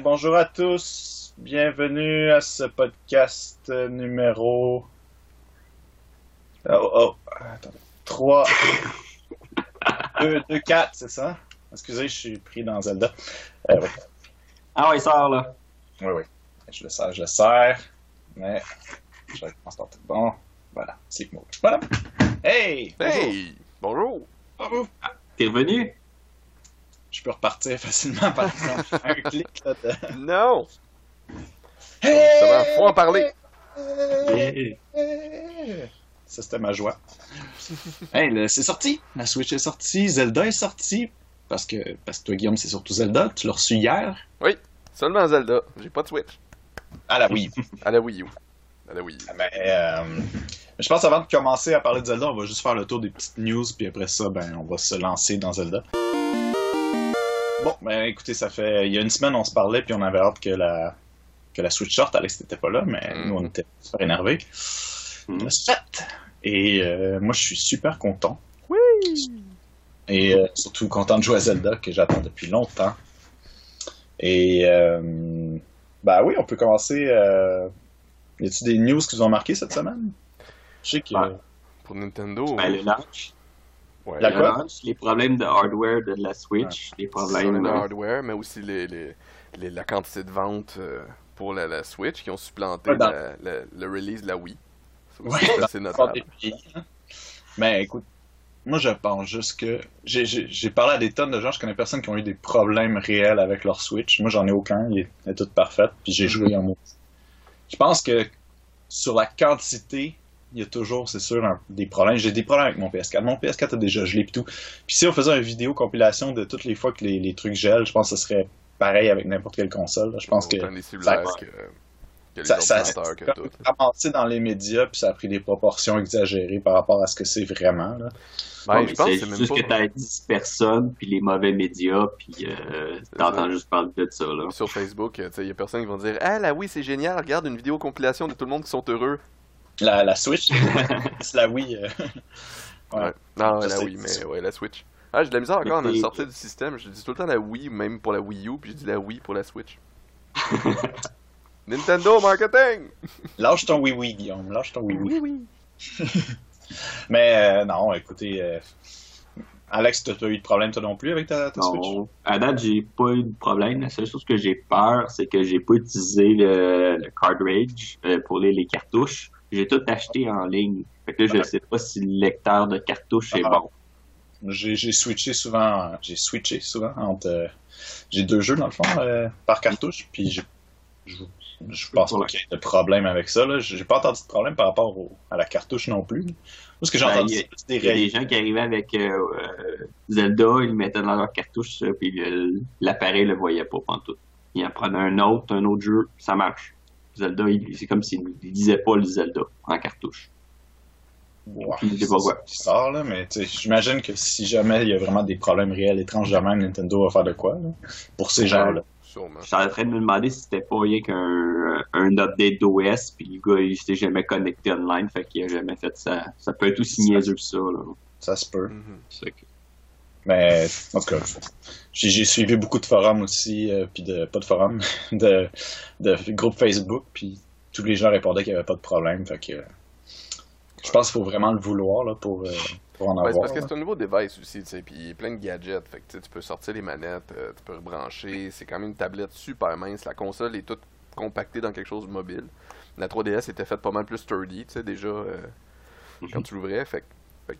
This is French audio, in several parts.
Bonjour à tous. Bienvenue à ce podcast numéro. Oh, oh. Attendez. 3. 2, 2, 4, c'est ça? Excusez, je suis pris dans Zelda. Euh, oui. Ah ouais, sort là. Oui, oui. Je le sers, je le sers. Mais. Je recommence tout. Bon. Voilà. C'est bon. Voilà. Hey! Hey! Bonjour! Bonjour! T'es revenu? Je peux repartir facilement, par exemple. Un clic, là. De... Non! Hey! Justement, faut en parler. Ça, c'était ma joie. hey, c'est sorti. La Switch est sortie. Zelda est sorti. Parce que, parce que toi, Guillaume, c'est surtout Zelda. Tu l'as reçu hier. Seulement Zelda. J'ai pas de Switch. À la Wii. À la Wii U. À la Wii U. Mais, euh, je pense avant de commencer à parler de Zelda, on va juste faire le tour des petites news, puis après ça, ben, on va se lancer dans Zelda. Bon, ben écoutez, ça fait. Il y a une semaine, on se parlait, puis on avait hâte que la, que la Switch sorte. Alex n'était pas là, mais Mm. nous, on était super énervés. Mm. Et euh, moi, je suis super content. Oui! Et euh, surtout content de jouer à Zelda, que j'attends depuis longtemps. Et. Euh, bah oui, on peut commencer. Euh... Y a-tu des news qui vous ont marqué cette semaine? Je sais que. Ouais. Pour Nintendo. Ben, le launch. Ouais, La launch, les problèmes de hardware de la Switch, les problèmes problème de hardware, mais aussi les, les, les- la quantité de ventes euh, pour la, la Switch qui ont supplanté Ouais, dans- la- la- le release de la Wii. Ouais, c'est notable. hein. Mais écoute, moi je pense juste que j'ai- parlé à des tonnes de gens, je connais personne qui ont eu des problèmes réels avec leur Switch. Moi j'en ai aucun, il est, elle est toute parfaite, puis j'ai joué en mode. Je pense que sur la quantité, il y a toujours, c'est sûr, un- des problèmes. J'ai des problèmes avec mon PS4. Mon PS4 a déjà gelé et tout. Puis si on faisait une vidéo compilation de toutes les fois que les, les trucs gèlent, je pense que ce serait pareil avec n'importe quelle console. là. Je pense que ça- que, que les ça, ça, ordinateurs que ça tout. a avancé dans les médias, puis ça a pris des proportions exagérées par rapport à ce que c'est vraiment. Là. Ben, je pense que c'est juste pas... que t'as 10 personnes, puis les mauvais médias, puis euh, t'entends juste parler de ça, là. Sur Facebook, il y a personne qui vont dire Ah, la Wii, c'est génial, regarde une vidéo compilation de tout le monde qui sont heureux. La, la Switch, c'est la Wii. euh, Ouais. Non, Ça, la Wii, mais ouais, la Switch. Ah, j'ai de la misère encore à me sortir du système. Je dis tout le temps la Wii, même pour la Wii U, puis je dis la Wii pour la Switch. Nintendo marketing! Lâche ton oui oui, Guillaume. Lâche ton oui oui. oui. Mais euh, non, écoutez, euh, Alex, t'as t'as eu de problème toi non plus avec ta, ta Switch? Non, à date, j'ai pas eu de problème. La seule chose que j'ai peur, c'est que j'ai pas utilisé le, le cartridge euh, pour les, les cartouches. J'ai tout acheté en ligne. Fait que là, je Ok. sais pas si le lecteur de cartouches est Ah. bon. J'ai j'ai switché souvent, j'ai switché souvent entre. euh, j'ai deux jeux dans le fond euh, par cartouche, puis je, je pense pas qu'il y ait de problème avec ça. là. J'ai pas entendu de problème par rapport au- à la cartouche non plus. Moi, ce que j'ai Ben, entendu, des Il y a des gens qui arrivaient avec euh, Zelda, ils le mettaient dans leur cartouche, puis l'appareil le voyait pas pantoute. Ils en prenaient un autre, un autre jeu, ça marche. Zelda, il- c'est comme s'il ne disait pas le Zelda en cartouche. Ouais, Je sais pas quoi. c'est bizarre, là, mais j'imagine que si jamais il y a vraiment des problèmes réels étranges de même, Nintendo va faire de quoi, là, pour ces gens-là? J'étais en train de me demander si c'était pas rien qu'un un update d'OS, puis le gars, il s'était jamais connecté online, fait qu'il a jamais fait ça. Ça peut être aussi niaiseux que ça, là. Ça se peut. Mhm. C'est que- Mais, en tout cas, j'ai suivi beaucoup de forums aussi, euh, puis de, pas de forums, de, de groupes Facebook, puis tous les gens répondaient qu'il n'y avait pas de problème, fait que euh, je pense qu'il faut vraiment le vouloir, là, pour, euh, pour en Ouais, c'est avoir. parce que c'est un nouveau device aussi, tu sais, puis il y a plein de gadgets, fait que tu sais, tu peux sortir les manettes, euh, tu peux rebrancher, c'est quand même une tablette super mince, la console est toute compactée dans quelque chose de mobile. La 3DS était faite pas mal plus sturdy, tu sais, déjà, quand tu l'ouvrais, fait, que- fait que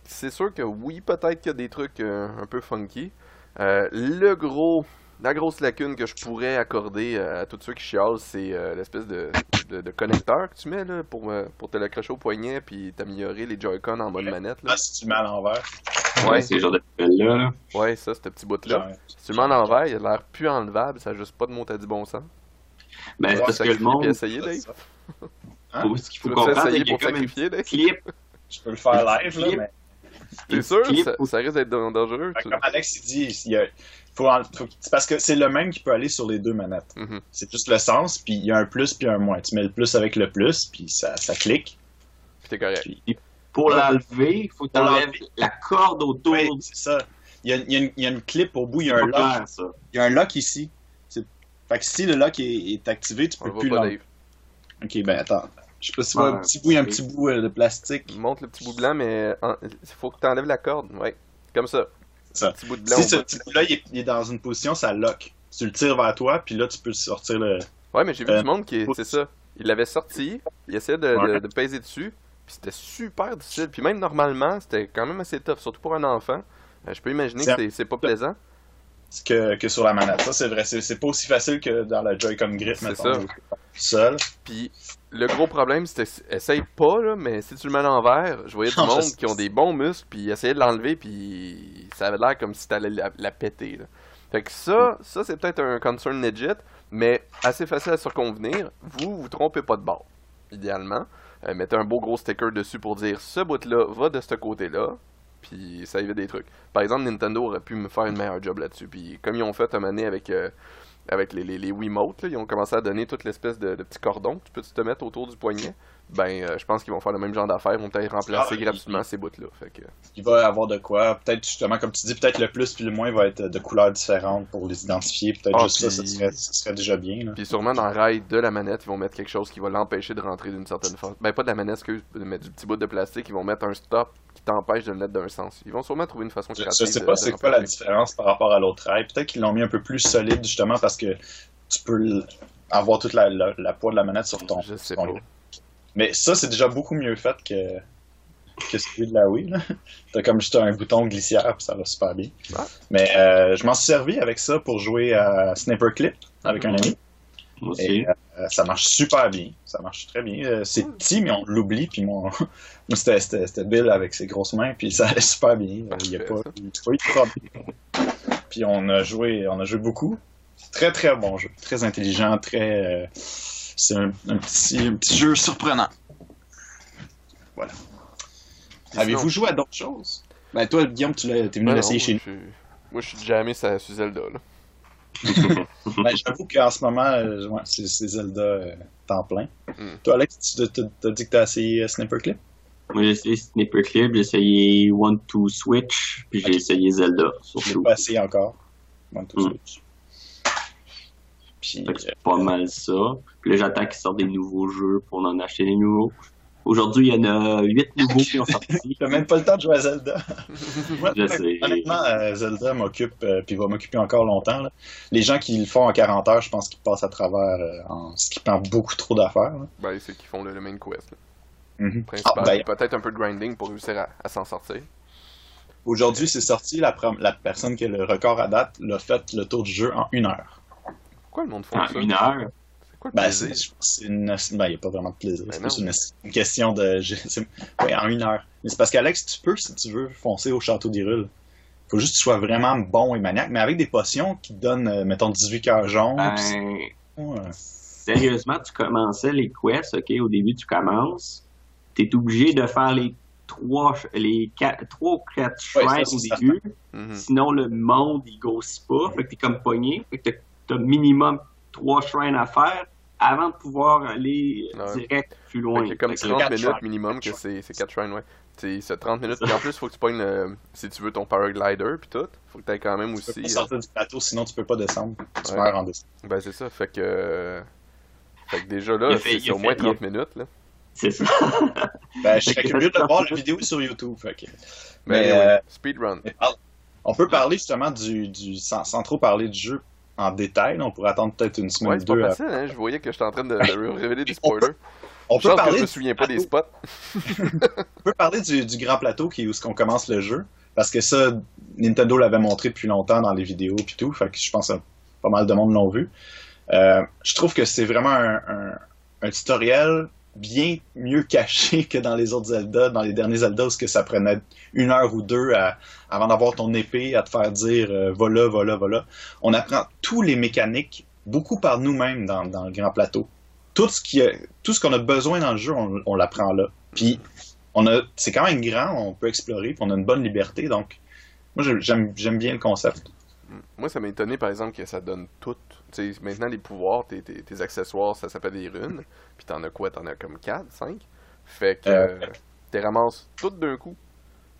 c'est sûr que oui, peut-être qu'il y a des trucs euh, un peu funky. Euh, le gros, la grosse lacune que je pourrais accorder euh, à tous ceux qui chialent, c'est euh, l'espèce de, de, de connecteur que tu mets là, pour, euh, pour te l'accrocher au poignet puis t'améliorer les Joy-Con en mode Ouais. manette. Là. Ah, si tu le mets à l'envers, Ouais. c'est le genre de là. Ouais, ça, ce petit bout-là. Si tu le mets en envers, il a l'air plus enlevable, ça a juste pas de mot à du bon sens. Ben, parce que le monde, essayer, ça, Dave. ça. Hein? faut, ce qu'il faut comprendre, c'est essayer qu'il y a pour comme un sacrifier, Dave? clip. Je peux le faire live, là, mais T'es sûr? Ça, ça risque d'être dan- dangereux. Tu- comme Alex il dit, il y a- faut en- faut- c'est parce que c'est le même qui peut aller sur les deux manettes. Mhm. C'est juste le sens, puis il y a un plus puis un moins. Tu mets le plus avec le plus, puis ça, ça clique. Puis t'es correct. Puis, Pour l'enlever, il faut l'enlever. la corde autour c'est ça. Il y, a, il y a une, il y a une clip au bout, il y a un lock. clair, ça. Il y a un lock ici. C'est- Fait que si le lock est, est activé, tu On peux plus l'enlever. Ok, ben attends. Je sais pas si tu vois Ouais, un petit bout, il y a un petit bout euh, de plastique. Montre le petit bout blanc, mais il faut que tu enlèves la corde. Ouais. Comme ça. Ça. Petit bout de blanc Si ce petit bout-là, il, est- il est dans une position, ça lock. Tu le tires vers toi, puis là, tu peux sortir le. Ouais, mais j'ai vu Euh, du monde qui. C'est ça. Il l'avait sorti, il essayait de, Ouais. de, de peser dessus, puis c'était super difficile. Puis même normalement, c'était quand même assez tough, surtout pour un enfant. Euh, je peux imaginer que C'est- pas plaisant. Que, que sur la manette. Ça, c'est vrai. C'est c'est pas aussi facile que dans la Joy-Con Grip, C'est ça. Seul. Puis le gros problème, c'était essaye pas là, mais si tu le mets à l'envers, je voyais du monde qui ont des bons muscles, puis essayaient de l'enlever, puis ça avait l'air comme si t'allais la, la péter. Là. Fait que ça, ça c'est peut-être un concern legit, mais assez facile à circonvenir. Vous, vous trompez pas de bord, idéalement. Euh, mettez un beau gros sticker dessus pour dire ce bout-là va de ce côté-là, puis ça évite des trucs. Par exemple, Nintendo aurait pu me faire une meilleure job là-dessus. Puis comme ils ont fait un année avec, euh, avec les, les, les Wiimotes, là, ils ont commencé à donner toute l'espèce de, de petits cordons que tu peux te mettre autour du poignet. Ben, euh, je pense qu'ils vont faire le même genre d'affaires. Ils vont peut-être remplacer Ah, gratuitement ces bouts-là. Que, Il va y avoir de quoi. Peut-être, justement, comme tu dis, peut-être le plus puis le moins va être de couleurs différentes pour les identifier. Peut-être Ah, juste ça, ça serait, ça serait déjà bien. Là. Puis sûrement dans le rail de la manette, ils vont mettre quelque chose qui va l'empêcher de rentrer d'une certaine façon. Ben pas de la manette, excuse, mais du petit bout de plastique, ils vont mettre un stop qui t'empêche de le mettre d'un sens. Ils vont sûrement trouver une façon Je, créative. je sais pas c'est quoi la différence par rapport à l'autre rail. Peut-être qu'ils l'ont mis un peu plus solide, justement, parce que tu peux avoir toute la, la, la poids de la manette sur ton. Je sais ton pas. Mais ça, c'est déjà beaucoup mieux fait que, que celui de la Wii. là. T'as comme juste un bouton glissière, puis ça va super bien. Ah. Mais euh, je m'en suis servi avec ça pour jouer à Sniper Clip avec un ami. Moi aussi. Et euh, ça marche super bien. Ça marche très bien. Euh, c'est petit, mais on l'oublie. Puis mon... moi, c'était, c'était, c'était Bill avec ses grosses mains. Puis ça allait super bien. Euh, Il n'y pas, a pas eu de problème. Puis on a joué, on a joué beaucoup. Très, très bon jeu. Très intelligent. Très. euh, c'est un, un petit, un petit jeu surprenant. Voilà. Avez-vous joué à d'autres choses? Ben, toi, Guillaume, tu l'as, t'es venu Ben l'essayer moi, chez nous. je suis- Moi, je suis jamais sur sur Zelda, là. Ben, j'avoue qu'en ce moment, euh, ouais, c'est, c'est Zelda euh, temps plein. Hmm. Toi, Alex, tu t'as, dit que t'as essayé euh, Sniper Clip? Moi, j'ai essayé Sniper Clip, j'ai essayé One to Switch, puis j'ai essayé Zelda, Je l'ai pas essayé encore. One to Mm. Switch. Puis, euh, c'est pas mal ça. Puis là, j'attends qu'ils sortent des nouveaux jeux pour en acheter des nouveaux. Aujourd'hui, il y en a huit nouveaux qui ont sorti. t'as même pas le temps de jouer à Zelda. Moi, Je sais. Honnêtement, euh, Zelda m'occupe, euh, puis va m'occuper encore longtemps. là. Les gens qui le font en 40 heures, je pense qu'ils passent à travers euh, en skippant beaucoup trop d'affaires. Ben, c'est qu'ils font le, le main quest, principal. Ah, d'ailleurs, Peut-être un peu de grinding pour réussir à, à s'en sortir. Aujourd'hui, c'est sorti, la, la personne qui a le record à date l'a fait le tour du jeu en une heure. Pourquoi le monde font En ça? une heure. C'est quoi le Ben, plaisir? c'est, je pense que c'est une. Ben, il n'y a pas vraiment de plaisir. Ben c'est plus une, une question de. ouais, en une heure. Mais c'est parce qu'Alex, tu peux, si tu veux, foncer au château d'Hyrule. Faut juste que tu sois vraiment bon et maniaque, mais avec des potions qui te donnent, euh, mettons, 18 cœurs jaunes. Ben, ouais. sérieusement, tu commençais les quests, ok, au début, tu commences. T'es obligé de faire les trois, les quatre, trois ou quatre Ouais, shrines au début. Mhm. Sinon, le monde, il grossit pas. Fait que t'es comme pogné. Fait que t'as- t'as minimum trois shrines à faire avant de pouvoir aller Ouais. direct plus loin. a comme Fait que- 30 quatre minutes shrines. minimum que c'est c'est 4 shrines, ouais. C'est c'est 30 minutes. Puis en plus, faut que tu pognes, le- si tu veux, ton paraglider puis tout. Faut que tu quand même Tu peux aussi. pas euh, sortir du plateau, sinon tu peux pas descendre. Tu Ouais. meurs en descendant. Ben, c'est ça. Fait que. euh, Fait que déjà là, c'est c'est au moins fait- il a- 30 minutes, là. C'est ça. Ben, je serais curieux de voir la vidéo sur YouTube. fait que- Mais, Mais, euh, speedrun. on peut parler justement du, du sans, sans trop parler du jeu en détail. On pourrait attendre peut-être une semaine Ouais, ou pas deux. à- hein. Je voyais que j'étais en train de, de révéler des On peut- spoilers. On peut que parler je me souviens pas des spots. On peut parler du, du grand plateau qui est où ce qu'on commence le jeu. Parce que ça, Nintendo l'avait montré depuis longtemps dans les vidéos puis tout. Fait que je pense que pas mal de monde l'ont vu. Euh, je trouve que c'est vraiment un, un- un tutoriel bien mieux caché que dans les autres Zelda, dans les derniers Zelda où ça prenait une heure ou deux avant d'avoir ton épée à te faire dire euh, voilà, voilà, voilà. On apprend tous les mécaniques beaucoup par nous-mêmes dans, le grand plateau. Tout ce qu'on a besoin dans le jeu, on, l'apprend là. Puis on a, c'est quand même grand, on peut explorer, puis on a une bonne liberté. Donc, moi, j'aime bien le concept. Moi, ça m'a étonné, par exemple, que ça donne tout. Maintenant, les pouvoirs, tes, tes, tes accessoires, ça s'appelle des runes. Puis t'en as quoi? T'en as comme 4, 5 Fait que Euh. t'es ramasses tout d'un coup.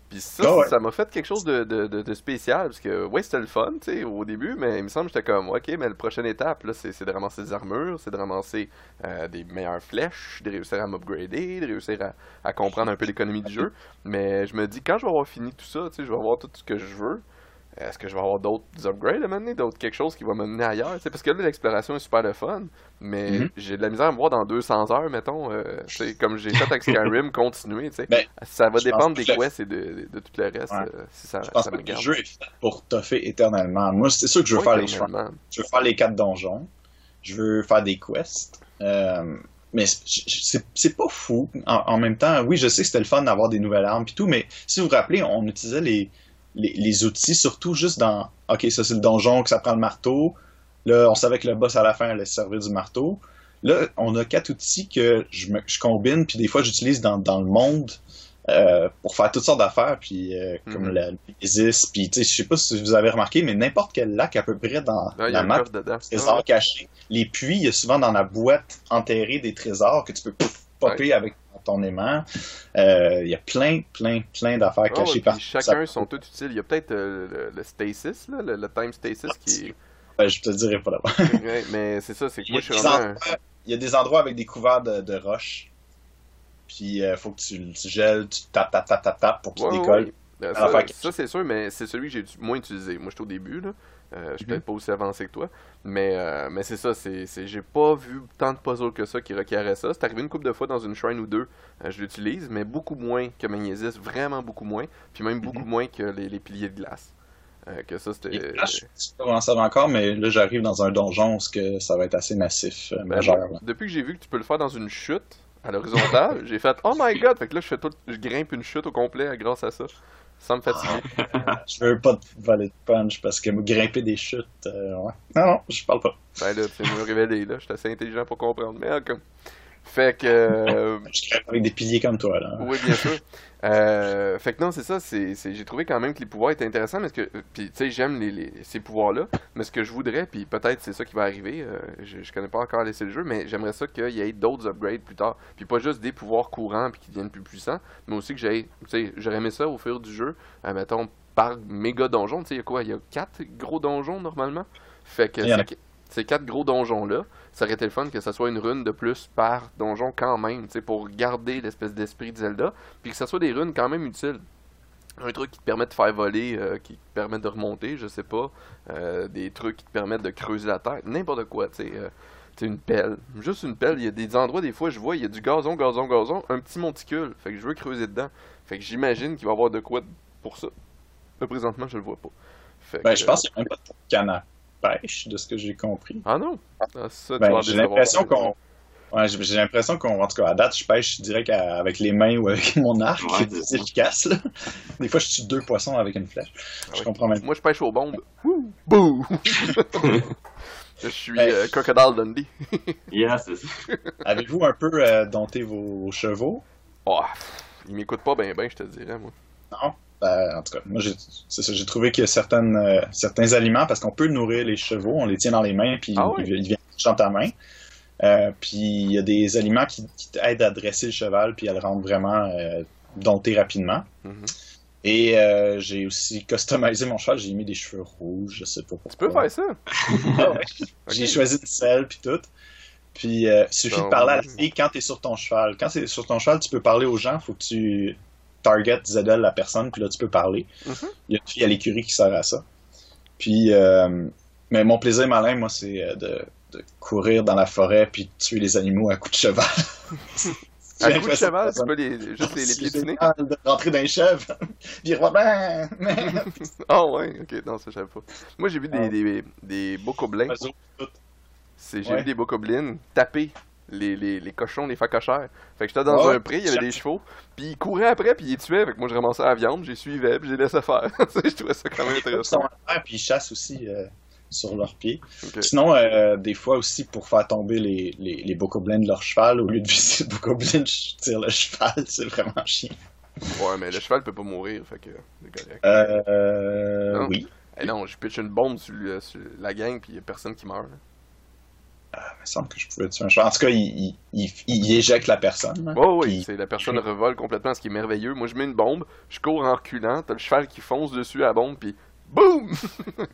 Puis ça, Ah ouais. ça m'a fait quelque chose de, de, de, de spécial, parce que, ouais, c'était le fun, tu sais, au début, mais il me semble que j'étais comme, ok, mais la prochaine étape, là, c'est de ramasser des armures, c'est de ramasser euh, des meilleures flèches, de réussir à m'upgrader, de réussir à, à comprendre un peu l'économie du jeu. Mais je me dis, quand je vais avoir fini tout ça, tu sais, je vais avoir tout ce que je veux, est-ce que je vais avoir d'autres upgrades à mener, d'autres quelque chose qui va me mener ailleurs, parce que là, l'exploration est super le fun, mais Mhm. j'ai de la misère à me voir dans 200 heures, mettons, euh, comme j'ai fait avec Skyrim, continuer. Ben, ça va dépendre des quests et de, de, de tout le reste, Ouais. euh, si ça, Je pense ça que le jeu est fait pour toffer éternellement. Moi, c'est sûr que je veux Oui, faire les choix. Je veux faire les quatre donjons. Je veux faire des quests. Euh, mais c'est pas fou. En, en même temps, oui, je sais que c'était le fun d'avoir des nouvelles armes et tout, mais si vous vous rappelez, on utilisait les, les, les outils surtout juste dans OK, ça c'est le donjon que ça prend le marteau. Là, on savait que le boss à la fin allait se servir du marteau. Là, on a quatre outils que je, me- je combine, puis des fois j'utilise dans, dans le monde euh, pour faire toutes sortes d'affaires, puis euh, comme Mhm. la Isis, puis tu sais, je sais pas si vous avez remarqué, mais n'importe quel lac à peu près dans la map, trésors cachés. Les puits, il y a souvent dans la boîte enterrée des trésors que tu peux pouf, popper avec ton aimant. Euh, il y a plein, plein, plein d'affaires Ah cachées partout. chacun Ça- sont tous utiles. Il y a peut-être euh, le, le stasis, là, le, le time stasis qui. Ouais, je te dirais pas là-bas. Ouais, mais c'est ça, c'est que moi je suis des vraiment. endroits, il y a des endroits avec des couverts de, de roches. Puis il faut que tu, tu gèles, tu tapes, tapes, tapes, tapes, tapes pour qu'il Ouais, décolle. ouais. Ben, ça, c'est sûr, mais c'est celui que j'ai moins utilisé. Moi, j'étais au début, là. Euh, je suis Mhm. peut-être pas aussi avancé que toi. Mais, euh, mais c'est ça, c'est, j'ai pas vu tant de puzzles que ça qui requéraient ça. C'est arrivé une couple de fois dans une shrine ou deux, euh, je l'utilise, mais beaucoup moins que Magnésis, vraiment beaucoup moins. Puis même beaucoup Mhm. moins que les, les piliers de glace. Euh, que ça, c'était. Là, je sais pas comment ça va encore, mais là, j'arrive dans un donjon où que ça va être assez massif, Ben, majeur. là. depuis que j'ai vu que tu peux le faire dans une chute à l'horizontale, j'ai fait Oh my god! Fait que là, je fais tout, je grimpe une chute au complet grâce à ça. Sans me fatiguer. Je veux pas te voler de punch parce que me grimper des chutes, euh, ouais. Non, non, je parle pas. Ben là, tu de me révéler, là. Je suis assez intelligent pour comprendre. Mais comme. Fait que. euh, avec des piliers comme toi, là. oui, bien sûr. Euh, fait que non, c'est ça. C'est, c'est- j'ai trouvé quand même que les pouvoirs étaient intéressants. Mais ce que, puis, tu sais, j'aime les, les- ces pouvoirs-là. Mais ce que je voudrais, puis peut-être c'est ça qui va arriver. euh, je, je connais pas encore laissé le jeu, mais j'aimerais ça qu'il y ait d'autres upgrades plus tard. Puis pas juste des pouvoirs courants puis qui deviennent plus puissants, mais aussi que j'ai, tu sais, j'aurais aimé ça au fur du jeu. Euh, mettons par méga donjon. Tu sais, il y a quoi Il y a quatre gros donjons normalement? Fait que ces quatre gros donjons-là, ça aurait été le fun que ça soit une rune de plus par donjon quand même, tu sais, pour garder l'espèce d'esprit de Zelda, puis que ça soit des runes quand même utiles. Un truc qui te permet de faire voler, euh, qui te permet de remonter, je sais pas, euh, des trucs qui te permettent de creuser la terre, n'importe quoi, tu sais. euh, une pelle, juste une pelle, il y a des endroits, des fois, je vois, il y a du gazon, gazon, gazon, un petit monticule, fait que je veux creuser dedans. Fait que j'imagine qu'il va y avoir de quoi pour ça. Mais présentement, je le vois pas. Fait Ben, que- je pense qu'il n'y a même pas de canne à pêche, de ce que j'ai compris. Ah non? Ah, Ben, j'ai l'impression qu'on. Ouais, j'ai l'impression qu'on, en tout cas, à date, je pêche direct à- avec les mains ou avec mon arc. Ouais, c'est efficace, là. Des fois, je tue deux poissons avec une flèche. Ah Je comprends même. Moi, je pêche aux bombes. Bouh! je suis Hey. euh, Crocodile Dundee. Yeah, c'est ça. Avez-vous un peu euh, dompté vos chevaux? Oh, il m'écoute pas bien, ben, je te dirais, moi. Non? En tout cas, moi, j'ai trouvé qu'il y a certaines, euh, certains aliments, parce qu'on peut nourrir les chevaux, on les tient dans les mains, puis Ah ils, ils viennent dans ta main. Euh, puis il y a des aliments qui, qui t'aident à dresser le cheval, puis à le rendre vraiment euh, dompté rapidement. Mhm. Et euh, j'ai aussi customisé mon cheval, j'ai mis des cheveux rouges, je sais pas pourquoi. Tu peux faire ça? Ah ouais. J'ai choisi une selle puis tout. Puis euh, il suffit de parler à la fille quand t'es sur ton cheval. Quand c'est sur ton cheval, tu peux parler aux gens, faut que tu target Zedel la personne, puis là tu peux parler. Mhm. Il y a une fille à l'écurie qui sert à ça. Puis euh, mais mon plaisir malin, moi, c'est euh, de, de courir dans la forêt puis de tuer les animaux à coups de cheval. À coup de cheval, tu peux les, juste les, les C'est piétiner? de rentrer dans les chèvres. puis ben. Ah ouais, ok, non, ça je savais pas. Moi j'ai vu des, Ah. des, des Oiseaux, tout. c'est j'ai Ouais. vu des bokoblins taper les, les, les cochons, les facochères. Fait que j'étais dans un pré, il y avait des chevaux, puis ils couraient après, puis ils les tuaient, fait que moi je ramassais la viande, j'ai suivais, puis j'ai laissé faire. Tu sais, je trouvais ça quand même Ils intéressant. sont en l'air, puis ils chassent aussi euh, sur leurs pieds. Sinon, euh, des fois aussi, pour faire tomber les, les, les bokoblins de leur cheval, au lieu de viser le bokoblin, je tire le cheval. C'est vraiment chiant. Ouais, mais le cheval peut pas mourir, fait que c'est correct. Euh, Non. oui. Eh non, je pitch une bombe sur, la gang, puis y a personne qui meurt. là. Ah, il me semble que je pouvais tuer un cheval. En tout cas, il, il, il, il éjecte la personne. Oh oui, c'est la personne revole complètement, ce qui est merveilleux. Moi, je mets une bombe, je cours en reculant, t'as le cheval qui fonce dessus à la bombe, puis boum!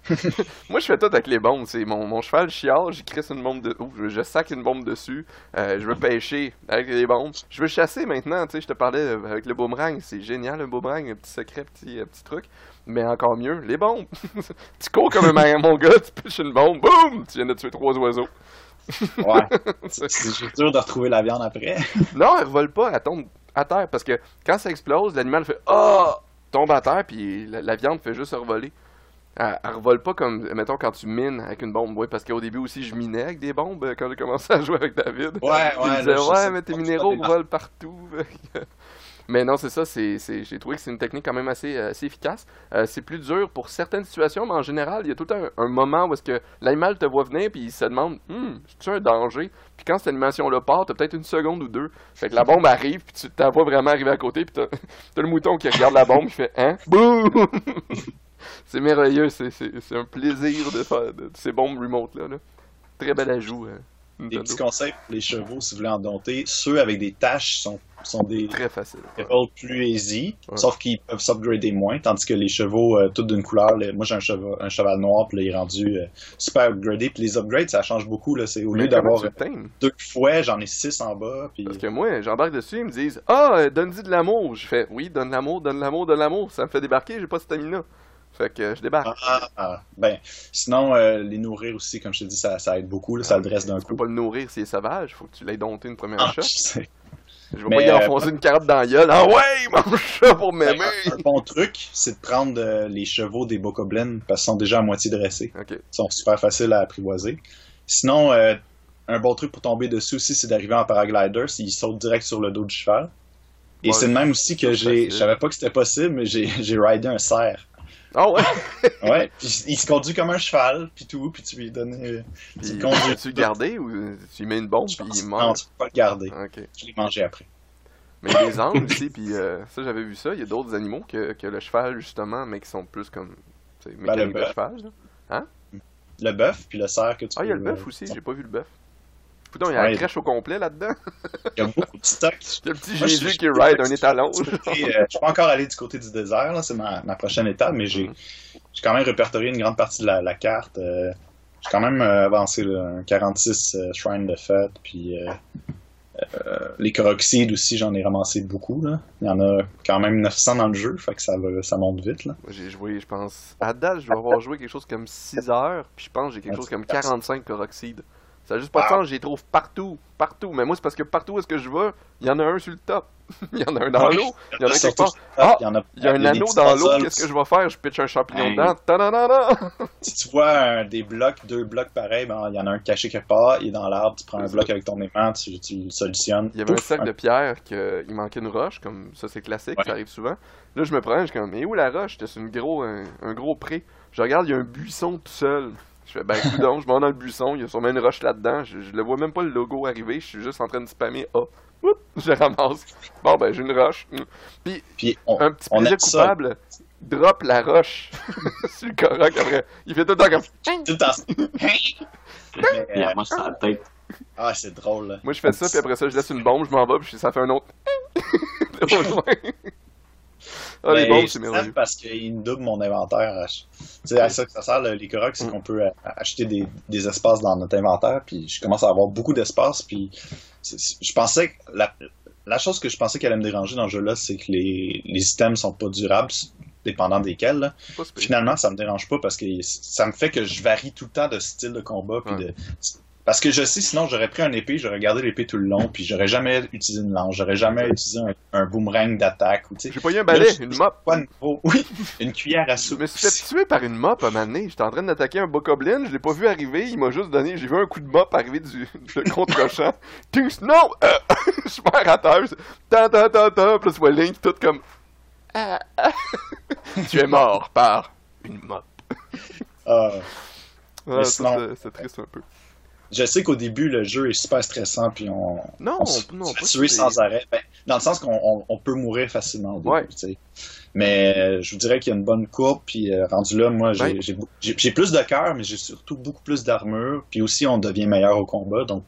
Moi, je fais tout avec les bombes. C'est mon, mon cheval chiale, j'y crisse une bombe de. Ouh, je, je sac une bombe dessus. Euh, je veux pêcher avec les bombes. Je veux chasser maintenant, tu sais. Je te parlais euh, avec le boomerang. C'est génial, le boomerang, un petit secret, petit, euh, petit truc. Mais encore mieux, les bombes. tu cours comme un mon gars, tu pêches une bombe, boum! Tu viens de tuer trois oiseaux. Ouais. C'est c'est dur de retrouver la viande après. Non, elle revole pas, elle tombe à terre parce que quand ça explose, l'animal fait Ah tombe à terre puis la, la viande fait juste revoler. Elle, elle revole pas comme mettons quand tu mines avec une bombe. Oui, parce qu'au début aussi je minais avec des bombes euh, quand j'ai commencé à jouer avec David. Ouais, Il me ouais. disait ouais, mais tes minéraux volent partout. mais non, c'est ça, c'est, j'ai trouvé que c'est une technique quand même assez, euh, assez efficace. Euh, c'est plus dur pour certaines situations, mais en général, il y a tout un, un moment où est-ce que l'animal te voit venir puis il se demande Hum, c'est un danger Puis quand cette animation-là part, t'as peut-être une seconde ou deux. Fait que la bombe arrive, puis tu t'en vois vraiment arriver à côté, puis t'as, t'as le mouton qui regarde la bombe, qui fait Hein Boum C'est merveilleux, c'est, un plaisir de faire de, de ces bombes remote-là. là. Très bel ajout. euh, Des petits conseils pour les chevaux, si vous voulez en dompter. Ceux avec des taches sont, sont des Très facile. ouais. plus easy, Ouais. sauf qu'ils peuvent s'upgrader moins, tandis que les chevaux, euh, tous d'une couleur, là, moi j'ai un cheval, un cheval noir, puis là, il est rendu euh, super upgradé. Puis les upgrades, ça change beaucoup. Là. C'est, au lieu d'avoir times? deux fouets, j'en ai six en bas. Puis... Parce que moi, j'embarque dessus, ils me disent Ah, euh, donne-y de l'amour. Je fais Oui, donne l'amour, donne l'amour, donne l'amour. Ça me fait débarquer, j'ai pas de stamina. Fait que je débarque. Ah, ah, ben, sinon, euh, les nourrir aussi, comme je te dis, ça, ça aide beaucoup, là, ça le dresse d'un Tu peux coup. pas le nourrir s'il est sauvage, faut que tu l'aies dompté une première Ah, shot. je sais. Je vais pas y euh, enfoncer une carotte dans la gueule. Ah ouais, mange ça pour Ben, m'aimer. un, un bon truc, c'est de prendre euh, les chevaux des bokoblins parce qu'ils sont déjà à moitié dressés. Ils sont super faciles à apprivoiser. Sinon, euh, un bon truc pour tomber dessus aussi, c'est d'arriver en paraglider, s'il saute direct sur le dos du cheval. Et Ouais, c'est de même aussi que j'ai, je savais pas que c'était possible, mais j'ai, j'ai ridé un cerf. Ah ouais? Ouais, puis il se conduit comme un cheval, puis tout, puis tu lui donnes. euh, Puis, tu le conduis. tu le garder ou tu lui mets une bombe Je puis pense- il Non, meurt? tu peux pas le garder. Ok. Je l'ai mangé après. Mais il y a des angles aussi, puis euh, ça j'avais vu ça. Il y a d'autres animaux que, que le cheval justement, mais qui sont plus comme tu sais, Ben, le de bœuf. cheval. là. Le bœuf, puis le cerf que tu Ah, il y a le bœuf euh, aussi, j'ai pas vu le bœuf. Putain, il y a Ouais. la crèche au complet là-dedans. Il y a beaucoup de stock. Il y a le petit Moi, Jésus je- qui ride un étalon. Euh, je suis pas encore allé du côté du désert, là, c'est ma, ma prochaine étape, mais j'ai j'ai quand même répertorié une grande partie de la, la carte. euh, j'ai quand même euh, avancé là, un 46 euh, shrines de fête, puis les Coroxides aussi, j'en ai ramassé beaucoup. Là. Il y en a quand même 900 dans le jeu, fait que ça, va, ça monte vite. Là. J'ai joué, je pense. À date, je dois avoir joué quelque chose comme 6 heures, puis je pense que j'ai quelque chose comme 45 coroxides. Ça n'a juste pas de Wow. sens, je les trouve partout, partout. Mais moi, c'est parce que partout où est-ce que je vais, il y en a un sur le top. il y en a un dans l'eau. Il y en a un quelque part. top, Ah, il y a, un anneau dans l'eau, qu'est-ce que je vais faire? Je pitch un champignon dedans. Si tu vois un- des blocs, deux blocs pareils, ben, il y en a un caché quelque part, il est dans l'arbre, tu prends un bloc avec ton aimant, tu, le solutionnes. Il y avait un sac de pierre qu'il manquait une roche, comme ça c'est classique, ça arrive souvent. Là je me prends, je suis comme, mais où la roche? C'était sur un gros pré. Je regarde, il y a un buisson tout seul. Je fais, ben donc, je m'en dans le buisson, il y a sûrement une roche là-dedans. Je, je le vois même pas le logo arriver, je suis juste en train de spammer A. Oups, je ramasse. Bon ben j'ai une roche. Mm. Puis Puis on, un petit plaisir ça. coupable, drop la roche sur le coroc après. Il fait tout le temps comme. tout le temps. Mais, Il euh, ça à la tête. ah, c'est drôle. Là. Moi je fais ça, puis après ça je laisse une bombe, je m'en vais, puis ça fait un autre. Ah, les bombes, c'est merveilleux. parce qu'il me double mon inventaire. sais, à ça que ça sert, le- les Koroks, c'est Mm. qu'on peut euh, acheter des, des espaces dans notre inventaire, puis je commence à avoir beaucoup d'espace, puis c'est- c'est- je pensais que la, la chose que je pensais qu'elle allait me déranger dans le jeu-là, c'est que les, les items sont pas durables, dépendant desquels. là. C'est. Finalement, ça me dérange pas parce que ça me fait que je varie tout le temps de style de combat, puis Ouais. de... Parce que je sais, sinon j'aurais pris un épée, j'aurais gardé l'épée tout le long, puis j'aurais jamais utilisé une lance, j'aurais jamais utilisé un, un boomerang d'attaque. J'ai pas eu un balai, je- une mop. Pas. Oui, une cuillère à Je soupe. me suis fait tuer par une mop à un moment donné. J'étais en train d'attaquer un bokoblin, je l'ai pas vu arriver, il m'a juste donné, j'ai vu un coup de mop arriver du de contre-champ. Non! Euh, je perds à terre. Ta ta ta ta, puis là, tu vois Link tout comme. Ah, ah. tu es mort par une mop. Ah, Ah, c'est triste un peu. Je sais qu'au début, le jeu est super stressant, puis on, Non, on se non, tuer sans arrêt. Ben, dans le sens qu'on on- on peut mourir facilement au début, Ouais. Mais euh, je vous dirais qu'il y a une bonne courbe, puis euh, rendu là, moi, j'ai Ouais. j'ai bou- j'ai- j'ai plus de cœur, mais j'ai surtout beaucoup plus d'armure, puis aussi on devient meilleur au combat, donc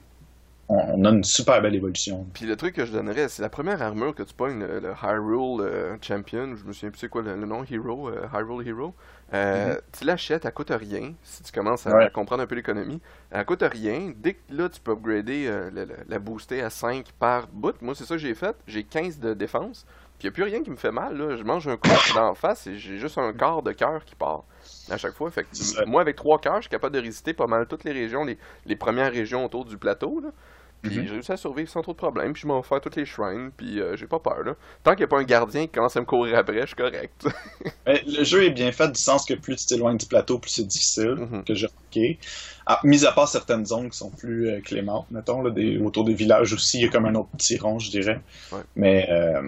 on, on a une super belle évolution. Puis le truc que je donnerais, c'est la première armure que tu pognes, le, le Hyrule euh, Champion, je me souviens plus c'est quoi le, le nom, Hero, euh, Hyrule Hero. Euh, Tu l'achètes, elle coûte rien, si tu commences à, Ouais. à comprendre un peu l'économie. Elle coûte rien. Dès que là, tu peux upgrader, euh, la booster à 5 par bout. Moi, c'est ça que j'ai fait. J'ai 15 de défense. Puis il a plus rien qui me fait mal. Là. Je mange un coup d'en face et j'ai juste un quart de cœur qui part à chaque fois. Fait que, moi, avec trois cœurs, je suis capable de résister pas mal toutes les régions, les, les premières régions autour du plateau. Là. Puis Mhm. j'ai réussi à survivre sans trop de problèmes. Puis je m'en fais toutes les shrines. Puis euh, j'ai pas peur. Là. Tant qu'il n'y a pas un gardien qui commence à me courir après, je suis correct. Mais le jeu est bien fait du sens que plus tu t'éloignes du plateau, plus c'est difficile, Mhm. que j'ai remarqué. Ah, mis à part certaines zones qui sont plus euh, clémentes, mettons, là, des, autour des villages aussi, il y a comme un autre petit rond, je dirais. Ouais. Mais, euh,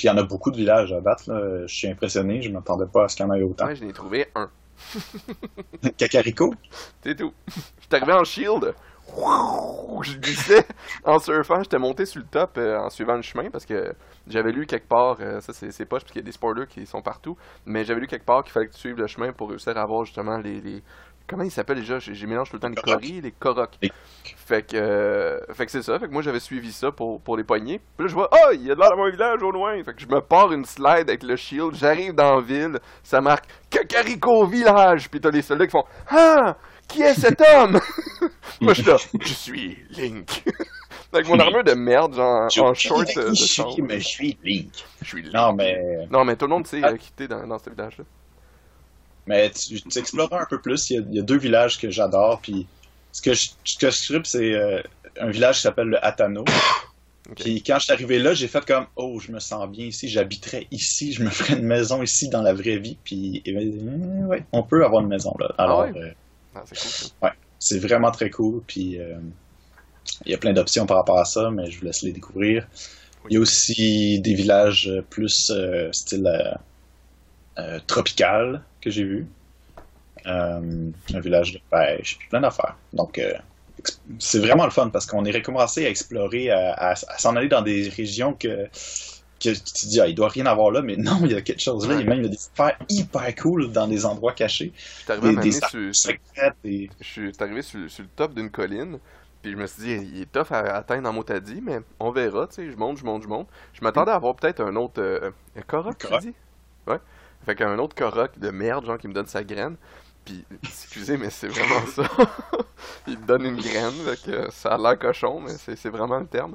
puis il y en a beaucoup de villages à battre, là. Je suis impressionné, je m'attendais pas à ce qu'il y en ait autant. ouais, j'en ai trouvé un. Kakariko? C'est tout. J'étais arrivé en shield. Je glissais en surfant. J'étais monté sur le top euh, en suivant le chemin parce que j'avais lu quelque part, euh, ça c'est c'est poche parce qu'il y a des spoilers qui sont partout, mais j'avais lu quelque part qu'il fallait que tu suives le chemin pour réussir à avoir justement les. les- Comment ils s'appellent déjà? J'ai mélange tout le temps les coris et les. Les- Fait que, euh, fait que c'est ça. Fait que moi j'avais suivi ça pour, pour les poignées. Puis là je vois, oh, il y a de l'air dans mon village au loin. Fait que je me pars une slide avec le shield. J'arrive dans la ville. Ça marque Kakariko Village. Puis t'as les soldats qui font, ah, qui est cet homme Moi je suis là, je suis Link. avec mon armure de merde, genre en short euh, de je suis, Link. Je suis Link. Non, mais, Non, mais tout le monde s'est Ah. euh, quitté dans, dans ce village-là. Mais tu, explores un peu plus. Il y, a, il y a deux villages que j'adore, puis ce que je, ce que je tripe, c'est euh, un village qui s'appelle le Atano. Puis quand je suis arrivé là, j'ai fait comme oh, je me sens bien ici, j'habiterais ici, je me ferais une maison ici dans la vraie vie. Puis eh ben, ouais, on peut avoir une maison là. Alors ouais? euh, Ah, c'est cool. ça. c'est vraiment très cool. Puis euh, il y a plein d'options par rapport à ça, mais je vous laisse les découvrir. Il y a aussi des villages plus euh, style tropical que j'ai vu. Euh, un village de pêche, puis plein d'affaires. Donc euh, c'est vraiment le fun parce qu'on est recommencé à explorer, à, à- à s'en aller dans des régions que, que tu te dis, ah, il doit rien avoir là, mais non, il y a quelque chose là. Ouais. Et même, il y a des affaires hyper cool dans des endroits cachés. Je suis arrivé Des, des sur, armes secrètes. Et... je suis arrivé sur, sur le top d'une colline, puis je me suis dit, il est tough à atteindre en motadi, mais on verra, tu sais, je monte, je monte, je monte. Je m'attendais à avoir peut-être un autre... Euh, un Korok, tu Korok. dis? Ouais. Fait qu'un autre Korok de merde, genre, qui me donne sa graine. Puis, excusez, mais c'est vraiment ça. il me donne une graine, fait que ça a l'air cochon, mais c'est vraiment le terme.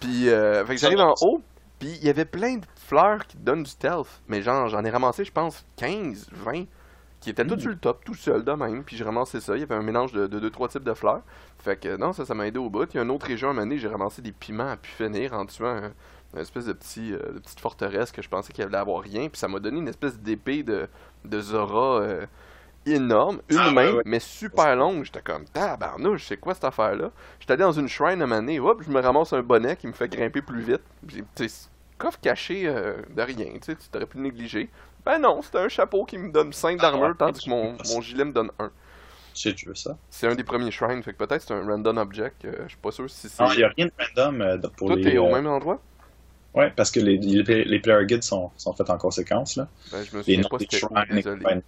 Puis, euh, fait que j'arrive en haut, puis il y avait plein de fleurs qui te donnent du stealth, mais genre, j'en ai ramassé, je pense, 15, 20, qui étaient toutes Mm. sur le top, tout seul de même, puis j'ai ramassé ça. Il y avait un mélange de 2 deux trois types de fleurs. Fait que non, ça, ça m'a aidé au bout. Il y a une autre région à un moment donné, j'ai ramassé des piments à pu finir en tuant un- une espèce de, petit, euh, de petite forteresse que je pensais qu'il allait avoir rien, puis ça m'a donné une espèce d'épée de, de Zora euh, énorme, une Ah, main, ouais, ouais. mais super longue. J'étais comme, tabarnouche, c'est quoi cette affaire-là? J'étais allé dans une shrine à donné, hop, je me ramasse un bonnet qui me fait grimper plus vite. J'ai- coffre caché euh, de rien, tu sais, tu t'aurais pu le négliger. Ben non, c'était un chapeau qui me donne 5 Ah, d'armure, tandis que mon, mon gilet me donne 1. J'ai tu veux ça? C'est un des premiers shrines, fait que peut-être c'est un random object, euh, je suis pas sûr si c'est... Non, il n'y a rien de random euh, pour Tout les. est au même endroit? Ouais, parce que les, les, les player guides sont, sont faits en conséquence. Là. Ben, je me souviens pas des shrines,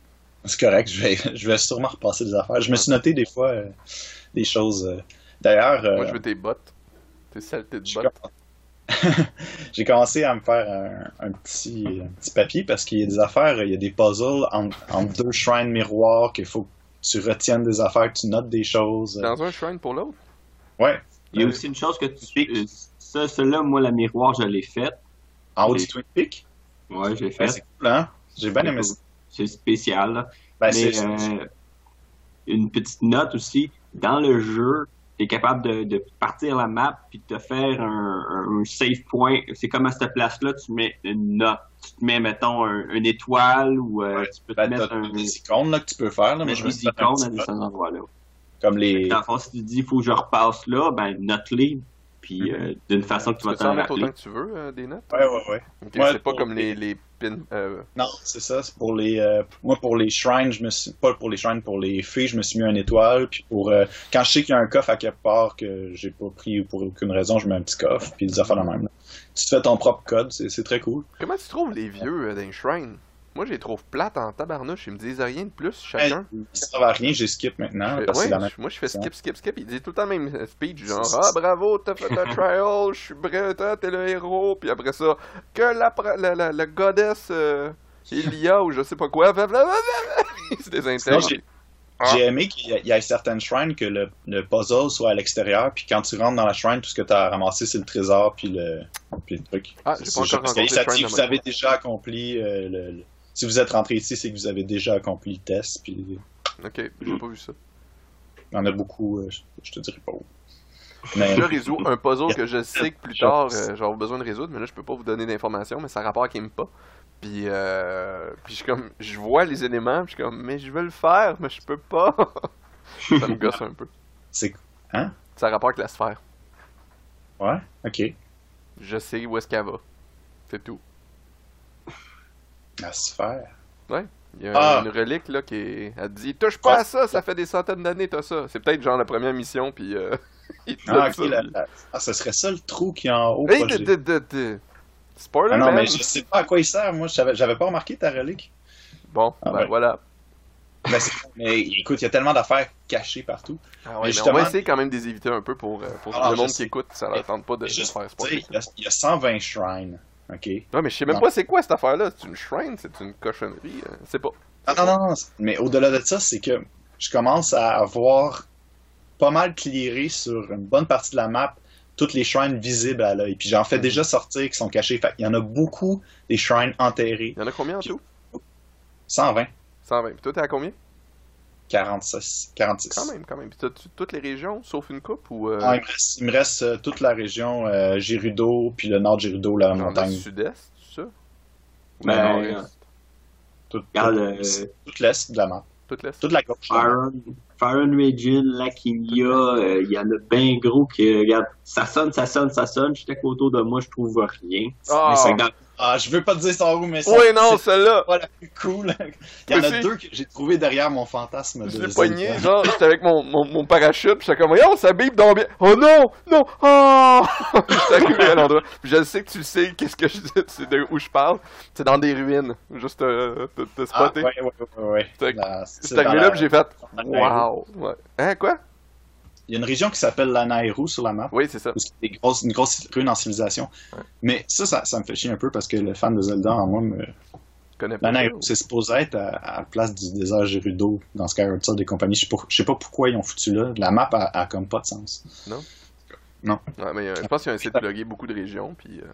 C'est correct, je vais, je vais sûrement repasser des affaires. Je me suis noté des fois euh, des choses. euh, D'ailleurs, euh, Moi je veux tes bottes. Tes saletés de j'ai bottes. j'ai commencé à me faire un, un petit, un petit papier parce qu'il y a des affaires, il y a des puzzles entre, entre deux shrines miroirs qu'il faut que tu retiennes des affaires, que tu notes des choses. Dans un shrine pour l'autre? Ouais, Il y a aussi une chose que tu Ça, celle-là, moi, la miroir, je l'ai faite. en haut du Twin Peak? Ouais, Ouais, faite. c'est cool, hein? J'ai bien aimé ça. C'est spécial, là. Ben, Mais euh, une petite note aussi, dans le jeu, tu es capable de, de partir la map puis de te faire un, un save point. C'est comme à cette place-là, tu mets une note. Tu te mets, mettons, un, une étoile ou euh, tu peux te ben, mettre t'as un, des icônes là, que tu peux faire. Là, mais mettre je des fait icônes à note, endroits-là. Comme les. Dans le fond, si tu dis, il faut que je repasse là, ben, note-les. Puis euh, d'une façon que tu Tu vas peux en t'en mettre rappeler. autant que tu veux, euh, des notes? Ouais, ouais, ouais. Ok, Ouais, c'est pas comme les, les- pins. euh, Non, c'est ça. C'est pour les. euh, moi, pour les shrines, je me suis pas pour les shrines, pour les filles, je me suis mis un étoile. Puis pour euh, quand je sais qu'il y a un coffre à quelque part que j'ai pas pris pour aucune raison, je mets un petit coffre. Puis des affaires de même. là. Tu te fais ton propre code, c'est c'est très cool. Comment tu trouves les vieux euh, dans les shrines? Moi, je les trouve plates en tabarnouche. Ils me disent rien de plus, Hey, chacun. ils servent à rien, j'ai skip maintenant. Parce ouais, la moi, je fais skip, skip, skip. Ils disent tout le temps le même euh, speech, genre Ah, bravo, t'as fait un trial, je suis prêt, toi, t'es le héros. Puis après ça, que la, la, la, la goddess euh, Elia ou je sais pas quoi, c'est des intègres. j'ai- Ah. J'ai aimé qu'il y, ait- certaines shrines que le, le puzzle soit à l'extérieur, puis quand tu rentres dans la shrine, tout ce que tu as ramassé, c'est le trésor, puis le, puis le truc. Ah, j'ai pas encore rencontré vous avez déjà accompli euh, le, le- Si vous êtes rentré ici, c'est que vous avez déjà accompli le test, puis Ok, j'ai pas vu ça. il y en a beaucoup, euh, je, je te dirais pas où. Mais Je résous un puzzle que je sais que plus tard euh, avoir besoin de résoudre, mais là je peux pas vous donner d'informations, mais ça a rapport à Kimpa. Puis, euh, puis je comme, je vois les éléments, puis je suis comme, mais je veux le faire, mais je peux pas. ça me gosse un peu. c'est. Hein? Ça a rapport avec la sphère. Ouais? Ok. Je sais où est-ce qu'elle va. C'est tout. La sphère. Il y a Ah. une relique là qui est... Elle dit touche pas à ça, ça fait des centaines d'années t'as ça. C'est peut-être genre la première mission puis euh... Ah, ça, la- Ah, ce serait ça le trou qui est en haut. Hey, de, Spoiler Ah non, man. mais je sais pas à quoi il sert. Moi, j'avais pas remarqué ta relique. Bon, Ah, ben ouais. voilà. Mais, c'est- mais écoute, il y a tellement d'affaires cachées partout. Ah ouais, Mais mais on va essayer quand même de les éviter un peu pour, euh, pour le monde sais. qui écoute, ça leur tente pas de, Juste, faire spoiler. il y, y a 120 shrines. Ok? Non, mais je sais même Non. pas c'est quoi cette affaire-là. C'est une shrine, c'est une cochonnerie. euh, C'est pas. Non, non, non, non. Mais au-delà de ça, c'est que je commence à avoir pas mal clearé sur une bonne partie de la map toutes les shrines visibles à l'œil. Puis j'en fais Mhm. déjà sortir qui sont cachés. Fait il y en a beaucoup des shrines enterrés. Il y en a combien en tout? 120, 120. Puis toi, t'es à combien? 46, 46. Quand même, quand même. Puis t'as-tu toutes les régions, sauf une coupe ou. Euh... Ah, il me reste, il me reste, euh, toute la région euh, puis le nord de la dans le montagne. sud-est, c'est ça? Ou Ben, le nord-est? Tout, Regarde, tout- euh, toute l'est de la map. Toute l'est? Toute la gauche. Faron Region, Lakinia, euh, il y en a bien gros qui, regarde, ça sonne, ça sonne, ça sonne, j'étais autour de moi, je trouve rien. Ah. Mais Ah, je veux pas te dire son où, mais c'est Oui, non, celle-là pas la plus cool. Il y en a deux que j'ai trouvé derrière mon fantasme Je l'ai pogné, genre, j'étais avec mon, mon, mon parachute, j'étais comme, voyons, ça bip donc bien. Oh non, non, oh! J'étais arrivé à l'endroit. Je sais que tu sais qu'est-ce que je dis, c'est de où je parle. C'est dans des ruines, juste euh, te, te Ah, spotter. ouais, ouais, ouais, ouais. C'est arrivé dans là, j'ai fait, dans wow. Ouais. Hein, quoi? Il y a une région qui s'appelle la Nairou sur la map. Oui, c'est ça. Parce qu'il y a des grosses, une grosse rune en civilisation. Ouais. Mais ça, ça, ça me fait chier un peu parce que le fan de Zelda en moi me, connais pas. La ça. Nairou, c'est supposé être à, la place du désert Gerudo dans Skyward Sword et compagnie. Je sais pas, je sais pas pourquoi ils ont foutu là. La map a, a comme pas de sens. Ouais, mais euh, je pense qu'ils ont essayé de plugger beaucoup de régions, puis. euh,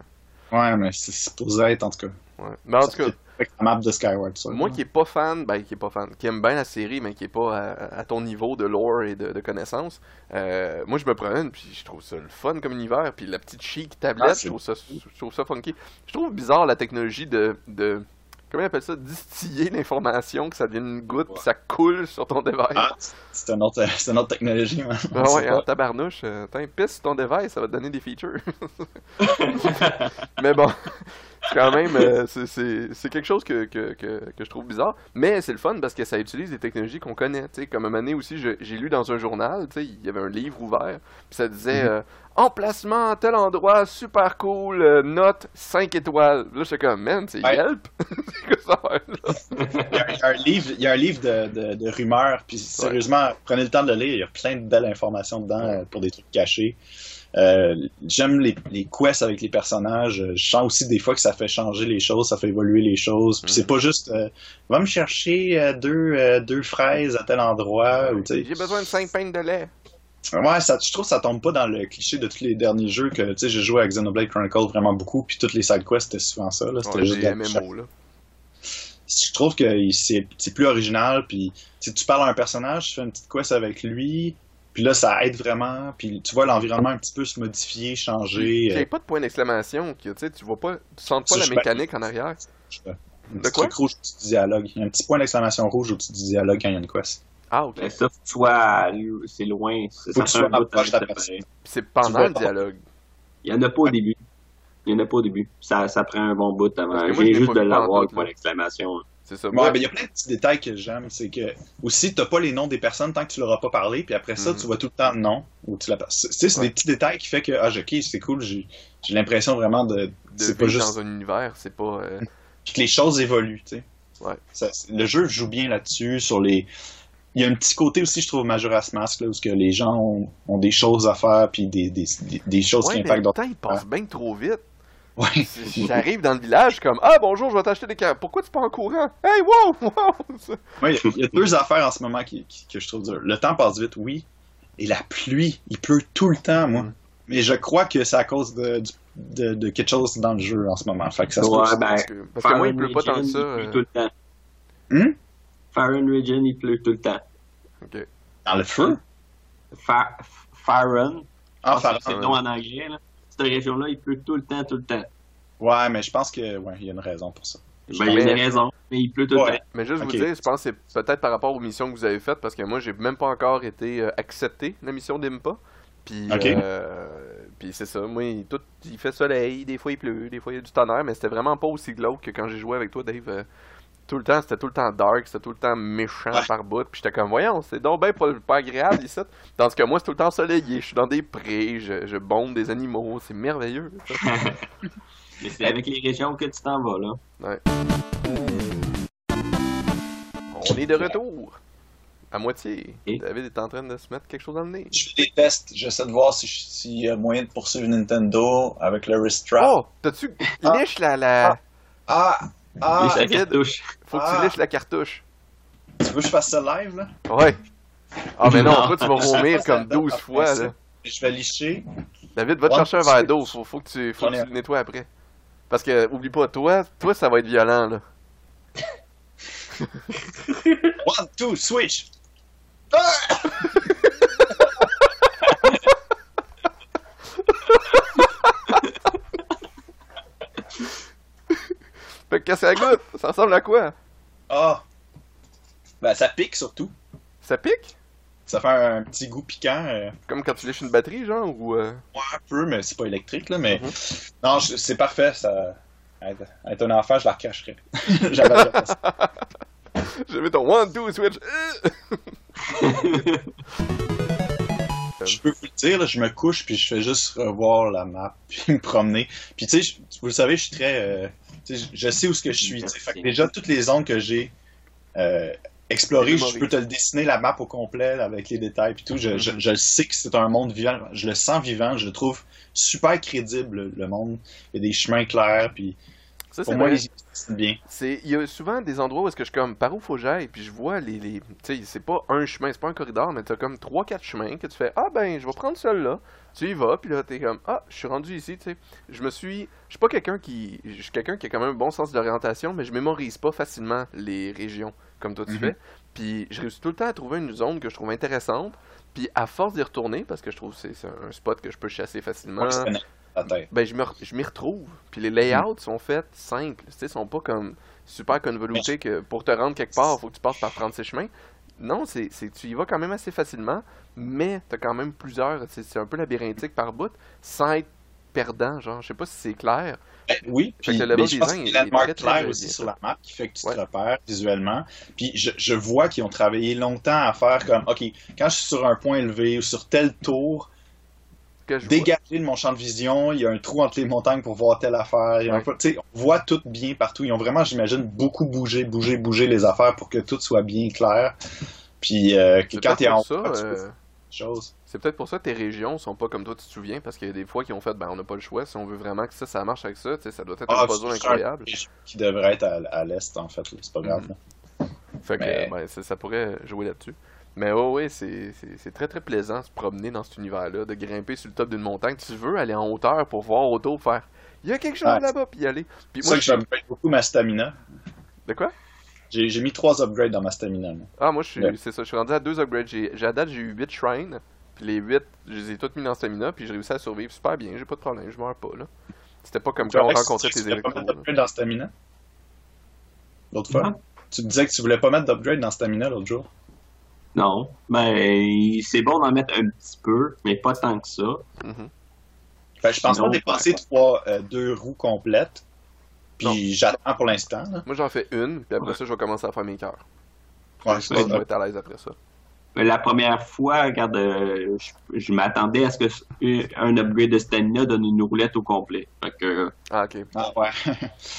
Ouais, mais c'est supposé être en tout cas. ouais. Mais en tout cas, Avec la map de Skyward Sword. Moi qui est pas fan, ben qui est pas fan, qui aime bien la série mais qui est pas à, à ton niveau de lore et de, de connaissances, euh, moi je me promène puis je trouve ça le fun comme univers puis la petite chic tablette, Ah, je trouve ça je trouve ça funky. Je trouve bizarre la technologie de, de comment on appelle ça, distiller l'information que ça devienne une goutte puis ça coule sur ton device. Ah, c'est une autre, c'est une autre technologie, man. Ah ouais, en tabarnouche, euh, t'as un pisse ton device, ça va te donner des features. mais bon, quand même, euh, c'est- quelque chose que, que, que, que je trouve bizarre. Mais c'est le fun parce que ça utilise des technologies qu'on connaît. Comme un donné aussi, j'ai lu dans un journal, il y avait un livre ouvert, puis ça disait Mhm. euh, emplacement à tel endroit, super cool, euh, note 5 étoiles. Là, j'étais comme, man, c'est Ouais. Yelp? Il y, a, un livre, il y a un livre de, de, de rumeurs, puis sérieusement, prenez le temps de le lire. Il y a plein de belles informations dedans pour des trucs cachés. Euh, J'aime les, les quests avec les personnages. Euh, Je sens aussi des fois que ça fait changer les choses, ça fait évoluer les choses. Puis Mhm. c'est pas juste euh, va me chercher deux, deux fraises à tel endroit. J'ai besoin de 5 pintes de lait. Ouais, ça, je trouve que ça tombe pas dans le cliché de tous les derniers jeux que tu sais, j'ai joué à Xenoblade Chronicles vraiment beaucoup, puis toutes les side quests c'était souvent ça. Là, c'était juste des MMO, là. je trouve que c'est c'est plus original puis tu parles à un personnage tu fais une petite quest avec lui puis là ça aide vraiment puis tu vois l'environnement un petit peu se modifier changer Il n'y euh, a pas de point d'exclamation, tu sais, tu vois pas, tu sens pas la mécanique en arrière. un de petit quoi? truc rouge au-dessus du dialogue il y a un petit point d'exclamation rouge au-dessus du dialogue quand il y a une quest Ah, ok. Mais ça, faut que tu sois, c'est loin, c'est- Faut ça que tu un sois bout proche de la de personne. C'est pendant le dialogue. Il y en a pas au début. Il y en a pas au début. Ça, ça prend un bon bout avant. J'ai juste de l'avoir, là. d'exclamation. C'est ça. Ouais, ben, il y a plein de petits détails que j'aime. C'est que, aussi, t'as pas les noms des personnes tant que tu leur as pas parlé, puis après ça, Mhm. tu vois tout le temps non. Ou tu la... C'est Ouais. des petits détails qui fait que, ah, ok, c'est cool, j'ai l'impression vraiment de. de C'est pas juste. dans un univers, c'est pas. euh, Puis que les choses évoluent, tu sais. Ouais. Ça- le jeu joue bien là-dessus, sur les. Il y a un petit côté aussi, je trouve, Majora's Mask, là, où que les gens ont, ont des choses à faire, puis des, des, des, des choses Ouais, qui impactent le d'autres. temps, il passe bien trop vite. Ouais. J'arrive dans le village comme Ah bonjour, je vais t'acheter des cartes. Pourquoi tu pars en courant? Hey, wow! wow! Ouais, il y a- il y, a deux affaires en ce moment qui, qui- que je trouve dur. Le temps passe vite, oui. Et la pluie, il pleut tout le temps, moi. Mm. Mais je crois que c'est à cause de, de, de quelque chose dans le jeu en ce moment. Fait que ça se Ouais, ben, Parce que, parce que moi, il pleut pas tant que ça. Il pleut euh, tout le temps. Hum? Farron Region, il pleut tout le temps. ok. Dans le feu? Fa- Farron, Ah, Pharaon. c'est le nom en anglais, là. Cette région-là, il pleut tout le temps, tout le temps. Ouais, mais je pense que ouais, il y a une raison pour ça. Ben, il y a Mais- des raisons, mais il pleut tout Ouais. le temps. Mais juste vous dire, je pense que c'est peut-être par rapport aux missions que vous avez faites, parce que moi, j'ai même pas encore été euh, accepté, la mission d'Impa. Puis, euh, puis c'est ça, moi, il, tout, il fait soleil, des fois il pleut, des fois il y a du tonnerre, mais c'était vraiment pas aussi glauque que quand j'ai joué avec toi, Dave. Tout le temps, c'était tout le temps dark, c'était tout le temps méchant Ouais. par bout, puis j'étais comme, voyons, c'est donc ben pas, pas agréable ici. Tandis que moi, c'est tout le temps ensoleillé, je suis dans des prés, je, je bombe des animaux, c'est merveilleux. Mais c'est avec les régions que tu t'en vas, là. On est de retour. À moitié. Et? David est en train de se mettre quelque chose dans le nez. Je fais des tests, j'essaie de voir si- s'il y a moyen de poursuivre Nintendo avec le wrist strap. Oh, t'as-tu Ah. liche la, la... Ah! Ah! Les David. cartouches. Faut que Ah. tu liches la cartouche. Tu veux que je fasse ça live, là? Ouais. Ah mais non, toi tu vas vomir comme donne 12 après fois là. Je vais licher. David, va te One chercher un verre d'eau, faut, faut que tu faut que tu le nettoies après. Parce que oublie pas, toi, toi ça va être violent là. One, two, switch! Ah! Fait que qu'est-ce que ça goûte? Ça ressemble à quoi? Ah! Ben, ça pique surtout. Ça pique? Ça fait un petit goût piquant. euh, Comme quand tu liches une batterie genre ou euh... Ouais, un peu, mais c'est pas électrique, là. Mais Mhm. non, je- c'est parfait. Ça... Être un enfant, je la recacherais. J'avais mis ton one, two, switch. Je peux vous le dire, là, je me couche puis je fais juste revoir la map puis me promener. Puis tu sais, je- vous le savez, je suis très, euh, tu sais, je sais où ce que je suis. Fait que déjà toutes les zones que j'ai euh, explorées, je peux te le dessiner la map au complet avec les détails puis tout. Je, je, je le sais que c'est un monde vivant. Je le sens vivant. Je le trouve super crédible le monde. Il y a des chemins clairs puis Ça, pour moi c'est bien. C'est, il y a souvent des endroits où est-ce que je suis comme par où faut que j'aille, puis je vois les, les tu sais, c'est pas un chemin, c'est pas un corridor, mais t'as comme trois quatre chemins que tu fais ah ben je vais prendre celui-là, tu y vas, puis là t'es comme ah je suis rendu ici, tu sais, je me suis, je suis pas quelqu'un qui, je suis quelqu'un qui a quand même un bon sens d'orientation, mais je mémorise pas facilement les régions comme toi tu Mhm. fais, puis je réussis tout le temps à trouver une zone que je trouve intéressante, puis à force d'y retourner parce que je trouve que c'est, un spot que je peux chasser facilement. Ben, je me re- je m'y retrouve. Puis les layouts sont faits simples. Tu sais, sont pas comme super convolutés que pour te rendre quelque part, faut que tu passes par 36 chemins. Non, c'est, tu y vas quand même assez facilement, mais t'as quand même plusieurs. C'est, un peu labyrinthique par bout, sans être perdant, genre. Je sais pas si c'est clair. Ben, oui, puis le mais je pense qu'il y a une très claire aussi sur la map qui fait que tu Ouais. te repères visuellement. Puis je, je vois qu'ils ont travaillé longtemps à faire comme, OK, quand je suis sur un point élevé ou sur tel tour. Dégager de mon champ de vision, il y a un trou entre les montagnes pour voir telle affaire. Ouais. peu- on voit tout bien partout. Ils ont vraiment, j'imagine, beaucoup bougé, bougé, bougé les affaires pour que tout soit bien clair. Puis euh, que C'est quand peut-être t'es en pour ça, haut, euh, choses. C'est peut-être pour ça que tes régions sont pas comme toi, tu te souviens, parce qu'il y a des fois qui ont fait, ben on n'a pas le choix, si on veut vraiment que ça, ça marche avec ça, tu sais, ça doit être Ah, un puzzle c'est incroyable. qui devrait être à, à l'est, en fait. C'est pas grave. Mhm. Fait que, Mais- ben, ça pourrait jouer là-dessus. Mais ouais, ouais, c'est c'est- c'est très très plaisant de se promener dans cet univers-là, de grimper sur le top d'une montagne. Tu veux aller en hauteur pour voir autour, faire il y a quelque chose Ouais. là-bas, puis y aller. Puis C'est moi, ça que j'upgrade beaucoup ma stamina. De quoi? J'ai j'ai mis trois upgrades dans ma stamina. moi. Ah, moi, je Ouais. c'est ça, je suis rendu à deux upgrades. J'ai, j'ai- à date, j'ai eu 8 shrines, puis les 8, je les ai toutes mis dans stamina, puis j'ai réussi à survivre super bien, j'ai pas de problème, je meurs pas, là. C'était pas comme quand on rencontrait tu tes voulais pas mettre là. d'upgrade dans stamina? L'autre fois? Tu me disais que tu voulais pas mettre d'upgrade dans stamina l'autre jour. Non. Ben, c'est bon d'en mettre un petit peu, mais pas tant que ça. Mhm. Ben, je pense Sinon, pas dépasser trois, euh, deux roues complètes. Non. Puis j'attends pour l'instant. Moi, j'en fais une, puis après Ouais. ça, je vais commencer à faire mes cœurs. Ouais, Je vais être à l'aise après ça. La première fois, regarde, euh, je, je m'attendais à ce que s- un upgrade de stamina donne une roulette au complet. Fait que, Ah, ok. Ah ouais.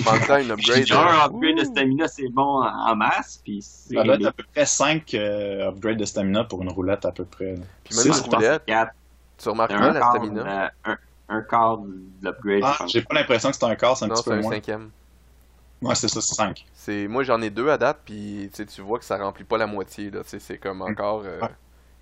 Temps, une upgrade. genre, euh, un upgrade de stamina, c'est bon en, masse, puis Ça doit être à peu près 5 upgrades de stamina pour une roulette à peu près. Puis même Six, une roulette, c'est quatre. tu C'est remarqueras un la quart, stamina? de- un, un quart de l'upgrade, Ah, j'ai pas l'impression que c'est un quart, c'est un Non, petit c'est peu un moins. cinquième. Ouais, c'est ça, c'est 5. C'est moi j'en ai deux à date puis tu vois que ça remplit pas la moitié là, c'est comme encore euh, Ouais.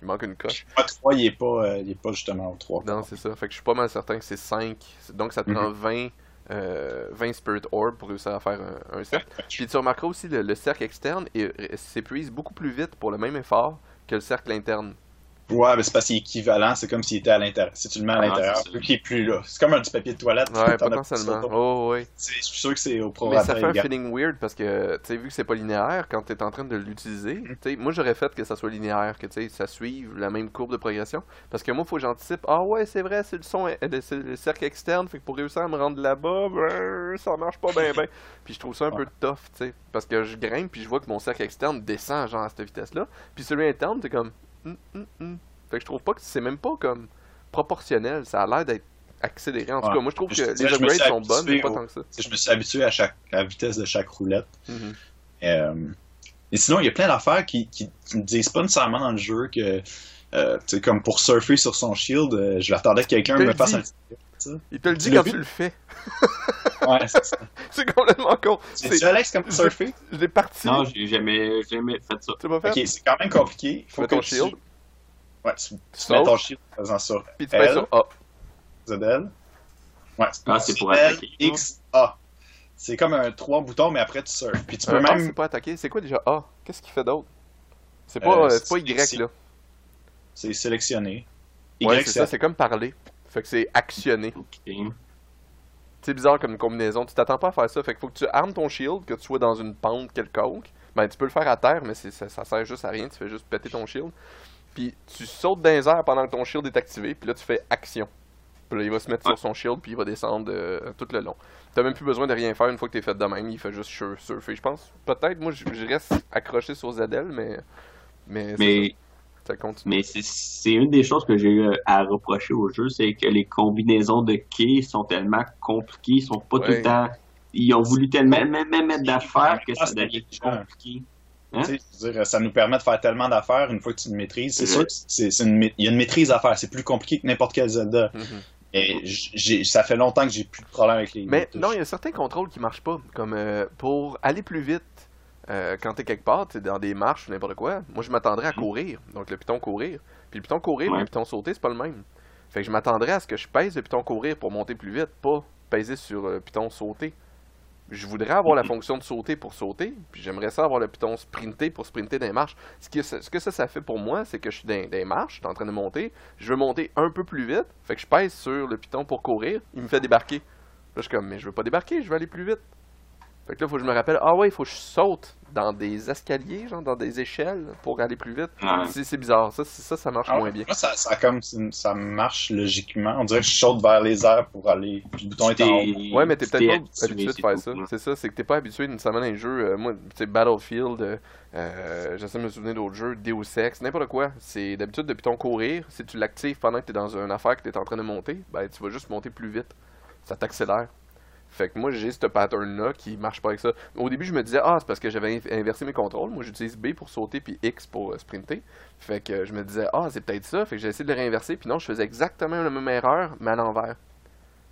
il manque une coche. Moi, 3, il est pas, euh, il est pas justement au 3. Non, c'est ça. Fait que je suis pas mal certain que c'est 5. Donc ça te prend 20 euh, 20 Spirit Orb pour réussir à faire un, un cercle. Puis tu remarqueras aussi le, le cercle externe s'épuise beaucoup plus vite pour le même effort que le cercle interne. Ouais, mais c'est parce qu'il est équivalent, c'est comme s'il était à l'intérieur. Si tu le mets à Ah, l'intérieur, vu qu'il est plus là. C'est comme un petit papier de toilette. Ouais, potentiellement. Oh, ouais. Je suis sûr que c'est au Mais prorata ça fait un feeling weird parce que, tu sais, vu que c'est pas linéaire, quand tu es en train de l'utiliser, Mm. tu sais, moi j'aurais fait que ça soit linéaire, que tu sais, ça suive la même courbe de progression. Parce que moi, faut que j'anticipe, ah ouais, c'est vrai, c'est le son, euh, c'est le cercle externe, fait que pour réussir à me rendre là-bas, ben, ça marche pas bien, bien. Puis je trouve ça un peu tough, tu sais, parce que je grimpe puis je vois que mon cercle externe descend, genre, à cette vitesse-là. Puis celui interne, c'est comme, Fait que je trouve pas que c'est même pas comme proportionnel, ça a l'air d'être accéléré. En tout Ouais. cas, moi je trouve Je que dirais, les upgrades sont bonnes, mais pas au- tant que ça. Je me suis habitué à, chaque, à la vitesse de chaque roulette. Mhm. Euh, et sinon, il y a plein d'affaires qui, qui, qui me disent pas nécessairement dans le jeu que, euh, tu sais, comme pour surfer sur son shield, euh, je l'attendais que quelqu'un me fasse un petit. Il te le dit quand vu? tu le fais. Ouais, c'est ça. C'est complètement con. C'est Alex comme surfer? Je l'ai parti. Non, j'ai jamais, jamais fait ça. Tu pas fait? Ok, c'est quand même compliqué. Tu Faut mets que ton tu... shield, Ouais, tu, tu tu mets ton shield en faisant ça. puis tu fais L. sur A. ZL. Ouais, Ah, c'est pour L, attaquer. X, A. C'est comme un trois boutons, mais après tu surfes. Puis tu peux Euh, même. c'est pas attaqué. C'est quoi déjà A? Qu'est-ce qu'il fait d'autre? C'est pas, Euh, euh, Y, là. C'est sélectionné. Y, Ouais, c'est ça, c'est comme parler. Fait que c'est actionner. Ok. C'est bizarre comme combinaison. Tu t'attends pas à faire ça. Fait qu'il faut que tu armes ton shield, que tu sois dans une pente quelconque. Ben, tu peux le faire à terre, mais ça, ça sert juste à rien. Tu fais juste péter ton shield. Puis tu sautes dans les airs pendant que ton shield est activé. Puis là, tu fais action. Puis là, il va se mettre sur son shield, puis il va descendre euh, tout le long. T'as même plus besoin de rien faire une fois que t'es fait de même. Il fait juste sur- surfer, je pense. Peut-être, moi, je reste accroché sur ZL, mais. Mais, Mais, ça, ça continue. mais c'est- une des choses que j'ai eu à reprocher au jeu, c'est que les combinaisons de keys sont tellement compliquées, ils sont pas tout le temps. Ils ont voulu tellement même, même mettre d'affaires que Ah, ça c'est devient compliqué. Hein? Dire, ça nous permet de faire tellement d'affaires une fois que tu le maîtrises. C'est sûr vrai. que c'est, c'est une, ma- il y a une maîtrise à faire. C'est plus compliqué que n'importe quel Zelda. Mhm. Et j'ai, ça fait longtemps que j'ai plus de problème avec les. Mais touches. non, il y a certains contrôles qui marchent pas. Comme euh, pour aller plus vite, euh, quand t'es quelque part, t'es dans des marches ou n'importe quoi, moi je m'attendrais à courir. Donc le piton courir. Puis le piton courir et le piton sauter, c'est pas le même. Fait que je m'attendrais à ce que je pèse le piton courir pour monter plus vite, pas peser sur le piton sauter. Je voudrais avoir la fonction de sauter pour sauter, puis j'aimerais ça avoir le piton sprinter pour sprinter dans les marches. Ce que, ça- ce que ça, ça fait pour moi, c'est que je suis dans, dans les marches, je suis en train de monter, je veux monter un peu plus vite, fait que je pèse sur le piton pour courir, il me fait débarquer. Là, je suis comme, mais je veux pas débarquer, je veux aller plus vite. Fait que là, faut que je me rappelle, ah ouais, il faut que je saute dans des escaliers, genre dans des échelles pour aller plus vite. Ouais. C'est bizarre, ça, c'est- ça, ça marche Ah, moins bien. Moi, ça, ça, comme, ça marche logiquement. On dirait que je saute vers les airs pour aller. Puis le bouton est en haut. Ouais, mais t'es peut-être pas habitué, habitué de c'est faire tout, ça. C'est ça, c'est que t'es pas habitué nécessairement dans les jeux. euh, moi, tu sais, Battlefield, euh, euh, j'essaie de me souvenir d'autres jeux, Deus Ex, n'importe quoi. C'est d'habitude depuis ton courir, si tu l'actives pendant que t'es dans une affaire que t'es en train de monter, ben tu vas juste monter plus vite. Ça t'accélère. Fait que moi, j'ai ce pattern-là qui marche pas avec ça. Au début, je me disais, ah, c'est parce que j'avais in- inversé mes contrôles. Moi, j'utilise B pour sauter puis X pour euh, sprinter. Fait que euh, je me disais, ah, c'est peut-être ça. Fait que j'ai essayé de le réinverser. Puis non, je faisais exactement la même erreur, mais à l'envers.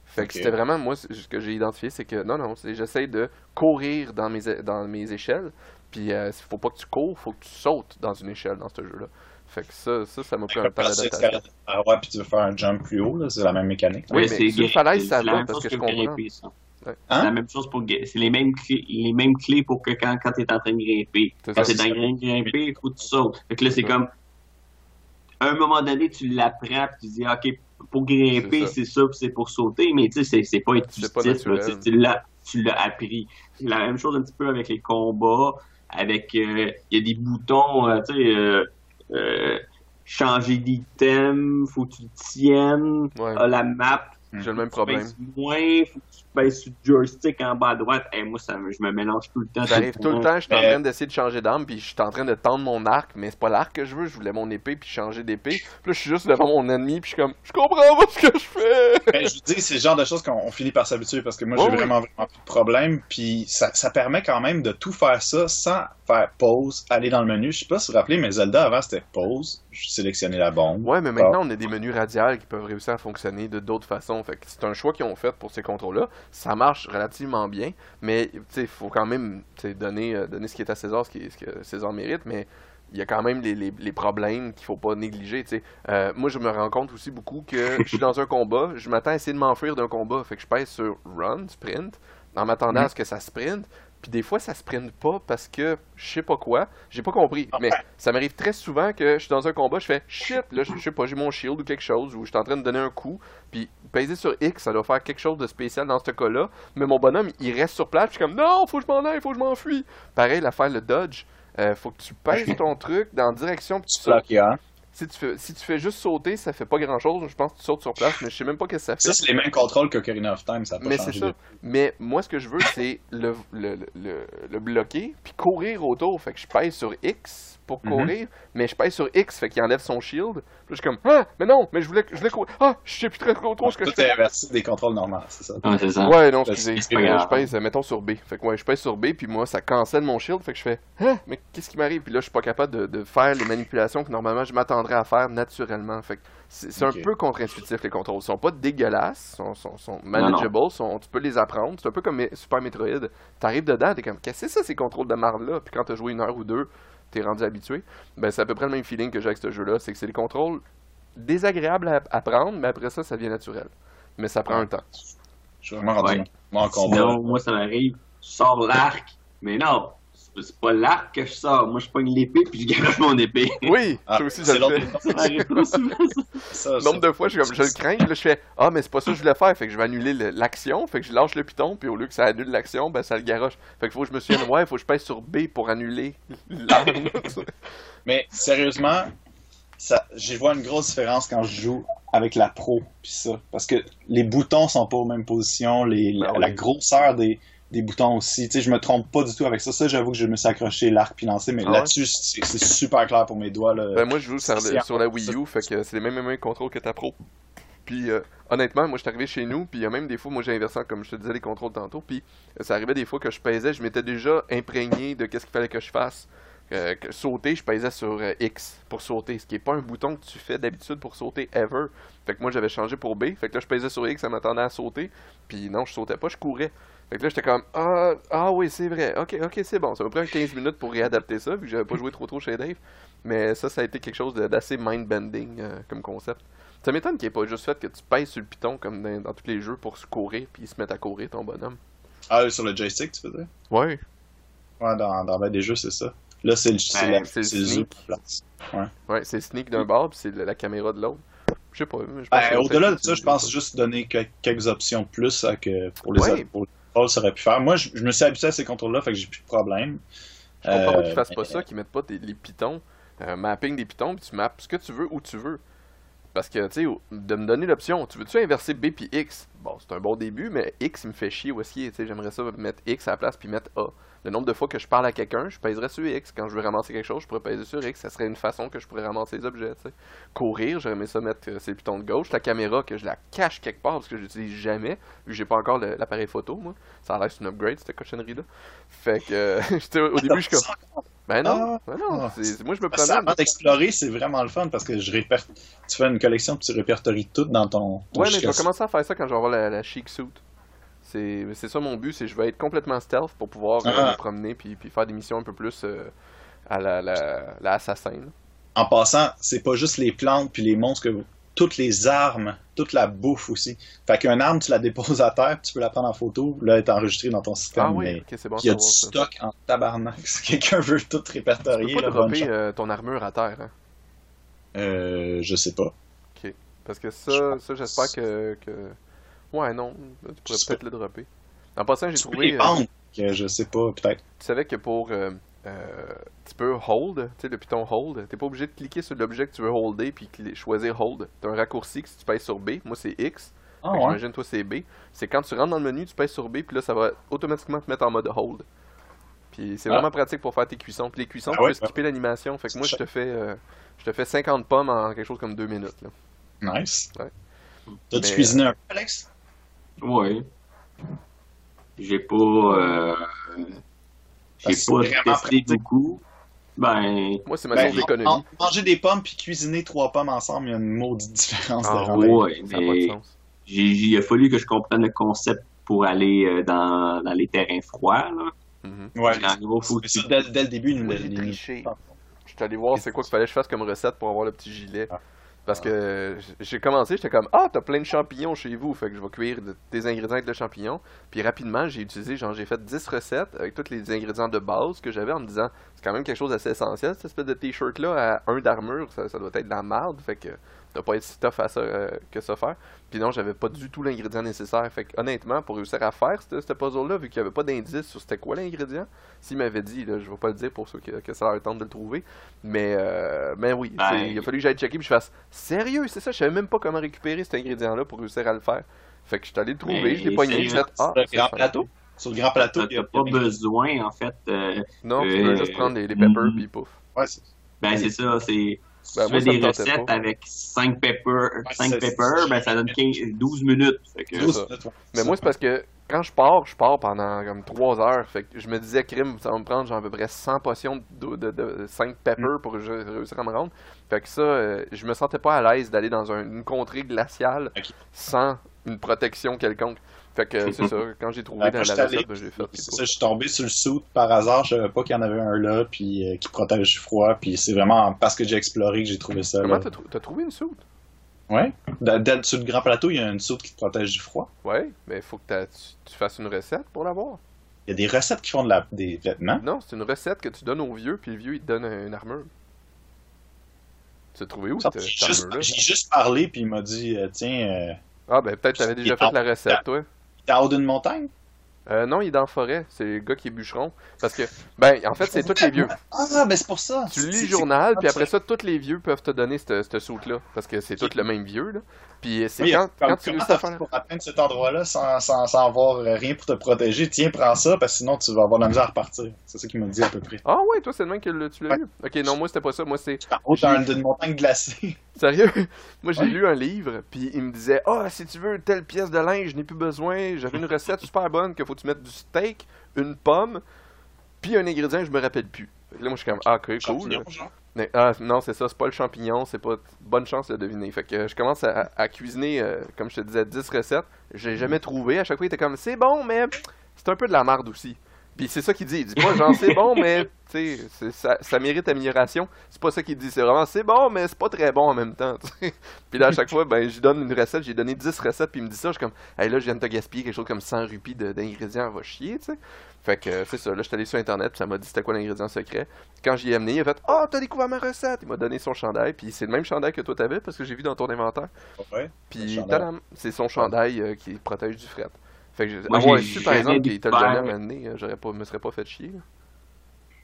Fait que c'était vraiment, moi, ce que j'ai identifié, c'est que non, non, j'essaie de courir dans mes, dans mes échelles. Puis euh, faut pas que tu cours, faut que tu sautes dans une échelle dans ce jeu-là. Fait que ça, ça, ça m'a pris un temps d'adaptation. Ah ouais, puis tu veux faire un jump plus haut, c'est la même mécanique. Oui, mais c'est sur falaise, ça va, parce que je comprends. ça. Ouais. C'est Hein? la même chose pour c'est les mêmes clés, les mêmes clés pour que quand, quand t'es en train de grimper. Quand ça. t'es en train de grimper, il faut que tu sautes. Fait que là, c'est comme, à un moment donné, tu l'apprends, puis tu dis, OK, pour grimper, C'est ça. c'est ça, puis c'est pour sauter, mais tu sais, c'est- c'est pas intuitif. Tu tu l'as, tu l'as appris. C'est la même chose un petit peu avec les combats, avec, euh, il y a des boutons, euh, tu sais, euh, euh, changer d'item, faut que tu le tiennes, Ouais. ah, la map, J'ai le même problème. moins, faut que tu sur le joystick en bas à droite. Et moi, ça, je me mélange tout le temps. Ça arrive tout le temps, je suis en train d'essayer de changer d'arme, puis je suis en train de tendre mon arc, mais c'est pas l'arc que je veux, je voulais mon épée, puis changer d'épée. Puis là, je suis juste devant mon ennemi, puis je suis comme, je comprends pas ce que je fais! Ben, je vous dis, c'est le genre de choses qu'on on finit par s'habituer parce que moi, Oh j'ai oui. vraiment, vraiment plus de problème. Puis ça, ça permet quand même de tout faire ça sans faire pause, aller dans le menu. Je sais pas si vous vous rappelez, mais Zelda avant c'était pause, je sélectionnais la bombe. Ouais, mais maintenant, on a des menus radiales qui peuvent réussir à fonctionner de d'autres façons. Fait que c'est un choix qu'ils ont fait pour ces contrôles-là. Ça marche relativement bien, mais il faut quand même donner, euh, donner ce qui est à César, ce, qui est- ce que César mérite, mais il y a quand même les, les- les problèmes qu'il faut pas négliger. Euh, moi, je me rends compte aussi beaucoup que je suis dans un combat, je m'attends à essayer de m'enfuir d'un combat, fait que je pèse sur Run, Sprint, en m'attendant à ce que ça sprint. Puis des fois, ça sprint pas parce que je sais pas quoi. J'ai pas compris. Mais ça m'arrive très souvent que je suis dans un combat, je fais shit, là, je je sais pas, j'ai mon shield ou quelque chose, ou je suis en train de donner un coup. Puis peser sur X, ça doit faire quelque chose de spécial dans ce cas-là. Mais mon bonhomme, il reste sur place, puis je suis comme non, faut que je m'en aille, faut que je m'enfuis. Pareil, l'affaire le dodge. euh, faut que tu pèses ton truc dans la direction puis tu sautes. Si tu, fais, si tu fais juste sauter, ça fait pas grand chose. Je pense que tu sautes sur place, mais je sais même pas qu'est-ce que ça fait. Ça, c'est les mêmes contrôles qu'Ocarina of Time, ça a pas Mais c'est changé. ça. de- Mais moi, ce que je veux, c'est le, le, le, le bloquer, puis courir autour. Fait que je pèse sur X pour Mhm. courir, mais je pèse sur X, fait qu'il enlève son shield. Puis là, je suis comme, ah, mais non, mais je voulais, je voulais courir. Ah, je sais plus très trop trop ce que je Tout fais. est inversé des contrôles normaux, c'est ça. Ouais, c'est ça. Ouais, non, C'est- excusez. c'est pas grave. je pèse, mettons sur B. Fait que ouais, je pèse sur B, puis moi, ça cancelle mon shield. Fait que je fais, ah, mais qu'est-ce qui m'arrive? Puis là, je suis pas capable de, de faire les manipulations que normalement je m'attendrais à faire naturellement. Fait que c'est un peu contre-intuitif, les contrôles. Ils sont pas dégueulasses, sont, sont, sont manageable, sont, tu peux les apprendre. C'est un peu comme Super Metroid. T'arrives dedans, t'es comme, qu'est-ce que c'est ça, ces contrôles de marde-là? Puis quand t'as joué une heure ou deux, t'es rendu habitué. Ben, c'est à peu près le même feeling que j'ai avec ce jeu-là. C'est que c'est des contrôles désagréables à apprendre, mais après ça, ça devient naturel. Mais ça prend un temps. Je suis vraiment rendu Ouais. Sinon, moi, ça m'arrive, je sors l'arc, mais non, c'est pas l'arc que je sors. Moi, je pogne l'épée, puis je garde mon épée. Oui, Ah, ça aussi, ça c'est le. Nombre de fois, je, suis comme, je le crains, là, je fais Ah, mais c'est pas ça que je voulais faire, fait que je vais annuler le- l'action, fait que je lâche le piton, puis au lieu que ça annule l'action, ben ça le garoche. Fait que faut que je me souvienne, ouais, faut que je pèse sur B pour annuler l'arme. Mais sérieusement, ça, j'y vois une grosse différence quand je joue avec la pro puis ça, parce que les boutons sont pas aux mêmes positions, les, la, Ah oui. la grosseur des, des boutons aussi. Tu sais, je me trompe pas du tout avec ça. Ça, j'avoue que je me suis accroché l'arc puis lancé, mais Ah ouais? là-dessus, c'est, super clair pour mes doigts là. ben, moi, je joue sur, le- sur la Wii U, fait que c'est les mêmes, mêmes contrôles que ta pro. Puis, euh, honnêtement, moi, je suis arrivé chez nous, puis il y a même des fois, moi, j'ai inversé, comme je te disais, les contrôles tantôt, puis euh, ça arrivait des fois que je pesais, je m'étais déjà imprégné de qu'est-ce qu'il fallait que je fasse. Euh, que sauter, je pesais sur euh, X pour sauter, ce qui est pas un bouton que tu fais d'habitude pour sauter ever. Fait que moi j'avais changé pour B, fait que là je pesais sur X, ça m'attendait à sauter, puis non, je sautais pas, je courais. Fait que là j'étais comme ah, ah oui, c'est vrai. OK, OK, c'est bon. Ça m'a pris 15 minutes pour réadapter ça, vu que j'avais pas joué trop trop chez Dave. Mais ça ça a été quelque chose d'assez mind-bending euh, comme concept. Ça m'étonne qu'il n'y ait pas juste fait que tu pèses sur le piton comme dans, dans tous les jeux pour se courir puis se mettre à courir ton bonhomme. Ah, sur le joystick, tu faisais? Ouais. Ouais, dans, dans ben des jeux, c'est ça. Là, c'est le, Ouais, la- c'est sneak. place. Ouais, c'est sneak d'un bord puis c'est la caméra de l'autre. Je sais pas. Ben, au-delà de ça, je pense juste donner que- quelques options plus à que pour les Ouais. autres, contrôles, ça aurait pu faire. Moi, je, je me suis habitué à ces contrôles-là, fait que j'ai plus de problème. Je comprends pas Euh, qu'ils fassent pas ça, qu'ils mettent pas des- les pitons, euh, mapping des pitons, puis tu mappes ce que tu veux où tu veux. Parce que, tu sais, de me donner l'option, tu veux-tu inverser B puis X? Bon, c'est un bon début, mais X, il me fait chier aussi. Tu sais, j'aimerais ça mettre X à la place puis mettre A. Le nombre de fois que je parle à quelqu'un, je pèserais sur X. Quand je veux ramasser quelque chose, je pourrais peser sur X. Ça serait une façon que je pourrais ramasser les objets. Courir, j'aurais aimé ça mettre euh, ces pitons de gauche. La caméra, que je la cache quelque part parce que je l'utilise jamais, vu que j'ai pas encore l'appareil photo, moi. Ça a l'air c'est une upgrade, cette cochonnerie-là. Fait que, euh, au début, je suis comme. Ben non, ben non. Ah. moi, je me Ça, promène. avant d'explorer, c'est vraiment le fun parce que je tu fais une collection puis tu répertories tout dans ton. ton Ouais, mais je vais commencer à faire ça quand je vais avoir la, la chic suit. C'est ça mon but, c'est que je vais être complètement stealth pour pouvoir euh, Ah. me promener puis, puis faire des missions un peu plus euh, à la, la, la assassin. En passant, c'est pas juste les plantes puis les monstres que vous- toutes les armes, toute la bouffe aussi. Fait qu'une arme, tu la déposes à terre, puis tu peux la prendre en photo, là, elle est enregistrée dans ton système. Ah oui, mais ok, c'est bon. il y a du ça. stock en tabarnak. Si quelqu'un veut tout Tu répertorier, peux pas là, bonne dropper chance. euh, ton armure à terre, hein? Euh, je sais pas. Parce que ça, j'espère que, que. Ouais, non, tu pourrais peut-être le dropper. En passant, j'ai trouvé. les euh, que je sais pas, peut-être. Tu savais que pour. euh, euh, tu peux hold, tu sais, le piton hold. T'es pas obligé de cliquer sur l'objet que tu veux holder puis choisir hold. T'as un raccourci que si tu pèses sur B, moi c'est X. Ah que ouais? J'imagine, toi, c'est B. C'est quand tu rentres dans le menu, tu pèses sur B, puis là, ça va automatiquement te mettre en mode hold. Puis c'est Ah. vraiment pratique pour faire tes cuissons. Puis les cuissons, Ah tu peux ouais, skipper l'animation. Fait que moi, je te fais, euh, je te fais 50 pommes en quelque chose comme 2 minutes. Là. Nice. Ouais. T'as-tu cuisiné un peu, Alex? Ouais. J'ai pas. Euh... J'ai pas testé pratique. beaucoup. Ben. Moi, c'est ma Ben, source d'économie. manger des pommes puis cuisiner trois pommes ensemble, il y a une maudite différence Ah de de mais il a fallu que je comprenne le concept pour aller euh, dans, dans les terrains froids. Là. Mhm. Ouais, En gros, faut que c'est tu- ça, dès, dès le début, il nous l'a. Je suis allé voir c'est quoi qu'il fallait que je fasse comme recette pour avoir le petit gilet. Ah. Parce que j'ai commencé, j'étais comme Ah, t'as plein de champignons chez vous, fait que je vais cuire de- des ingrédients avec le champignon. Puis rapidement, j'ai utilisé, genre, j'ai fait 10 recettes avec tous les ingrédients de base que j'avais en me disant C'est quand même quelque chose d'assez essentiel, cette espèce de t-shirt-là à un d'armure, ça, ça doit être de la merde, fait que ça doit pas être si tough à ça, euh, que ça faire. Puis non, j'avais pas du tout l'ingrédient nécessaire. Fait que honnêtement, pour réussir à faire ce ce puzzle-là, vu qu'il y avait pas d'indice sur c'était quoi l'ingrédient, s'il m'avait dit, là, je vais pas le dire pour ceux que, que ça leur tente de le trouver, mais, euh, mais oui, Ben, il a fallu que j'aille checker puis je fasse sérieux, c'est ça, je savais même pas comment récupérer cet ingrédient-là pour réussir à le faire. Fait que je suis allé le trouver, Mais je l'ai pogné, je ah, Sur le c'est grand plateau? Sur le grand plateau, il y a- pas besoin, en fait. euh, Non, tu peux Euh, juste prendre les, les peppers mm. puis pouf. Ouais, c'est ben, c'est ça. C'est. Ben, tu moi, fais des recettes pas. avec 5 peppers, cinq c'est- peppers, ben, ça donne 15, 12 minutes. Fait que, C'est 12 ça. minutes, ouais. Mais moi, c'est parce que quand je pars, je pars pendant comme 3 heures. Fait que je me disais, crime, ça va me prendre genre à peu près 100 potions de, de, de 5 peppers pour que je réussir à me rendre. Fait que ça, euh, je me sentais pas à l'aise d'aller dans un- une contrée glaciale sans une protection quelconque. Fait que c'est ça, quand j'ai trouvé Ouais, la, recette, ben, j'ai fait. C'est ça, je suis tombé sur le suit par hasard, je savais pas qu'il y en avait un là, puis euh, qui protège du froid, puis c'est vraiment parce que j'ai exploré que j'ai trouvé ça. Comment là. t'as trou- t'as trouvé une soude? Ouais. Dès- sur le grand plateau, il y a une soude qui te protège du froid. Ouais, mais il faut que tu, tu fasses une recette pour l'avoir. Il y a des recettes qui font de la, des vêtements. Non, c'est une recette que tu donnes au vieux, puis le vieux, il te donne une armure. Tu as trouvé où J'ai cette juste, armure-là? j'ai juste parlé, puis il m'a dit euh, Tiens, euh, Ah, ben peut-être t'avais déjà fait la recette, toi. T'es en haut d'une montagne? Euh, non, il est dans la forêt. C'est le gars qui est bûcheron. Parce que, ben, en fait, c'est tous les vieux. Ah, mais c'est pour ça. Tu lis le journal, puis après ça, tous les vieux peuvent te donner cette, soute-là. Parce que c'est tout le même vieux, là. Puis c'est Oui, quand, quand tu réussis à faire... pour atteindre cet endroit-là sans, sans, sans avoir euh, rien pour te protéger? Tiens, prends ça, parce que sinon tu vas avoir de la misère à repartir. C'est ça qu'il m'a dit à peu près. Ah ouais, toi, c'est le même que le- tu l'as Ouais. eu. Ok, non, moi, c'était pas ça. Moi, c'est... En haut d'un- d'une montagne glacée. Sérieux? Moi, j'ai lu un livre, puis il me disait Ah, si tu veux telle pièce de linge, je n'ai plus besoin. J'avais une recette super bonne que faut que tu mettes du steak, une pomme, puis un ingrédient que je me rappelle plus. Là, moi, je suis comme Ah, ok, cool. Mais- ah, non, c'est ça, c'est pas le champignon, c'est pas. Bonne chance de deviner. Fait que euh, je commence à, à cuisiner, euh, comme je te disais, 10 recettes. J'ai jamais trouvé. À chaque fois, il était comme C'est bon, mais c'est un peu de la merde aussi. Puis c'est ça qu'il dit. Il dit pas genre c'est bon, mais tu sais, c'est- ça, ça mérite amélioration. C'est pas ça qu'il dit. C'est vraiment c'est bon, mais c'est pas très bon en même temps. Puis là, à chaque fois, ben, je lui donne une recette. J'ai donné 10 recettes, puis il me dit ça. Je suis comme, hey, là, je viens de te gaspiller quelque chose comme 100 rupies d'ingrédients, va chier, tu sais. Fait que c'est ça. Là, je suis allé sur Internet, puis ça m'a dit c'était quoi l'ingrédient secret. Quand j'y ai amené, il a fait Oh, t'as découvert ma recette Il m'a donné son chandail, puis c'est le même chandail que toi t'avais, parce que j'ai vu dans ton inventaire. Ouais. Puis, c'est son chandail euh, qui protège du fret. Fait que Moi, avoir j'ai su par jamais exemple qu'il te le j'aurais pas, me serais pas fait chier. là.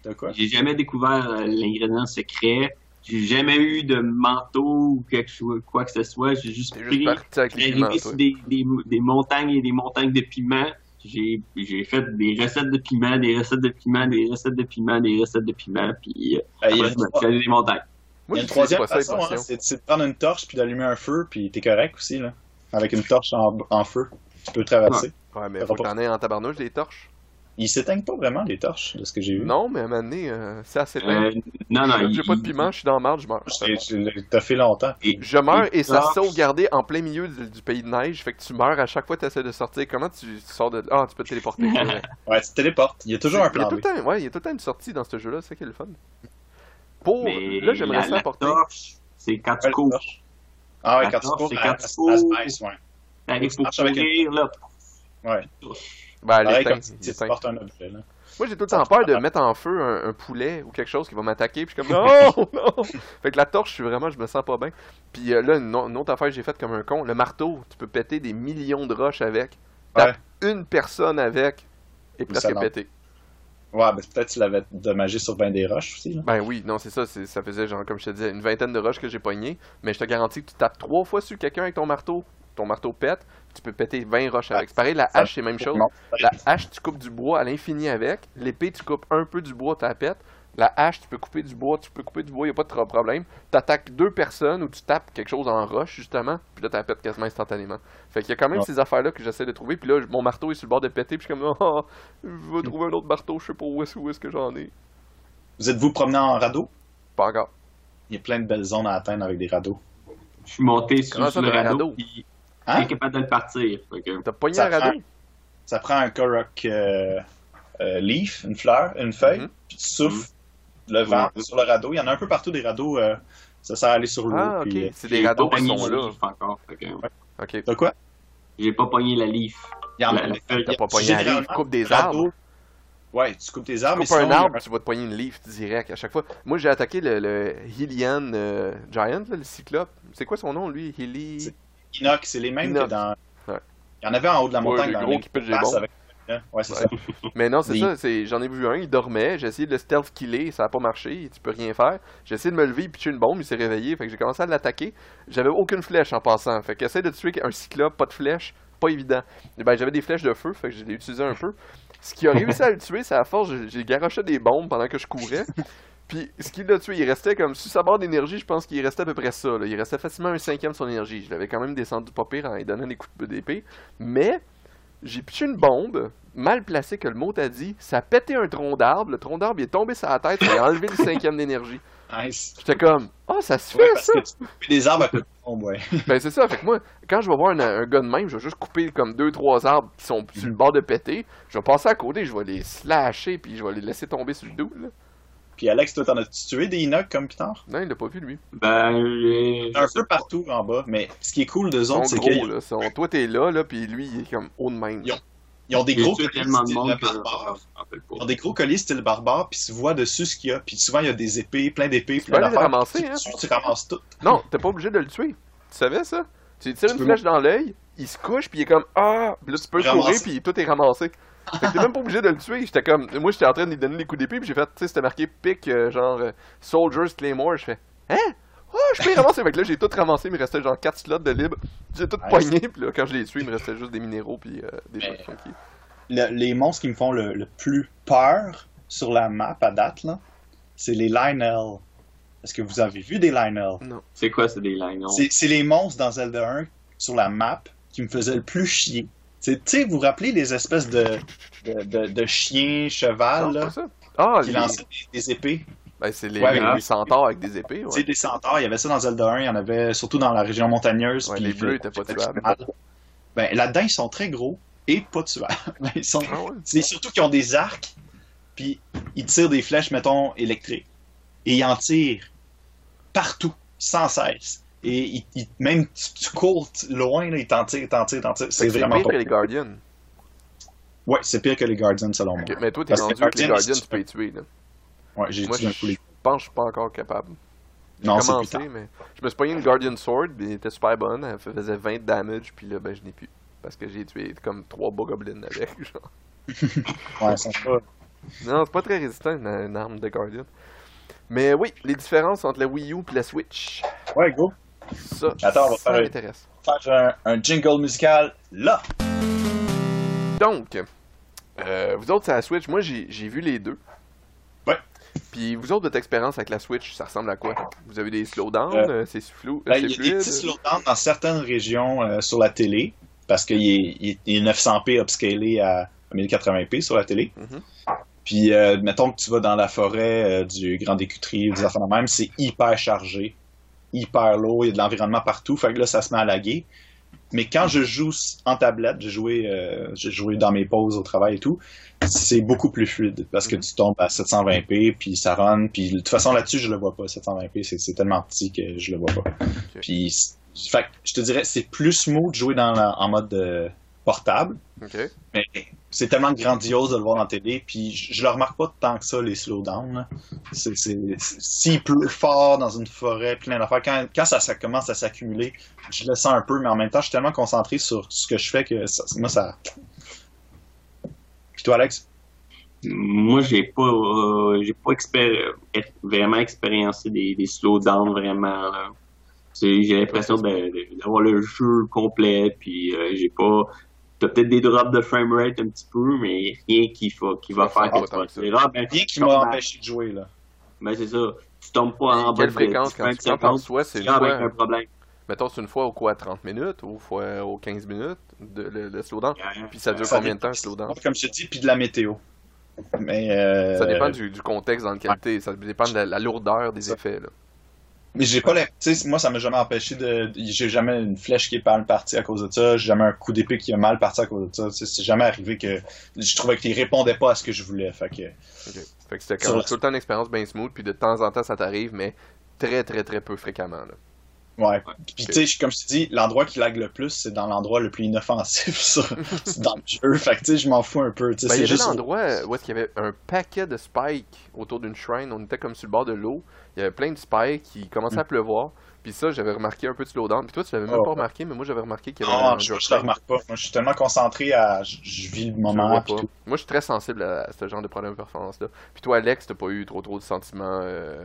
De quoi? J'ai jamais découvert euh, l'ingrédient secret. J'ai jamais eu de manteau ou quelque chose, quoi que ce soit. J'ai juste pris, juste parti avec les j'ai piments, arrivé sur des, des, des montagnes et des montagnes de piments. J'ai j'ai fait des recettes de piments, des recettes de piments, des recettes de piments, des recettes de piments, puis euh, Euh, après, je me des montagnes. il y Moi, a une j'utilise troisième façon, hein, c'est de prendre une torche puis d'allumer un feu, puis t'es correct aussi, là. Avec une torche en, en feu, tu peux traverser. Ouais, mais Ça faut que t'en aies en tabarnouche des torches. Ils s'éteignent pas vraiment, les torches, de ce que j'ai vu. Non, mais à un moment donné, euh, c'est assez Euh, non, non, J'ai il- pas de piment, je suis dans la marde, je meurs. T'as fait longtemps. et- Je meurs et ça torches, sauvegardé en plein milieu du, du pays de neige, fait que tu meurs à chaque fois que tu essaies de sortir. Comment tu, tu sors de. Ah, tu peux te téléporter. Ouais, tu te téléportes. Il y a toujours un Il y a plan tout le temps, ouais, il y a tout le temps une sortie dans ce jeu-là, c'est ça qui est le fun. Pour. Mais Là, j'aimerais ça la apporter. torche, c'est quand Ouais, tu cours. Ah ouais, quand tu cours, c'est quand tu cours. Ouais. Tu pour avec courir, là. Ouais. Ben, il tu éteint. portes un objet, là. Moi, j'ai tout le temps peur de mettre en feu un, un poulet ou quelque chose qui va m'attaquer, puis je suis comme non, non. Fait que la torche, je suis vraiment, je me sens pas bien. Puis euh, là, une, autre affaire que j'ai faite comme un con, le marteau, tu peux péter des millions de roches avec. Tape une personne avec et presque ça lance. pété. Ouais, mais peut-être que tu l'avais dommagé sur ben des roches aussi, là. Ben oui, non, c'est ça, c'est- ça faisait genre, comme je te disais, une vingtaine de roches que j'ai pognées, mais je te garantis que tu tapes trois fois sur quelqu'un avec ton marteau, ton marteau pète, tu peux péter 20 roches avec. C'est pareil, la hache, c'est la même chose. La hache, tu coupes du bois à l'infini avec. L'épée, tu coupes un peu du bois, tu la pètes. La hache, tu peux couper du bois, tu peux couper du bois, il a pas de trop problème. Tu attaques deux personnes ou tu tapes quelque chose en roche, justement, puis là, tu la pètes quasiment instantanément. Fait qu'il y a quand même Ouais. ces affaires-là que j'essaie de trouver. Puis là, mon marteau est sur le bord de péter, puis je suis comme, oh, je vais trouver un autre marteau, je sais pas où est-ce où est-ce que j'en ai. Vous êtes-vous promené en radeau? Pas encore. Il y a plein de belles zones à atteindre avec des radeaux. Je suis monté sur, sur le radeau, radeau? puis Hein? capable de le partir. Que- T'as pogné Ça un radeau? Ça prend un Korok euh, euh, leaf, une fleur, une feuille, Mhm. puis tu souffles le vent sur le radeau. Il y en a un peu partout des radeaux. euh, ça sert à aller sur l'eau. Ah, ok. euh, C'est des radeaux qui sont là. encore. que- Ok. de quoi? J'ai pas pogné la leaf. Il y en a. La- feuille. T'as pas pogné la leaf, coupe des arbres. Ouais, tu coupes tes arbres, mais Coupe un sinon, a arbre, tu vas te pogner une leaf direct à chaque fois. Moi, j'ai attaqué le, le Hylian euh, Giant, là, le cyclope. C'est quoi son nom, lui? Hilly... C'est- Inox, c'est les mêmes Inox. que dans. Ouais. Il y en avait en haut de la Ouais, montagne. les dans gros les qui des bombes. avec- Ouais, c'est Ouais. ça. Mais non, c'est ça. c'est- J'en ai vu un, il dormait. J'ai essayé de le stealth killer, ça a pas marché. Tu peux rien faire. J'ai essayé de me lever, pitcher une bombe, il s'est réveillé. Fait que j'ai commencé à l'attaquer. J'avais aucune flèche en passant. Fait qu'essayer de tuer un cyclope, pas de flèche, pas évident. Et ben, j'avais des flèches de feu, fait que je l'ai utilisé un peu. Ce qui a réussi à le tuer, c'est à force, j'ai- j'ai garoché des bombes pendant que je courais. Puis ce qui l'a tué, il restait comme sous sa barre d'énergie, je pense qu'il restait à peu près ça. là. Il restait facilement un cinquième de son énergie. Je l'avais quand même descendu pas pire en lui donnant des coups de d'épée. Mais j'ai pitché une bombe, mal placée que le mot t'a dit, ça a pété un tronc d'arbre, le tronc d'arbre il est tombé sur la tête, il a enlevé le cinquième d'énergie. Nice. J'étais comme, oh ça se fait Ouais, parce ça! que tu coupes des arbres à côté de ouais. Ben c'est ça, fait que moi, quand je vais voir un, un gars de même, je vais juste couper comme deux, trois arbres qui sont sur le bord de péter, je vais passer à côté, je vais les slasher, puis je vais les laisser tomber sur le dos, là. Puis Alex, toi, t'en as-tu tué des Inox comme Pitar? Non, il l'a pas vu, lui. Ben, j'ai- Un peu partout en bas, mais ce qui est cool d'eux sont autres, c'est gros, qu'ils là. Sont- Toi, t'es là, là, puis lui, il est comme haut de même. Ils ont- ils ont des gros colliers tellement de style que barbare. Ils ont des gros colliers style barbare, puis tu vois dessus ce qu'il y a. Puis souvent, il y a des épées, plein d'épées, peux plein d'affaires. ramasser, Tu- hein? Tu, tu ramasses tout. Non, t'es pas obligé de le tuer. Tu savais ça? Tu lui tires une flèche dans l'œil, il se couche, puis il est comme Ah! Puis là, tu peux courir, ramasser. puis tout est ramassé. Fait que t'es même pas obligé de le tuer. J'étais comme. Moi, j'étais en train de lui donner des coups d'épée, puis j'ai fait, tu sais, c'était marqué pick, euh, genre euh, Soldiers Claymore. Je fais Hein? Oh, je peux y ramasser. Fait que là, j'ai tout ramassé, il me restait genre 4 slots de libre. J'ai tout Ouais, poigné, puis là, quand je l'ai tué, il me restait juste des minéraux, puis euh, des choses funky. Le- les monstres qui me font le, le plus peur sur la map à date, là, c'est les Lionel. Est-ce que vous avez vu des Lionel? C'est quoi, c'est des non? C'est c'est les monstres dans Zelda 1 sur la map qui me faisaient le plus chier. C'est- Tu sais, vous vous rappelez les espèces de, de, de, de chiens, cheval, là. Ah, qui les... lançaient des, des épées? Ben, c'est les, Ouais, les- centaures avec des épées, ouais. des centaures, il y avait ça dans Zelda 1, il y en avait surtout dans la région montagneuse. Ouais, les le- bleus étaient pas le- tuables. Ben, là-dedans, ils sont très gros et pas tuables. Ben, ils sont... Ah? C'est surtout qu'ils ont des arcs, puis ils tirent des flèches, mettons, électriques. Et ils en tirent partout, sans cesse. Et ils- même tu, tu cours loin, là, ils t'en tirent, t'en tirent, t'en. Fait C'est que C'est vraiment pire que les Guardians. Ouais, c'est pire que les Guardians, selon moi. Mais toi, t'es que rendu avec les Guardians, c'est- tu peux les tuer, là. Ouais, j'ai Moi, tué un je coup les... pense que je suis pas encore capable. Non, c'est plus tard. mais je me suis pogné une Guardian Sword, puis elle était super bonne, elle faisait 20 de damage, puis là, ben, je n'ai plus. Parce que j'ai tué comme 3 bogoblins avec, genre. Ouais, sont pas... Non, c'est pas très résistant, une, une arme de Guardian. Mais oui, les différences entre la Wii U et la Switch. Ouais, go. Ça, Attends, on va ça faire- un, un jingle musical, là. Donc, euh, vous autres, c'est la Switch. Moi, j'ai vu les deux. Ouais. Puis vous autres, votre expérience avec la Switch, ça ressemble à quoi? Vous avez des slowdowns Euh, euh, C'est flou Ben, il y a des petits slowdowns dans certaines régions euh, sur la télé, parce qu'il est, est- il est 900p upscalé à 1080p sur la télé. Mhm. Puis, mettons que tu vas dans la forêt du Grand Écuterie des affaires de même, c'est hyper chargé, hyper lourd, il y a de l'environnement partout, fait que là, ça se met à laguer. Mais quand je joue en tablette, j'ai joué, euh, j'ai joué dans mes pauses au travail et tout, c'est beaucoup plus fluide parce que Mhm. tu tombes à 720p, puis ça run, puis de toute façon là-dessus, je le vois pas, 720p, c'est tellement petit que je le vois pas. Puis, fait que je te dirais, c'est plus smooth de jouer dans la- en mode euh, portable, Ok. mais c'est tellement grandiose de le voir la télé, puis je, le remarque pas tant que ça, les slowdowns. C'est- S'il pleut fort dans une forêt, plein d'affaires, quand, quand ça, commence à s'accumuler, je le sens un peu, mais en même temps, je suis tellement concentré sur ce que je fais que ça- moi, ça... Puis toi, Alex? Moi, j'ai pas, euh, j'ai pas vraiment expériencé des, slowdowns vraiment. J'ai l'impression d'avoir le jeu complet, puis euh, j'ai pas. T'as peut-être des drops de framerate un petit peu, mais rien qui, fa- qui va faire que tu vas ah, ben, Bien qui m'a empêché de jouer, là. Ben, c'est ça. Tu tombes pas en bas Quelle de fréquence quand tu 25 prends par secondes, soi, c'est tu un problème. mettons, c'est une fois au quoi, 30 minutes, ou fois aux 15 minutes, de, le, le slowdown. Puis ça dure Ça combien de temps, le slowdown? Comme je te dis, puis de la météo. Mais, euh, Ça dépend du, du contexte dans lequel t'es, ça dépend de la, la lourdeur des Ça. effets, là. Mais j'ai pas sais, moi, ça m'a jamais empêché de. J'ai jamais une flèche qui est mal partie à cause de ça. J'ai jamais un coup d'épée qui est mal parti à cause de ça. C'est jamais arrivé que je trouvais qu'il répondait pas à ce que je voulais. Fait que. Ok. Fait que c'était comme la- tout le temps une expérience bien smooth, puis de temps en temps ça t'arrive, mais très très très peu fréquemment, là. Ouais. Puis tu sais, je- comme je te dis, l'endroit qui lag le plus, c'est dans l'endroit le plus inoffensif sur... dans le jeu. Fait que tu sais, je m'en fous un peu. Tu sais, Ben, il y c'est avait juste. l'endroit où est-ce qu'il y avait un paquet de spikes autour d'une shrine. On était comme sur le bord de l'eau. Il y avait plein de spikes qui commençaient à pleuvoir. Puis ça, j'avais remarqué un peu de slowdown. Puis toi, tu l'avais même Oh. pas remarqué, mais moi, j'avais remarqué qu'il y avait Non, un je, drop je le remarque pas. Moi, je suis tellement concentré à. Je, je vis le Je moment. tout. Moi, je suis très sensible à, à ce genre de problème de performance-là. Puis toi, Alex, t'as pas eu trop trop de sentiments. Euh,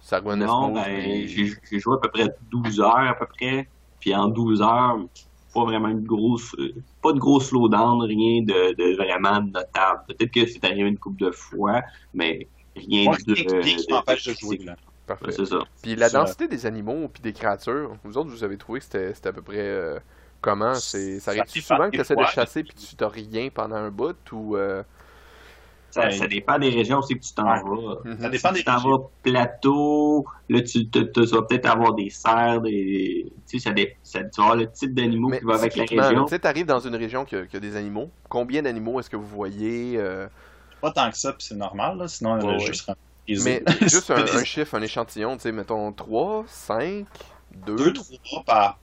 ça revenait Non, ben, j'ai joué à peu près 12 heures à peu près. Puis en 12 heures, pas vraiment une grosse, euh, pas de gros slowdown, rien de, de vraiment notable. Peut-être que c'est arrivé une couple de fois, mais rien Ouais, de, rien qui- de- m'empêche de de jouer. Là. Parfait. C'est ça. Puis la Ça- densité des animaux puis des créatures, vous autres, vous avez trouvé que c'était c'était à peu près euh, comment? C'est Ça dépend souvent que tu essaies de chasser puis tu t'as rien pendant un bout ou euh, Ça, Ouais. ça dépend des régions aussi que tu t'en Ouais. vas. mhm. Ça dépend Si des tu t'en régions. vas plateau, là, tu, te- te- tu vas peut-être avoir des cerfs, des, tu sais, ça, dé- ça, tu vas avoir le type d'animaux qui va avec la région. Tu sais, t'arrives dans une région qui a, qui a des animaux. Combien d'animaux est-ce que vous voyez euh, Pas tant que ça, puis c'est normal. Là, sinon, Ouais, le ouais. serait Mais juste un, un chiffre, un échantillon, tu sais, mettons 3, 5, 2. deux, trois par.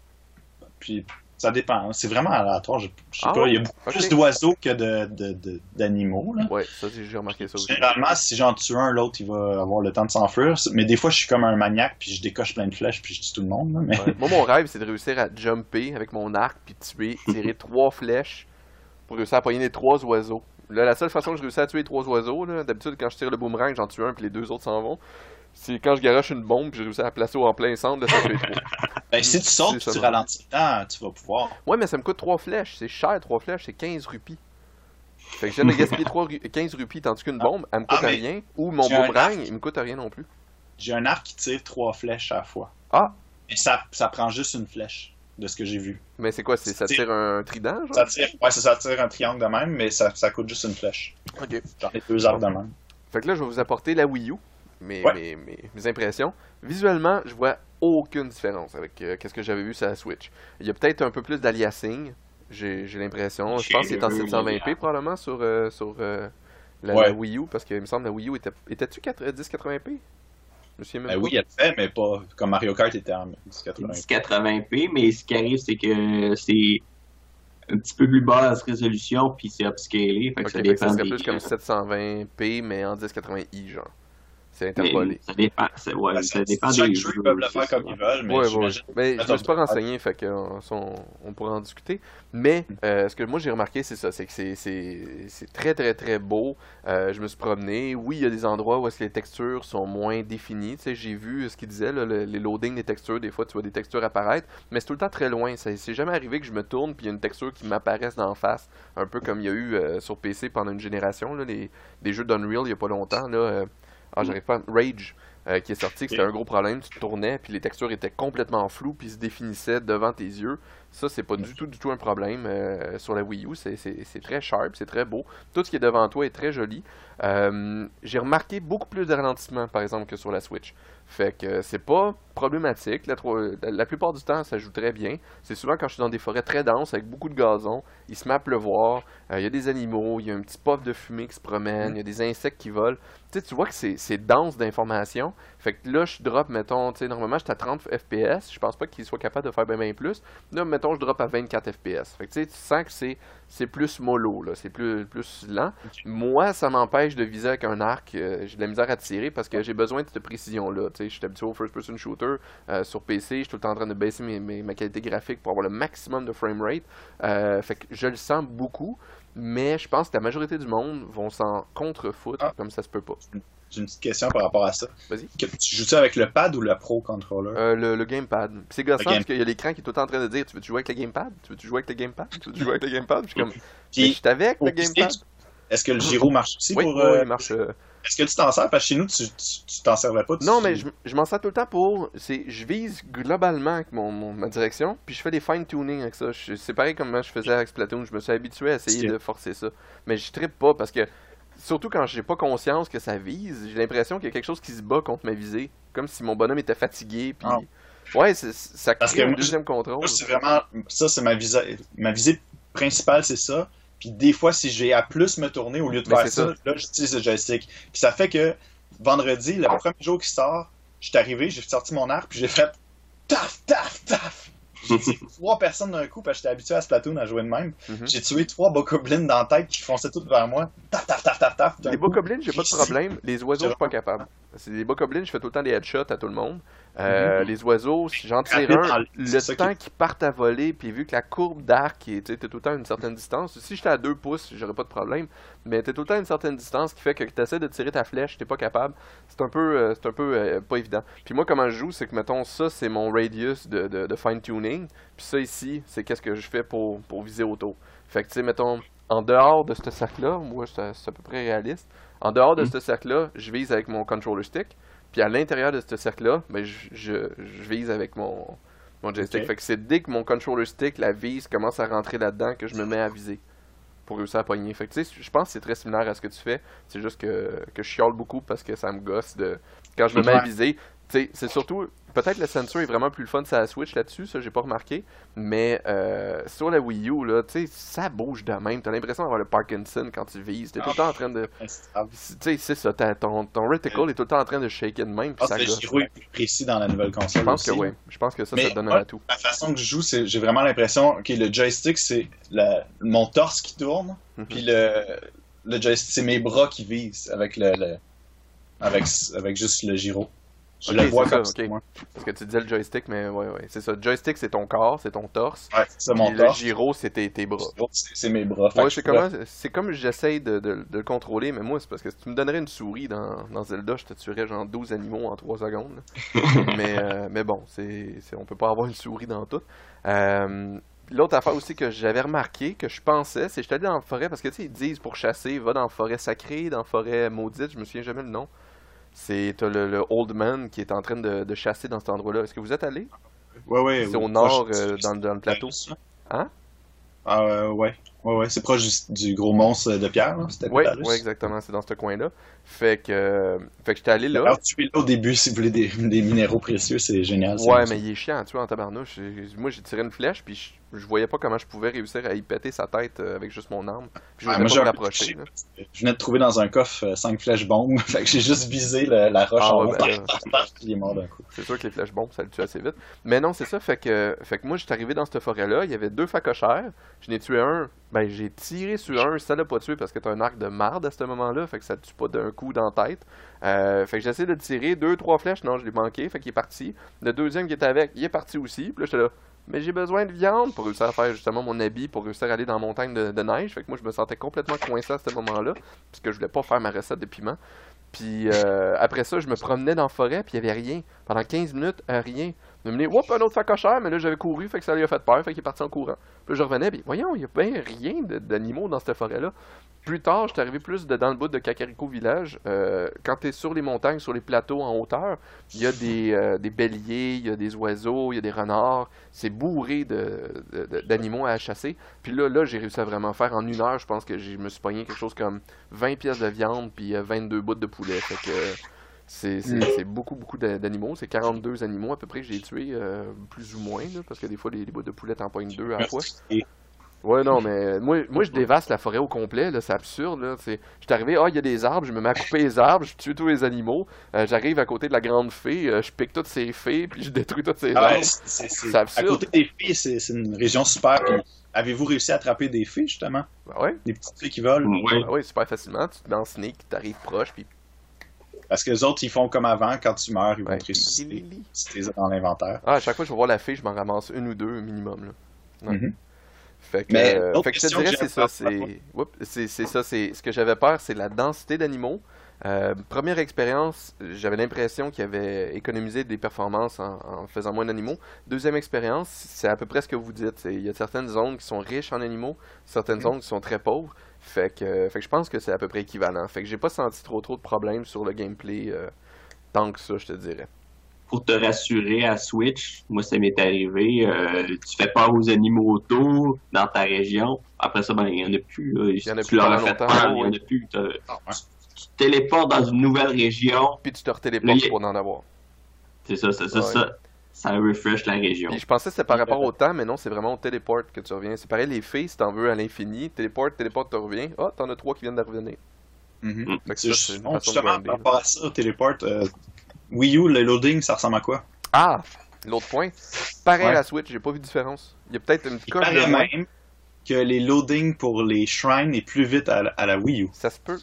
Puis ça dépend. hein. C'est vraiment aléatoire. Je, je sais Ah pas. Il y a beaucoup plus d'oiseaux que de, de- de- d'animaux. là. Ouais, ça j'ai remarqué ça aussi. Généralement, si j'en tue un, l'autre, il va avoir le temps de s'enfuir. Mais des fois, je suis comme un maniaque, puis je décoche plein de flèches, puis je tue tout le monde. là, Mais... Ouais. Moi, mon rêve, c'est de réussir à jumper avec mon arc, puis tuer, tirer trois flèches pour réussir à poigner les trois oiseaux. Là, la seule façon que je réussis à tuer les trois oiseaux, là, d'habitude, quand je tire le boomerang, j'en tue un, puis les deux autres s'en vont. C'est quand je garoche une bombe, puis je réussis à la placer en plein centre, là, ça. Ben, si tu sautes, tu ralentis le temps, tu vas pouvoir. Ouais, mais ça me coûte trois flèches. C'est cher, trois flèches, c'est 15 rupies. Fait que de gaspiller 3 ru- 15 rupies, tandis qu'une bombe, elle me coûte Ah, mais rien. Ou mon j'ai boomerang, il me coûte rien non plus. J'ai un arc qui tire trois flèches à la fois. Ah! Et ça, ça prend juste une flèche, de ce que j'ai vu. Mais c'est quoi, c'est ça tire un trident, genre? Ça tire, ouais, ça, ça tire un triangle de même, mais ça, ça coûte juste une flèche. Ok. J'en ai deux arcs de même. Fait que là, je vais vous apporter la Wii U, mes, Ouais. mes, mes, mes impressions. Visuellement, je vois aucune différence avec euh, qu'est-ce que j'avais vu sur la Switch. Il y a peut-être un peu plus d'aliasing, j'ai l'impression. Je pense qu'il est en J'ai vu, 720p probablement sur, euh, sur euh, la, Ouais. la Wii U, parce qu'il me semble que la Wii U était... Étais-tu 4 1080p? Je me souviens même Ben oui, elle le fait, mais pas comme Mario Kart était en 1080. 1080p, mais ce qui arrive, c'est que c'est un petit peu plus basse résolution, puis c'est upscalé, fait que Ok, ça fait que dépend ça serait des- plus comme 720p, mais en 1080i, genre. C'est mais interpolé. ça dépend, ouais, Ben, ça ça- dépend chaque des jeu, jeux, ils peuvent le c'est faire ça. comme ils veulent, mais Ouais, ouais. j'imagine. Mais je me Attends, suis pas renseigné, fait que euh, on, on pourra en discuter. Mais euh, ce que moi j'ai remarqué, c'est ça, c'est que c'est- c'est c'est très très très beau. Euh, je me suis promené. Oui, il y a des endroits où est-ce que les textures sont moins définies. Tu sais, j'ai vu ce qu'il disait, là, le- les loadings des textures. Des fois, tu vois des textures apparaître, mais c'est tout le temps très loin. Ça- C'est jamais arrivé que je me tourne puis il y a une texture qui m'apparaisse d'en face, un peu comme il y a eu euh, sur PC pendant une génération, là, les, des jeux d'Unreal il y a pas longtemps. Là, euh, ah, j'arrive pas. Rage. euh, qui est sorti, que c'était un gros problème, tu tournais, puis les textures étaient complètement floues, puis se définissaient devant tes yeux. Ça, c'est pas du tout, du tout un problème euh, sur la Wii U. C'est- très sharp, c'est très beau. Tout ce qui est devant toi est très joli. Euh, J'ai remarqué beaucoup plus de ralentissement, par exemple, que sur la Switch. Fait que c'est pas problématique. La, la- plupart du temps, ça joue très bien. C'est souvent quand je suis dans des forêts très denses, avec beaucoup de gazon, il se met à pleuvoir, il y a des animaux, il y a un petit puff de fumée qui se promène, il y a des insectes qui volent. Tu vois que c'est dense d'informations. Fait que là, je drop, mettons, tu sais, normalement, j'étais à 30 FPS. Je pense pas qu'il soit capable de faire bien, bien plus. Là, mettons, je drop à 24 FPS. Fait que tu sens que c'est plus mollo, là. C'est plus, plus lent. Moi, ça m'empêche de viser avec un arc. euh, j'ai de la misère à tirer parce que j'ai besoin de cette précision-là. Tu sais, je suis habitué au first-person shooter euh, sur PC. Je suis tout le temps en train de baisser mes, mes- ma qualité graphique pour avoir le maximum de framerate. Euh, fait que je le sens beaucoup. Mais je pense que la majorité du monde vont s'en contre-foutre Ah. comme ça se peut pas. j'ai une petite question par rapport à ça. Vas-y. Tu joues-tu avec le pad ou le Pro Controller? Euh, le, le gamepad. C'est gossant game- parce qu'il y a l'écran qui est tout le temps en train de dire Tu veux-tu jouer avec le gamepad? Tu veux-tu jouer avec le gamepad? Tu veux-tu jouer avec le gamepad? Je suis comme Puis, je suis avec le gamepad. Est-ce que le gyro marche aussi Oui, pour... oui, euh, il marche. euh, Est-ce que tu t'en sers? Parce que chez nous, tu t'en servais pas. tu- Non, mais je, je m'en sers tout le temps pour. Je vise globalement avec mon, mon- ma direction, puis je fais des fine-tuning avec ça. C'est pareil comme je faisais avec Splatoon. Je me suis habitué à essayer de forcer ça. Mais je trippe pas parce que, surtout quand j'ai pas conscience que ça vise, j'ai l'impression qu'il y a quelque chose qui se bat contre ma visée. Comme si mon bonhomme était fatigué, puis. Ah. Ouais, ça Parce crée que un moi, deuxième contrôle. Moi, c'est vraiment... Ça, c'est ma visée... Ma visée principale, c'est ça. Puis des fois, si j'ai à plus me tourner au lieu de Mais faire ça, ça. là, j'utilise le joystick. Puis ça fait que vendredi, le premier jour qui sort, je suis arrivé, j'ai sorti mon arc, puis j'ai fait taf, taf, taf. J'ai tué trois personnes d'un coup parce que j'étais habitué à Splatoon à jouer de même. Mhm. J'ai tué trois bokoblins dans la tête qui fonçaient toutes vers moi. Taf, taf, taf, taf, taf. Les bokoblins, j'ai pas de problème. Les oiseaux, je suis pas capable. C'est les bokoblins, je fais tout le temps des headshots à tout le monde. Euh, Les oiseaux, si j'en tire Mhm. Un, le- temps qu'ils partent à voler, puis vu que la courbe d'arc est tout le temps à une certaine distance, si j'étais à 2 pouces, j'aurais pas de problème, mais t'es tout le temps à une certaine distance qui fait que tu essaies de tirer ta flèche, t'es pas capable. C'est un peu, euh, c'est un peu euh, pas évident. Puis moi, comment je joue, c'est que mettons, ça c'est mon radius de, de, de fine-tuning, puis ça ici, c'est qu'est-ce que je fais pour, pour viser autour. Fait que tu sais, mettons, en dehors de ce cercle-là, moi c'est à peu près réaliste, en dehors de Mm. ce cercle-là, je vise avec mon controller stick. Puis à l'intérieur de ce cercle-là, ben, je, je, je vise avec mon, mon joystick. Fait que c'est dès que mon controller stick, la vise, commence à rentrer là-dedans que je me mets à viser pour réussir à pogner. Fait que tu sais, je pense que c'est très similaire à ce que tu fais. C'est juste que, que je chiale beaucoup parce que ça me gosse de. Quand je me mets à viser, tu sais, c'est surtout. Peut-être le sensor est vraiment plus le fun sur la Switch là-dessus, ça j'ai pas remarqué. Mais euh, sur la Wii U, là, tu sais, ça bouge de même. T'as l'impression d'avoir le Parkinson quand tu vises. T'es tout le temps en train de. C'est grave. Tu sais, c'est ça, ton, ton reticle est tout le temps en train de shaker de même, Je pense ça que le gyro est plus précis dans la nouvelle console Je pense que oui. Je pense que ça, Mais ça donne un atout. La façon que je joue, c'est j'ai vraiment l'impression que le joystick, c'est la- mon torse qui tourne, Mhm. puis le, le joystick, c'est mes bras qui visent avec le, le- avec, avec juste le gyro. Je le vois comme ça, moi. Parce que tu disais le joystick, mais ouais, ouais. C'est ça. Le joystick, c'est ton corps, c'est ton torse. Ouais, c'est mon le torse. gyro, c'est tes, tes bras. C'est mes bras. Ouais, c'est comme, c'est comme j'essaye de, de- de le contrôler, mais moi, c'est parce que si tu me donnerais une souris dans, dans Zelda, je te tuerais genre 12 animaux en 3 secondes. mais, euh, mais bon, c'est, c'est- on peut pas avoir une souris dans tout. Euh, L'autre affaire aussi que j'avais remarqué, que je pensais, c'est que j'étais allé dans la forêt, parce que tu sais, ils disent pour chasser, va dans la forêt sacrée, dans la forêt maudite, je me souviens jamais le nom. C'est le, le Old Man qui est en train de, de chasser dans cet endroit-là. Est-ce que vous êtes allé? Ouais, ouais. C'est au nord, proche euh, dans, dans le plateau. Hein? Ah, euh, ouais. Ouais, ouais. C'est proche du, du gros monstre de pierre. C'était Oui, ouais, exactement, c'est dans ce coin-là. Fait que, euh, fait que j'étais allé là. Alors, tu es là au début si vous voulez des, des minéraux précieux, c'est génial. Ouais, mais il est chiant, tu vois, en tabarnouche. Moi, j'ai tiré une flèche, puis je, voyais pas comment je pouvais réussir à y péter sa tête euh, avec juste mon arme. Puis je voulais pas que Je venais de trouver dans un coffre 5 flèches bombes, fait que j'ai juste visé le- la roche Ah en haut, ben il est mort d'un coup. C'est sûr que les flèches bombes, ça le tue assez vite. Mais non, c'est ça, fait que, fait que moi, j'étais arrivé dans cette forêt-là, il y avait deux facochères. Je n'ai tué un, ben j'ai tiré sur un, ça l'a pas tué parce que t'as un arc de marde à ce moment-là, fait que ça te tue pas d'un coup dans la tête. Euh, fait que j'essaie de tirer, deux, trois flèches, non, je l'ai manqué, fait qu'il est parti. Le deuxième qui était avec, il est parti aussi, puis là, j'étais là. Mais j'ai besoin de viande pour réussir à faire justement mon habit, pour réussir à aller dans la montagne de, neige. Fait que moi, je me sentais complètement coincé à ce moment-là, puisque je voulais pas faire ma recette de piment. Puis euh, après ça, je me promenais dans la forêt, puis il y avait rien. Pendant 15 minutes, euh, rien. Je me menais, whoop, un autre facochère, mais là, j'avais couru, fait que ça lui a fait peur, fait qu'il est parti en courant. Puis je revenais, voyons, il y a bien rien d'animaux dans cette forêt-là. Plus tard, j'étais arrivé plus de- dans le bout de Kakariko Village. Euh, quand tu es sur les montagnes, sur les plateaux en hauteur, il y a des, euh, des béliers, il y a des oiseaux, il y a des renards. C'est bourré de- de- d'animaux à chasser. Puis là, là j'ai réussi à vraiment faire en une heure. Je pense que je me suis pogné quelque chose comme 20 pièces de viande puis euh, 22 bouts de poulet. Euh, c'est c'est- Mm. c'est beaucoup, beaucoup d'a- d'animaux. C'est 42 animaux à peu près que j'ai tués, euh, plus ou moins. là, parce que des fois, les, les bouts de poulet t'en pognent deux à la fois. Ouais, non, mais moi, moi je dévaste la forêt au complet, là, c'est absurde, là. C'est, j'étais arrivé, ah, il y a des arbres, je me mets à couper les arbres, je tue tous les animaux, euh, j'arrive à côté de la grande fée, euh, je pique toutes ses fées, puis je détruis toutes ses Ah ouais, arbres. c'est- C'est à absurde. côté des filles, c'est c'est une région super. puis Avez-vous réussi à attraper des filles, justement? Ben ouais, Des petites filles qui volent? Ouais. ben ouais, super facilement, tu te mets en sneak, t'arrives proche, puis... Parce que les autres, ils font comme avant, quand tu meurs, ils vont Ouais. te ressusciter si t'es dans l'inventaire. Ah, à chaque fois que je vais voir la fée, je m'en ramasse une ou deux minimum, là. Ouais. Mhm. Fait que, Mais euh, fait que je te dirais, que c'est ça, c'est... Ça. Ce que j'avais peur, c'est la densité d'animaux. Euh, première expérience, j'avais l'impression qu'il avait économisé des performances en, en faisant moins d'animaux. Deuxième expérience, c'est à peu près ce que vous dites. Il y a certaines zones qui sont riches en animaux, certaines zones qui sont très pauvres. Fait que, fait que je pense que c'est à peu près équivalent. Fait que j'ai pas senti trop trop de problèmes sur le gameplay euh, tant que ça, je te dirais. Pour te rassurer à Switch, moi ça m'est arrivé, euh, tu fais peur aux animaux autour dans ta région. Après ça, ben il y en a plus. là. y en a tu plus leur as fait peur, il y en a plus. Ah, ouais. Tu te téléportes dans une nouvelle région. Puis tu te retéléportes pour en avoir. C'est ça, c'est ça, Ouais. ça. Ça refresh la région. Puis je pensais que c'était par rapport au temps, mais non, c'est vraiment au téléport que tu reviens. C'est pareil, les filles, si t'en veux à l'infini, téléport, téléport, tu reviens. Ah, t'en as trois qui viennent de revenir. Mhm. Mm. Ça, justement, par rapport à ça, Téléport, euh, Wii U, le loading, ça ressemble à quoi? Ah! L'autre point. Pareil Ouais. à la Switch, j'ai pas vu de différence. Il y a peut-être une Il coche de même que les loadings pour les shrines est plus vite à, la- à la Wii U. Ça se peut.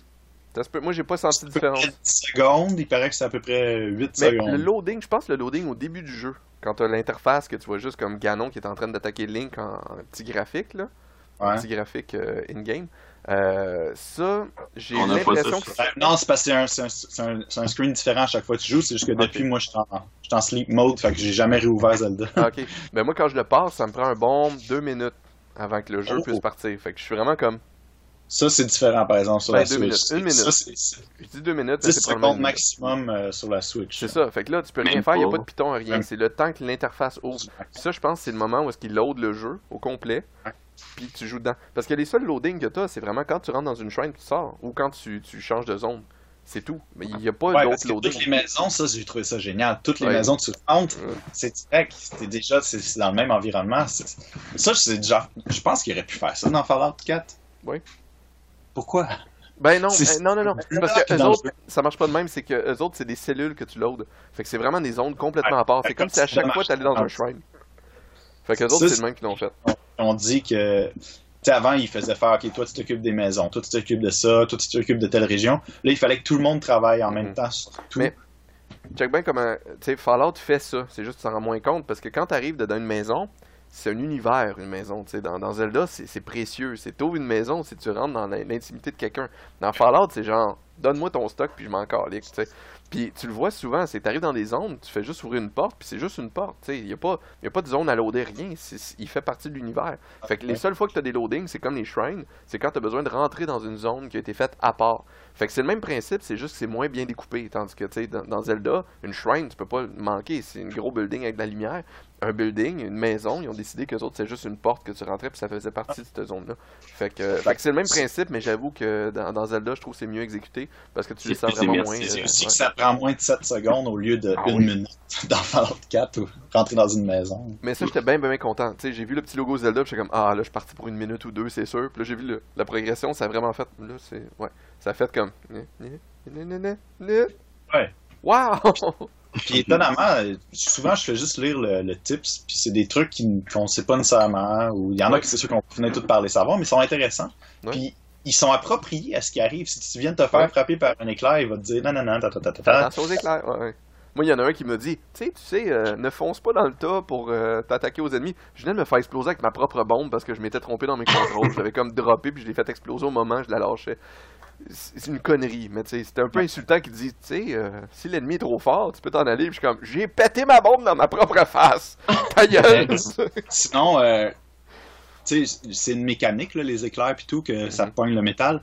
Ça se peut. Moi, j'ai pas senti de différence. 10 secondes, il paraît que c'est à peu près 8 Mais secondes. le loading, je pense le loading au début du jeu, quand t'as l'interface que tu vois juste comme Ganon qui est en train d'attaquer Link en, en petit graphique, là, en petit graphique euh, in-game, euh, ça, j'ai l'impression que Euh, non, c'est parce que c'est un, c'est un- c'est un- screen différent à chaque fois que tu joues. C'est juste que depuis, moi, je suis en, je suis en sleep mode, fait que j'ai jamais réouvert Zelda. Ah, ok. Ben moi, quand je le passe, ça me prend un bon deux minutes avant que le jeu Oh. puisse partir. Fait que je suis vraiment comme. Ça, c'est différent, par exemple, sur Ben, la deux Switch. minutes, une minute. Ça, c'est c'est Je dis deux minutes, mais 10 c'est probablement secondes une minute. maximum euh, sur la Switch. C'est ça. Fait que là, tu peux rien Même faire, il n'y a pas. de piton, rien. Même- C'est le temps que l'interface ouvre. Ça, je pense, c'est le moment où est-ce qu'il load le jeu au complet, Ouais. puis tu joues dedans. Parce que les seuls loadings que tu as, c'est vraiment quand tu rentres dans une shrine, tu sors, ou quand tu, tu changes de zone. C'est tout. Mais il n'y a pas Ouais, d'autres que toutes loadings. les maisons, ça, j'ai trouvé ça génial. Toutes les Ouais. maisons, tu rentres, Ouais. c'est direct, c'est déjà c'est c'est dans le même environnement. C'est- Ça, c'est déjà. Je pense qu'il aurait pu faire ça dans Fallout 4. Ouais. Pourquoi? Ben non, euh, non, non, non. c'est Parce que eux autres, ça marche pas de même, c'est que eux autres, c'est des cellules que tu loads. Fait que c'est vraiment des zones complètement à part. C'est comme si à chaque fois, tu allais dans un shrine. Fait que eux autres, c'est le même qu'ils l'ont fait. On dit que. Tu sais, avant, ils faisaient faire, OK, toi, tu t'occupes des maisons, toi, tu t'occupes de ça, toi, tu t'occupes de telle région. Là, il fallait que tout le monde travaille en Mhm. même temps sur tout. Mais- Check bien comment. Tu sais, Fallout fait ça. C'est juste que tu t'en rends moins compte parce que quand tu arrives dans une maison, c'est un univers, une maison. Tu sais, dans, dans Zelda, c'est précieux. C'est t'ouvres une maison si tu rentres dans l'in- l'intimité de quelqu'un. Dans Fallout, c'est genre, donne-moi ton stock puis je m'en calique. Puis tu le vois souvent, c'est que t'arrives dans des zones, tu fais juste ouvrir une porte, puis c'est juste une porte, tu sais. Il n'y a, pas- y a pas de zone à loader, rien. Il fait partie de l'univers. Fait que les seules fois que tu as des loadings, c'est comme les shrines, c'est quand tu as besoin de rentrer dans une zone qui a été faite à part. Fait que c'est le même principe, c'est juste que c'est moins bien découpé. Tandis que, tu sais, dans, dans Zelda, une shrine, tu peux pas manquer. C'est un gros building avec de la lumière. Un building, une maison, ils ont décidé que autres, c'est juste une porte que tu rentrais, puis ça faisait partie de cette zone-là. Fait que, fait que c'est le même principe, mais j'avoue que dans, dans Zelda, je trouve que c'est mieux exécuté parce que tu le C'est sens vraiment moins. C'est euh, aussi ouais. que ça prend moins de 7 secondes au lieu de Ah 1 oui. minute dans Fallout 4 ou rentrer dans une maison. Mais ça, j'étais bien, bien, bien content. Tu sais, j'ai vu le petit logo Zelda, puis j'étais comme, ah, là, je suis parti pour une minute ou deux, c'est sûr. Puis là, j'ai vu le- la progression, ça a vraiment fait. Là, c'est. Ouais. Ça a fait comme. Ouais. Wow! Puis étonnamment, souvent je fais juste lire le, le tips, puis c'est des trucs qu'on sait pas nécessairement, ou il y en a qui c'est sûr qu'on venait tous par les savoir, mais ils sont intéressants. Ouais. Puis ils sont appropriés à ce qui arrive. Si tu viens de te faire Ouais. frapper par un éclair, il va te dire non, non, non, ta, ta, ta, ta, Fais ta. attention aux éclairs. Ouais, ouais. Moi, il y en a un qui me dit, tu sais, tu sais, euh, ne fonce pas dans le tas pour euh, t'attaquer aux ennemis. Je venais de me faire exploser avec ma propre bombe parce que je m'étais trompé dans mes contrôles. je l'avais comme droppé puis je l'ai fait exploser au moment où je la lâchais. C'est une connerie, mais tu sais, c'était un peu insultant qui dit, tu sais, euh, si l'ennemi est trop fort, tu peux t'en aller. Puis je suis comme, j'ai pété ma bombe dans ma propre face. Ta gueule! Sinon, euh, tu sais, c'est une mécanique, là, les éclairs puis tout, que ça Mhm. pogne le métal.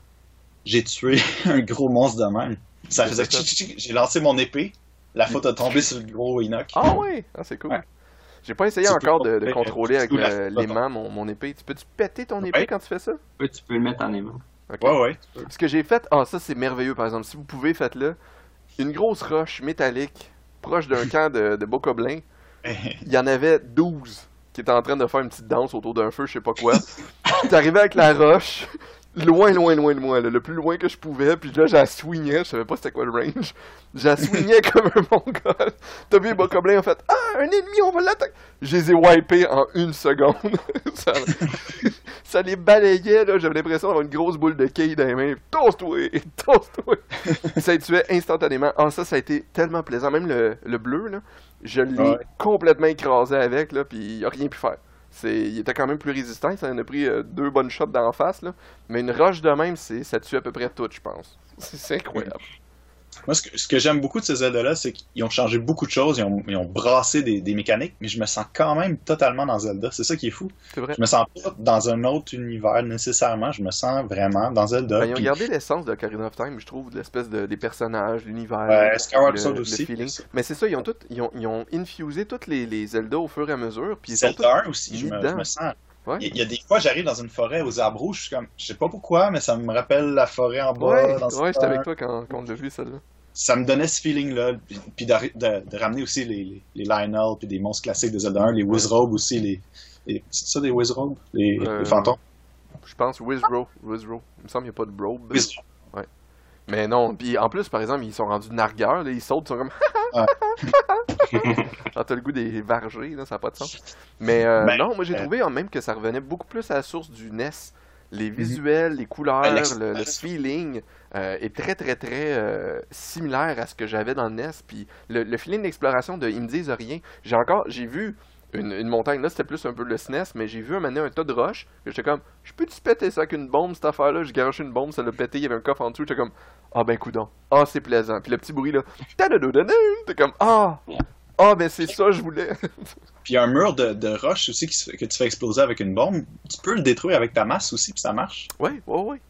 J'ai tué un gros monstre de même. Ça faisait ça. J'ai lancé mon épée, la faute a tombé sur le gros Enoch. ah ouais, ah, c'est cool. Ouais. J'ai pas essayé Tu encore de, de pas- contrôler avec le- l'aimant mon, mon épée. Tu peux-tu péter ton épée Ouais. quand tu fais ça? Ouais, tu peux le mettre en aimant. Ok. Ouais, ouais. Ce que j'ai fait, ah ça c'est merveilleux par exemple, si vous pouvez faites-le, une grosse roche métallique proche d'un camp de, de bocoblins, il y en avait 12 qui étaient en train de faire une petite danse autour d'un feu, je sais pas quoi. T'arrivais avec la roche, loin, loin, loin de moi, là, le plus loin que je pouvais, puis là, swingé, je savais pas c'était quoi le range. Swingé comme un mongol. T'as vu, les bocoblins ont fait Ah, un ennemi, on va l'attaquer. Je les ai wipés en une seconde. ça, ça les balayait, là. J'avais l'impression d'avoir une grosse boule de quilles dans les mains. Tosse-toi, tosse-toi. ça les tuait instantanément. Ah, ça, ça a été tellement plaisant. Même le, le bleu, là, je l'ai Ouais. complètement écrasé avec, là, puis il a rien pu faire. Il était quand même plus résistant, ça en a pris euh, deux bonnes shots d'en face, là. Mais une roche de même, ça tue à peu près tout, je pense. C'est incroyable. Moi, ce que, ce que j'aime beaucoup de ces Zelda-là, c'est qu'ils ont changé beaucoup de choses, ils ont, ils ont brassé des, des mécaniques, mais je me sens quand même totalement dans Zelda. C'est ça qui est fou. C'est vrai. Je me sens pas dans un autre univers nécessairement, je me sens vraiment dans Zelda. Ben, ils ont puis- gardé l'essence de Ocarina of Time, je trouve, de l'espèce de, des personnages, l'univers, Ouais, Skyward le, aussi. feeling. Mais c'est ça, ils ont, tout, ils, ont, ils ont infusé toutes les, les Zelda au fur et à mesure. Puis ils sont Zelda 1 aussi, je me, je me sens. Ouais. Il y, a- des fois, j'arrive dans une forêt aux arbres rouges, je suis comme, je sais pas pourquoi, mais ça me rappelle la forêt en bas. Ouais, dans ouais j'étais 1. avec toi quand, quand on l'a vu, celle-là. ça me donnait ce feeling-là. Puis, puis de, de- de ramener aussi les, les, les Lionel, puis des monstres classiques de Zelda 1, les Wizrobes aussi, les, les- c'est ça des Wizrobes? Les, Euh, les fantômes? Je pense Wizrow. Wizrow. Il me semble qu'il n'y a pas de brobe. Wizrobes. Mais non, puis en plus, par exemple, ils sont rendus nargueurs, là, ils sautent, ils sont comme. Ouais. Genre, t'as le goût des vargés, là, ça n'a pas de sens. Mais euh, Ben, non, moi j'ai euh, trouvé en même que ça revenait beaucoup plus à la source du NES. Les visuels, les couleurs, Ben, le, feeling euh, est très très très euh, similaire à ce que j'avais dans le NES. Puis le, le feeling d'exploration de ils me disent rien. J'ai encore, j'ai vu une, une montagne, là c'était plus un peu le SNES, mais j'ai vu un moment donné un tas de roches. J'étais comme, je peux-tu péter ça avec une bombe cette affaire-là? J'ai garoché une bombe, ça l'a pété, il y avait un coffre en dessous. J'étais comme, ah ben coudon, ah c'est plaisant. Puis le petit bruit là, t'es comme, ah, ah ben c'est ça je voulais. Puis il y a un mur de, de roche aussi qui que tu fais exploser avec une bombe. Tu peux le détruire avec ta masse aussi, puis ça marche? ouais, ouais, ouais.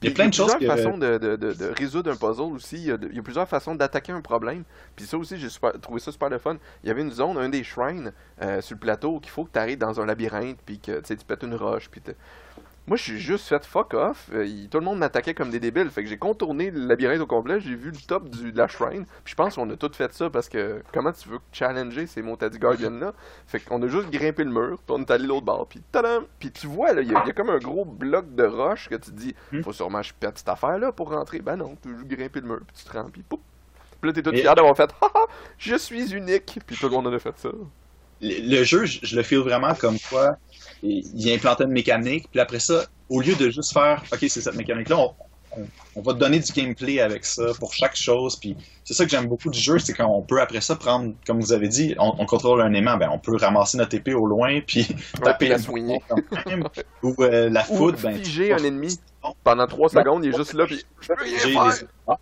Il y a plein de choses plusieurs façons de, de, de, de résoudre un puzzle aussi. Il y, a, de- il y a plusieurs façons d'attaquer un problème. Puis ça aussi, j'ai trouvé ça super le fun. Il y avait une zone, un des shrines euh, sur le plateau qu'il faut que tu arrives dans un labyrinthe puis que tu pètes une roche. Puis Moi, je suis juste fait fuck off. Euh, il- tout le monde m'attaquait comme des débiles. Fait que j'ai contourné le labyrinthe au complet. J'ai vu le top du, de la shrine. Puis je pense qu'on a tout fait ça parce que comment tu veux challenger ces Montadi Guardian là Fait qu'on a juste grimpé le mur. Puis on est allé l'autre bord. Puis tadam! Puis tu vois, là, il y, a- il y a comme un gros bloc de roche que tu te dis Hmm. faut sûrement que je pète cette affaire-là pour rentrer. Ben non, tu veux juste grimper le mur, puis tu te rends, puis poup. Puis là, t'es tout fier d'avoir fait Haha, je suis unique. Puis tout le monde en a fait ça. le le jeu, je, je le feel vraiment comme quoi il il implantait une mécanique, puis après ça, au lieu de juste faire OK, c'est cette mécanique-là, on, on- on va te donner du gameplay avec ça pour chaque chose. Puis c'est ça que j'aime beaucoup du jeu, c'est qu'on peut après ça prendre, comme vous avez dit, on, on contrôle un aimant, ben on peut ramasser notre épée au loin, puis taper la une soigner. bombe quand même. Ou euh, la Ou foudre, ben figer un ennemi pendant 3 secondes, il est juste là, puis je peux faire.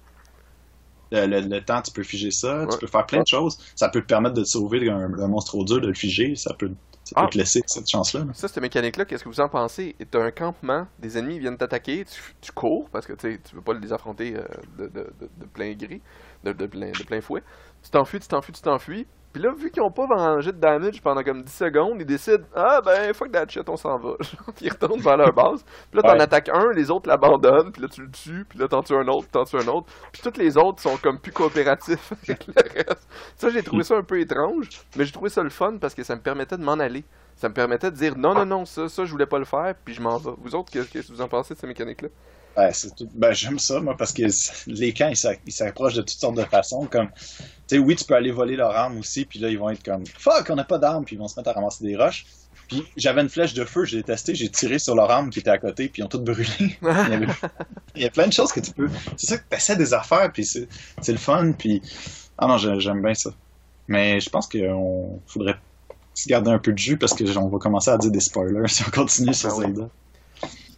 Le, le- le temps, tu peux figer ça, Ouais. tu peux faire plein de choses. Ça peut te permettre de te sauver un, un monstre trop dur, de le figer, ça peut, peut Ah. te laisser cette chance-là. là. Ça, cette mécanique-là, qu'est-ce que vous en pensez? T'as un campement, des ennemis viennent t'attaquer, tu, tu cours, parce que tu tu veux pas les affronter euh, de, de, de, de plein de, de, plein, de plein fouet. Tu t'enfuis, tu t'enfuis, tu t'enfuis. Puis là, vu qu'ils ont pas rangé de damage pendant comme 10 secondes, ils décident Ah ben, fuck that shit, on s'en va. Puis ils retournent vers leur base. Puis là, t'en Ouais. attaques un, les autres l'abandonnent, puis là, tu le tues, puis là, t'en tues un autre, t'en tues un autre. Puis tous les autres sont comme plus coopératifs avec le reste. Ça, j'ai trouvé ça un peu étrange, mais j'ai trouvé ça le fun parce que ça me permettait de m'en aller. Ça me permettait de dire non, non, non, ça, ça, je voulais pas le faire, puis je m'en vais. Vous autres, qu'est-ce que vous en pensez de cette mécanique-là? Ouais, c'est tout- ben, j'aime ça, moi, parce que les camps, ils s'a- ils s'approchent de toutes sortes de façons. Comme, tu sais, oui, tu peux aller voler leur arme aussi, puis là, ils vont être comme, fuck, on n'a pas d'arme, puis ils vont se mettre à ramasser des roches. Puis j'avais une flèche de feu, j'ai testé, j'ai tiré sur leur arme qui était à côté, puis ils ont toutes brûlé. il, y avait- il y a plein de choses que tu peux. C'est ça que tu essaies des affaires, puis c'est c'est le fun, puis. Ah non, j'ai- j'aime bien ça. Mais je pense qu'on faudrait se garder un peu de jus parce que on va commencer à dire des spoilers si on continue sur Ben. Zelda.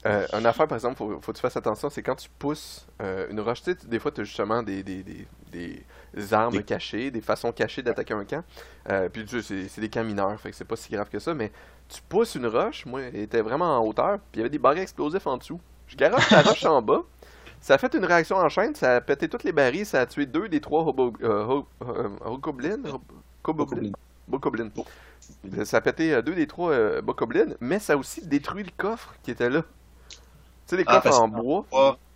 Euh, une affaire, par exemple, faut, faut que tu fasses attention, c'est quand tu pousses euh, une roche, tu sais, des fois, tu as justement des, des, des, des armes Des- cachées, des façons cachées d'attaquer un camp. Euh, puis tu sais, c'est des camps mineurs, fait que c'est pas si grave que ça, mais tu pousses une roche, moi, elle était vraiment en hauteur, puis il y avait des barils explosifs en dessous. Je garoche la roche en bas, ça a fait une réaction en chaîne, ça a pété toutes les barils, ça a tué deux des trois hobo, euh, euh. Bokoblin. Ça a pété euh, deux des trois bokoblins, mais ça a aussi détruit le coffre qui était là. Tu sais, les Ah, coffres en bois.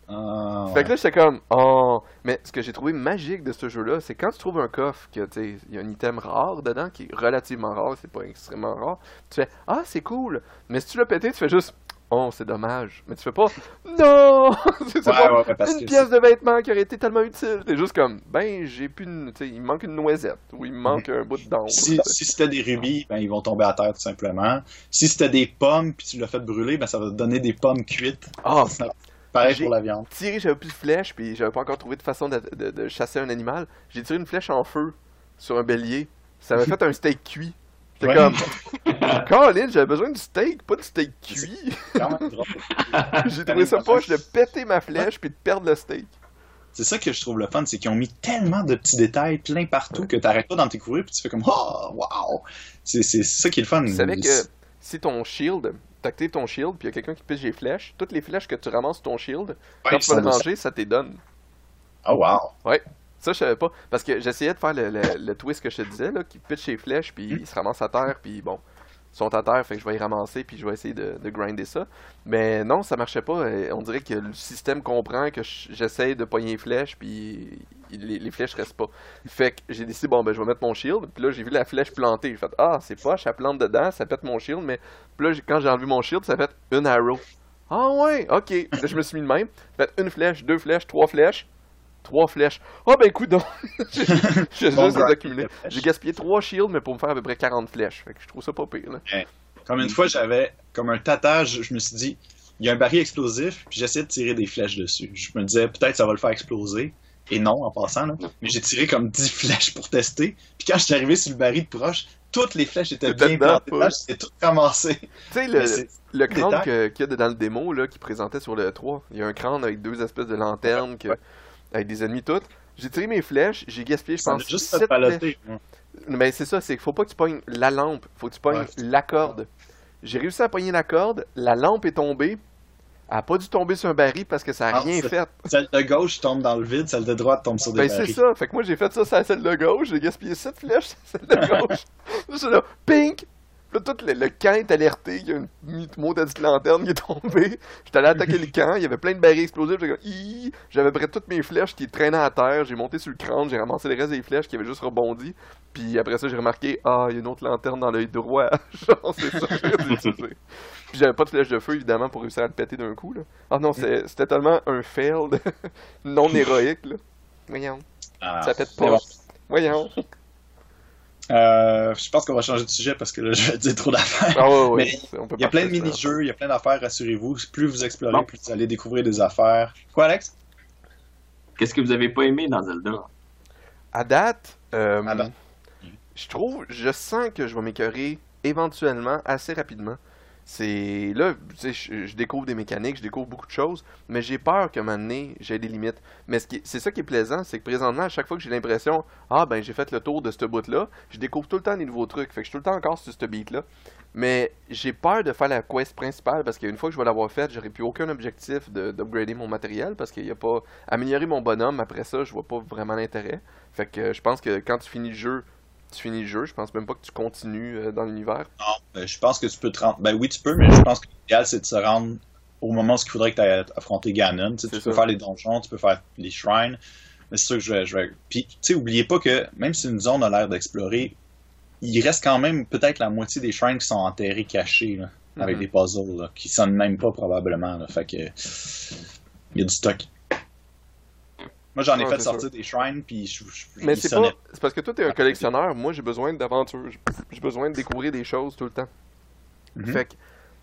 Ah, Fait que là, j'étais comme, oh. Mais ce que j'ai trouvé magique de ce jeu-là, c'est quand tu trouves un coffre, que, tu il y a un item rare dedans, qui est relativement rare, c'est pas extrêmement rare, tu fais, ah, c'est cool. Mais si tu l'as pété, tu fais juste, oh, c'est dommage. Mais tu fais pas, non! c'est Ouais, pas ouais, ouais, parce une que pièce de vêtement qui aurait été tellement utile. T'es juste comme, ben, j'ai plus une, tu sais, il me manque une noisette, ou il me manque un bout de dent. Si, si c'était des rubis, ben, ils vont tomber à terre tout simplement. Si c'était des pommes puis tu l'as fait brûler, ben, ça va te donner des pommes cuites. Ah, Pareil J'ai- pour la viande. tiré, j'avais plus de flèches, puis j'avais pas encore trouvé de façon de, de- de chasser un animal. J'ai tiré une flèche en feu sur un bélier. Ça m'a fait un steak cuit. Ouais. comme, Colin, j'avais besoin du steak, pas du steak cuit. J'ai trouvé ça poche de péter ma flèche puis de perdre le steak. C'est ça que je trouve le fun, c'est qu'ils ont mis tellement de petits détails plein partout que t'arrêtes pas d'en découvrir puis tu fais comme oh wow. C'est c'est ça qui est le fun. Tu savais que si ton shield, t'actives ton shield puis y a quelqu'un qui pige les flèches, toutes les flèches que tu ramasses sur ton shield, Ouais, quand tu vas le manger, ça t'es donne. Oh wow. Ça, je savais pas. Parce que j'essayais de faire le, le- twist que je te disais, là, qui pitch les flèches, puis ils se ramassent à terre, puis bon, ils sont à terre, fait que je vais y ramasser, puis je vais essayer de, de grinder ça. Mais non, ça marchait pas. On dirait que le système comprend que je- j'essaye de pogner les flèches, puis les, les flèches restent pas. Fait que j'ai décidé, bon, ben, je vais mettre mon shield, puis là, j'ai vu la flèche plantée. J'ai fait, ah, c'est poche, elle plante dedans, ça pète mon shield, mais puis là, quand j'ai enlevé mon shield, ça fait une arrow. Ah ouais, ok. Là, je me suis mis de même. Fait une flèche, deux flèches, trois flèches. Trois flèches. Ah ben écoute donc. J'ai j'ai juste accumulé. gaspillé trois shields, mais pour me faire à peu près 40 flèches. Fait que je trouve ça pas pire. Là. Comme une fois, j'avais comme un tatage, je me suis dit, il y a un baril explosif, puis j'essayais de tirer des flèches dessus. Je me disais, peut-être ça va le faire exploser. Et non, en passant, là. Mais j'ai tiré comme 10 flèches pour tester. Puis quand je suis arrivé sur le baril de proche, toutes les flèches étaient C'était bien plantées. j'étais tout ramassé. Tu sais, le, le crâne qu'il y a dans le démo là, qui présentait sur le 3, il y a un crâne avec deux espèces de lanternes que- Ouais. Avec des ennemis toutes. J'ai tiré mes flèches, j'ai gaspillé, je Ça pense, juste sept paloter. Mais c'est ça, c'est qu'il faut pas que tu pognes la lampe, faut que tu pognes Ouais. la corde. J'ai réussi à pogner la corde, la lampe est tombée. Elle a pas dû tomber sur un baril parce que ça a Ah, rien c'est- fait. Celle de gauche tombe dans le vide, celle de droite tombe sur des Ben c'est barils. ça, fait que moi j'ai fait ça sur celle de gauche, j'ai gaspillé 7 flèches sur celle de gauche. J'étais là, pink! Là, tout le, le camp est alerté, il y a une maudite lanterne qui est tombée. J'étais allé attaquer le camp, il y avait plein de barils explosifs, j'avais près toutes mes flèches qui traînaient à terre, j'ai monté sur le crâne, j'ai ramassé le reste des flèches qui avaient juste rebondi. Puis après ça, j'ai remarqué, ah, il y a une autre lanterne dans l'œil droit. Genre, c'est ça que j'ai utilisé. Puis j'avais pas de flèche de feu, évidemment, pour réussir à le péter d'un coup, là. Ah non, c'est- c'était tellement un fail non héroïque, là. Voyons. Ah, Ça pète mais pas. bon. Voyons. Euh, je pense qu'on va changer de sujet parce que là, je vais dire trop d'affaires. Ah ouais, ouais. Mais c'est- on peut Il y a plein de mini-jeux, il y a plein d'affaires, rassurez-vous. Plus vous explorez, plus vous allez découvrir des affaires. Quoi, Alex? Qu'est-ce que vous avez pas aimé dans Zelda? À date, euh, À date. je trouve, je sens que je vais m'écœurer éventuellement, assez rapidement. C'est là, je, je découvre des mécaniques, je découvre beaucoup de choses, mais j'ai peur qu'à un moment donné, j'ai des limites. Mais c'est ça qui est plaisant, c'est que présentement, à chaque fois que j'ai l'impression, ah ben j'ai fait le tour de ce bout-là, je découvre tout le temps des nouveaux trucs, fait que je suis tout le temps encore sur ce beat-là. Mais j'ai peur de faire la quest principale parce qu'une fois que je vais l'avoir faite, j'aurai plus aucun objectif de- d'upgrader mon matériel parce qu'il n'y a pas améliorer mon bonhomme. Après ça, je vois pas vraiment l'intérêt. Fait que je pense que quand tu finis le jeu, tu finis le jeu. Je pense même pas que tu continues euh, dans l'univers. Non, ben, je pense que tu peux te rendre. Ben oui, tu peux, mais je pense que l'idéal, c'est de se rendre au moment où il faudrait que tu ailles affronter Ganon. Tu, sais, C'est tu peux faire les donjons, tu peux faire les shrines. Mais c'est sûr que je vais. Je vais... Puis, tu sais, oubliez pas que même si une zone a l'air d'explorer, il reste quand même peut-être la moitié des shrines qui sont enterrés, cachés, là, avec Mhm. des puzzles, là, qui sonnent même pas probablement. Là, fait que. Il y a du stock. Moi, j'en ai Ouais, fait sortir des shrines, puis je, je, Mais c'est pas. Parce que toi, t'es un collectionneur. Moi, j'ai besoin d'aventure. J'ai besoin de découvrir des choses tout le temps. Mhm. Fait que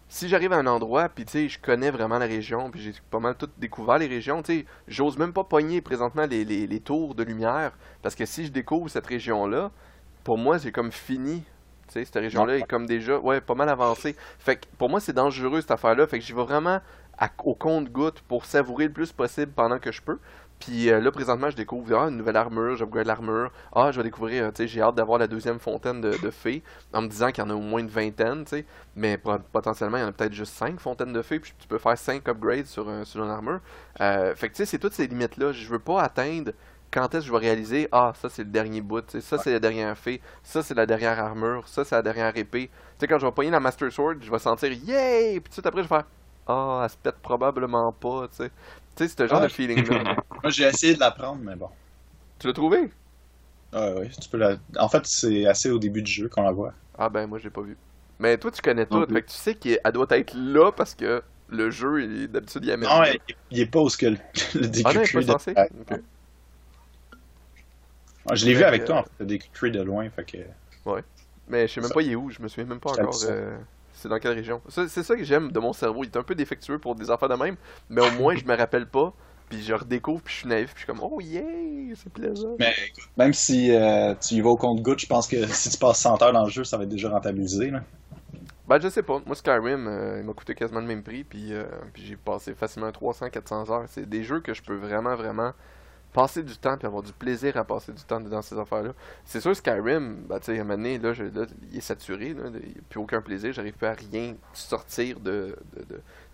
si j'arrive à un endroit, puis tu sais, je connais vraiment la région, puis j'ai pas mal tout découvert les régions, tu sais, j'ose même pas pogner présentement les, les, les tours de lumière, parce que si je découvre cette région-là, pour moi, c'est comme fini. Tu sais, cette région-là est comme déjà, ouais, pas mal avancée. Fait que pour moi, c'est dangereux cette affaire-là. Fait que j'y vais vraiment à- au compte-goutte pour savourer le plus possible pendant que je peux. Puis euh, là, présentement, je découvre ah, une nouvelle armure, j'upgrade l'armure. Ah, je vais découvrir, euh, tu sais, j'ai hâte d'avoir la deuxième fontaine de, fées, en me disant qu'il y en a au moins une vingtaine, tu sais. Mais po- potentiellement, il y en a peut-être juste cinq fontaines de fées, puis tu peux faire cinq upgrades sur, un, sur une armure. Euh, fait que tu sais, c'est toutes ces limites-là. Je veux pas atteindre quand est-ce que je vais réaliser, ah, ça c'est le dernier bout, ça c'est la dernière fée, ça c'est la dernière armure, ça c'est la dernière épée. Tu sais, quand je vais pogner la Master Sword, je vais sentir, yay! Puis tout de suite après, je vais faire, ah, elle se pète probablement pas, tu sais. Tu sais, c'est ce genre Ah. de feeling-là. Moi, j'ai essayé de la prendre, mais bon. tu l'as trouvé? Ouais, ouais, tu peux la... En fait, c'est assez au début du jeu qu'on la voit. Ah ben moi j'ai pas vu. Mais toi tu connais tout, fait que tu sais qu'elle doit être là parce que le jeu il- d'habitude il amène. Non, là. il, il est pas où ce que le, le DQ Ah de-? Ouais. Ouais, je l'ai vu avec que- toi, en fait, le DQ de loin, fait que... Mais je sais même Ça. pas il est où, je me souviens même pas encore. euh, C'est dans quelle région? C'est ça que j'aime de mon cerveau, il est un peu défectueux pour des affaires de même, mais au moins je me rappelle pas, puis je redécouvre, puis je suis naïf, puis je suis comme oh yeah, c'est plaisant. Mais écoute, même si euh, tu y vas au compte-goutte, je pense que si tu passes 100 heures dans le jeu, ça va être déjà rentabilisé. Là. Ben je sais pas, moi Skyrim euh, il m'a coûté quasiment le même prix, puis, euh, puis j'ai passé facilement 300-400 heures. C'est des jeux que je peux vraiment vraiment passer du temps puis avoir du plaisir à passer du temps dans ces affaires-là. C'est sûr, Skyrim, bah, tu sais, à un là, il est saturé, il n'y a plus aucun plaisir, j'arrive plus à rien sortir de-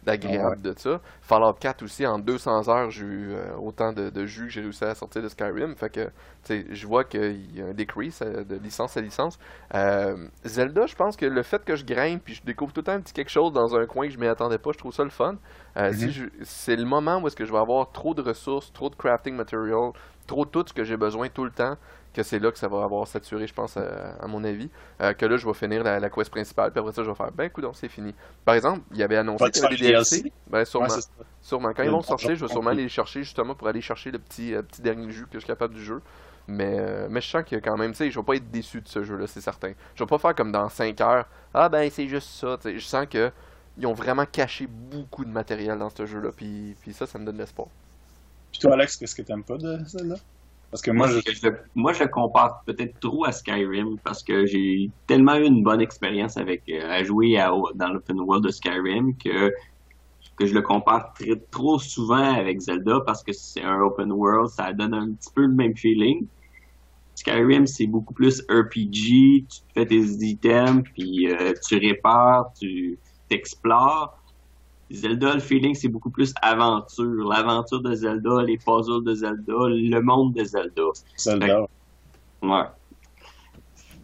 d'agréable de ça. Fallout 4 aussi, en 200 heures, j'ai eu euh, autant de, de jus que j'ai réussi à sortir de Skyrim. Fait que, tu sais, je vois qu'il y a un decrease euh, de licence à licence. Euh, Zelda, je pense que le fait que je grimpe puis je découvre tout le temps un petit quelque chose dans un coin que je m'y attendais pas, je trouve ça le fun. Euh, si Mhm. je- c'est le moment où est-ce que je vais avoir trop de ressources, trop de crafting material, trop de tout ce que j'ai besoin tout le temps, que c'est là que ça va avoir saturé, je pense, à, à mon avis. Euh, que là, je vais finir la, la quest principale, puis après ça, je vais faire, ben, écoute, c'est fini. Par exemple, il y avait annoncé qu'il y avait des DLC. Ben, sûrement. Ouais. Quand ils vont sortir, je vais sûrement aller les chercher justement pour aller chercher le petit, euh, petit dernier jus que je suis capable du jeu. Mais, euh, mais je sens que quand même, tu sais, je vais pas être déçu de ce jeu-là, c'est certain. Je vais pas faire comme dans 5 heures. Ah ben c'est juste ça. tu sais. Je sens que ils ont vraiment caché beaucoup de matériel dans ce jeu-là. Puis, puis ça, ça me donne l'espoir. Puis toi, Alex, qu'est-ce que t'aimes pas de celle-là? Parce que moi, Moi, je... je, le- moi, je compare peut-être trop à Skyrim parce que j'ai tellement eu une bonne expérience avec euh, à jouer à, dans l'open world de Skyrim que que je le compare très- trop souvent avec Zelda parce que c'est un open world, ça donne un petit peu le même feeling. Skyrim, c'est beaucoup plus RPG, tu fais tes items, puis euh, tu répares, tu t'explores. Zelda, le feeling, c'est beaucoup plus aventure. L'aventure de Zelda, les puzzles de Zelda, le monde de Zelda. Zelda. Ouais.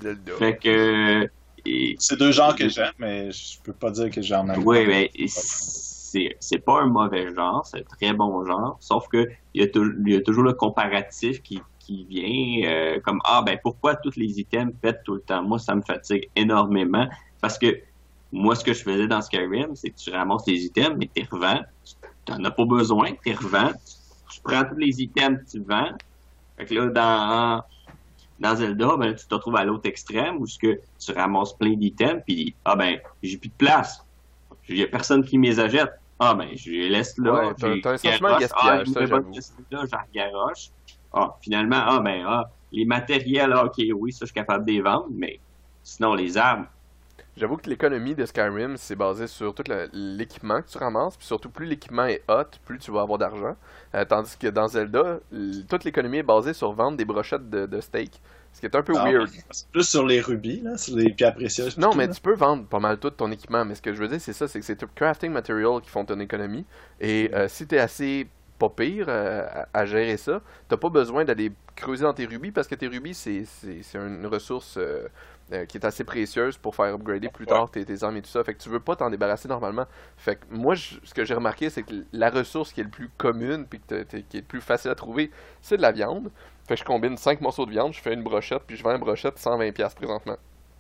Zelda. Fait que. et- C'est deux genres que j'aime, mais je peux pas dire que j'en aime. Oui, mais c'est c'est pas un mauvais genre, c'est un très bon genre, sauf que il y a, tou- il y a toujours le comparatif qui, qui vient euh, comme ah ben pourquoi tous les items pètent tout le temps? Moi ça me fatigue énormément parce que moi ce que je faisais dans Skyrim, c'est que tu ramasses les items mais tu revends, tu n'en as pas besoin, tu revends, tu prends tous les items, tu vends. Fait que là dans dans Zelda, ben, tu te retrouves à l'autre extrême où ce que tu ramasses plein d'items, puis ah ben, j'ai plus de place. Il y a personne qui me les achète. Ah ben, je les laisse là. Ouais, t'as- un sentiment de gaspillage, Ah, ça, j'avoue. là, garoche. Ah, finalement, ah ben, ah, les matériels, ah, ok, oui, ça, je suis capable de les vendre, mais sinon, les armes, J'avoue que l'économie de Skyrim, c'est basé sur tout l'équipement que tu ramasses, puis surtout plus l'équipement est hot, plus tu vas avoir d'argent. Euh, tandis que dans Zelda, toute l'économie est basée sur vendre des brochettes de, de steak, ce qui est un peu Ah, weird. C'est plus sur les rubis, là, sur les pierres précieuses. Non, mais là. tu peux vendre pas mal tout ton équipement, mais ce que je veux dire, c'est ça, c'est que c'est tout crafting material qui font ton économie. Et euh, si t'es assez pas pire euh, à, à gérer ça, t'as pas besoin d'aller creuser dans tes rubis parce que tes rubis, c'est une ressource euh, euh, qui est assez précieuse pour faire upgrader plus tard tes, tes armes et tout ça. Fait que tu veux pas t'en débarrasser normalement. Fait que moi, je- ce que j'ai remarqué, c'est que la ressource qui est le plus commune puis que qui est le plus facile à trouver, c'est de la viande. Fait que je combine 5 morceaux de viande, je fais une brochette, puis je vends une brochette 120$ présentement.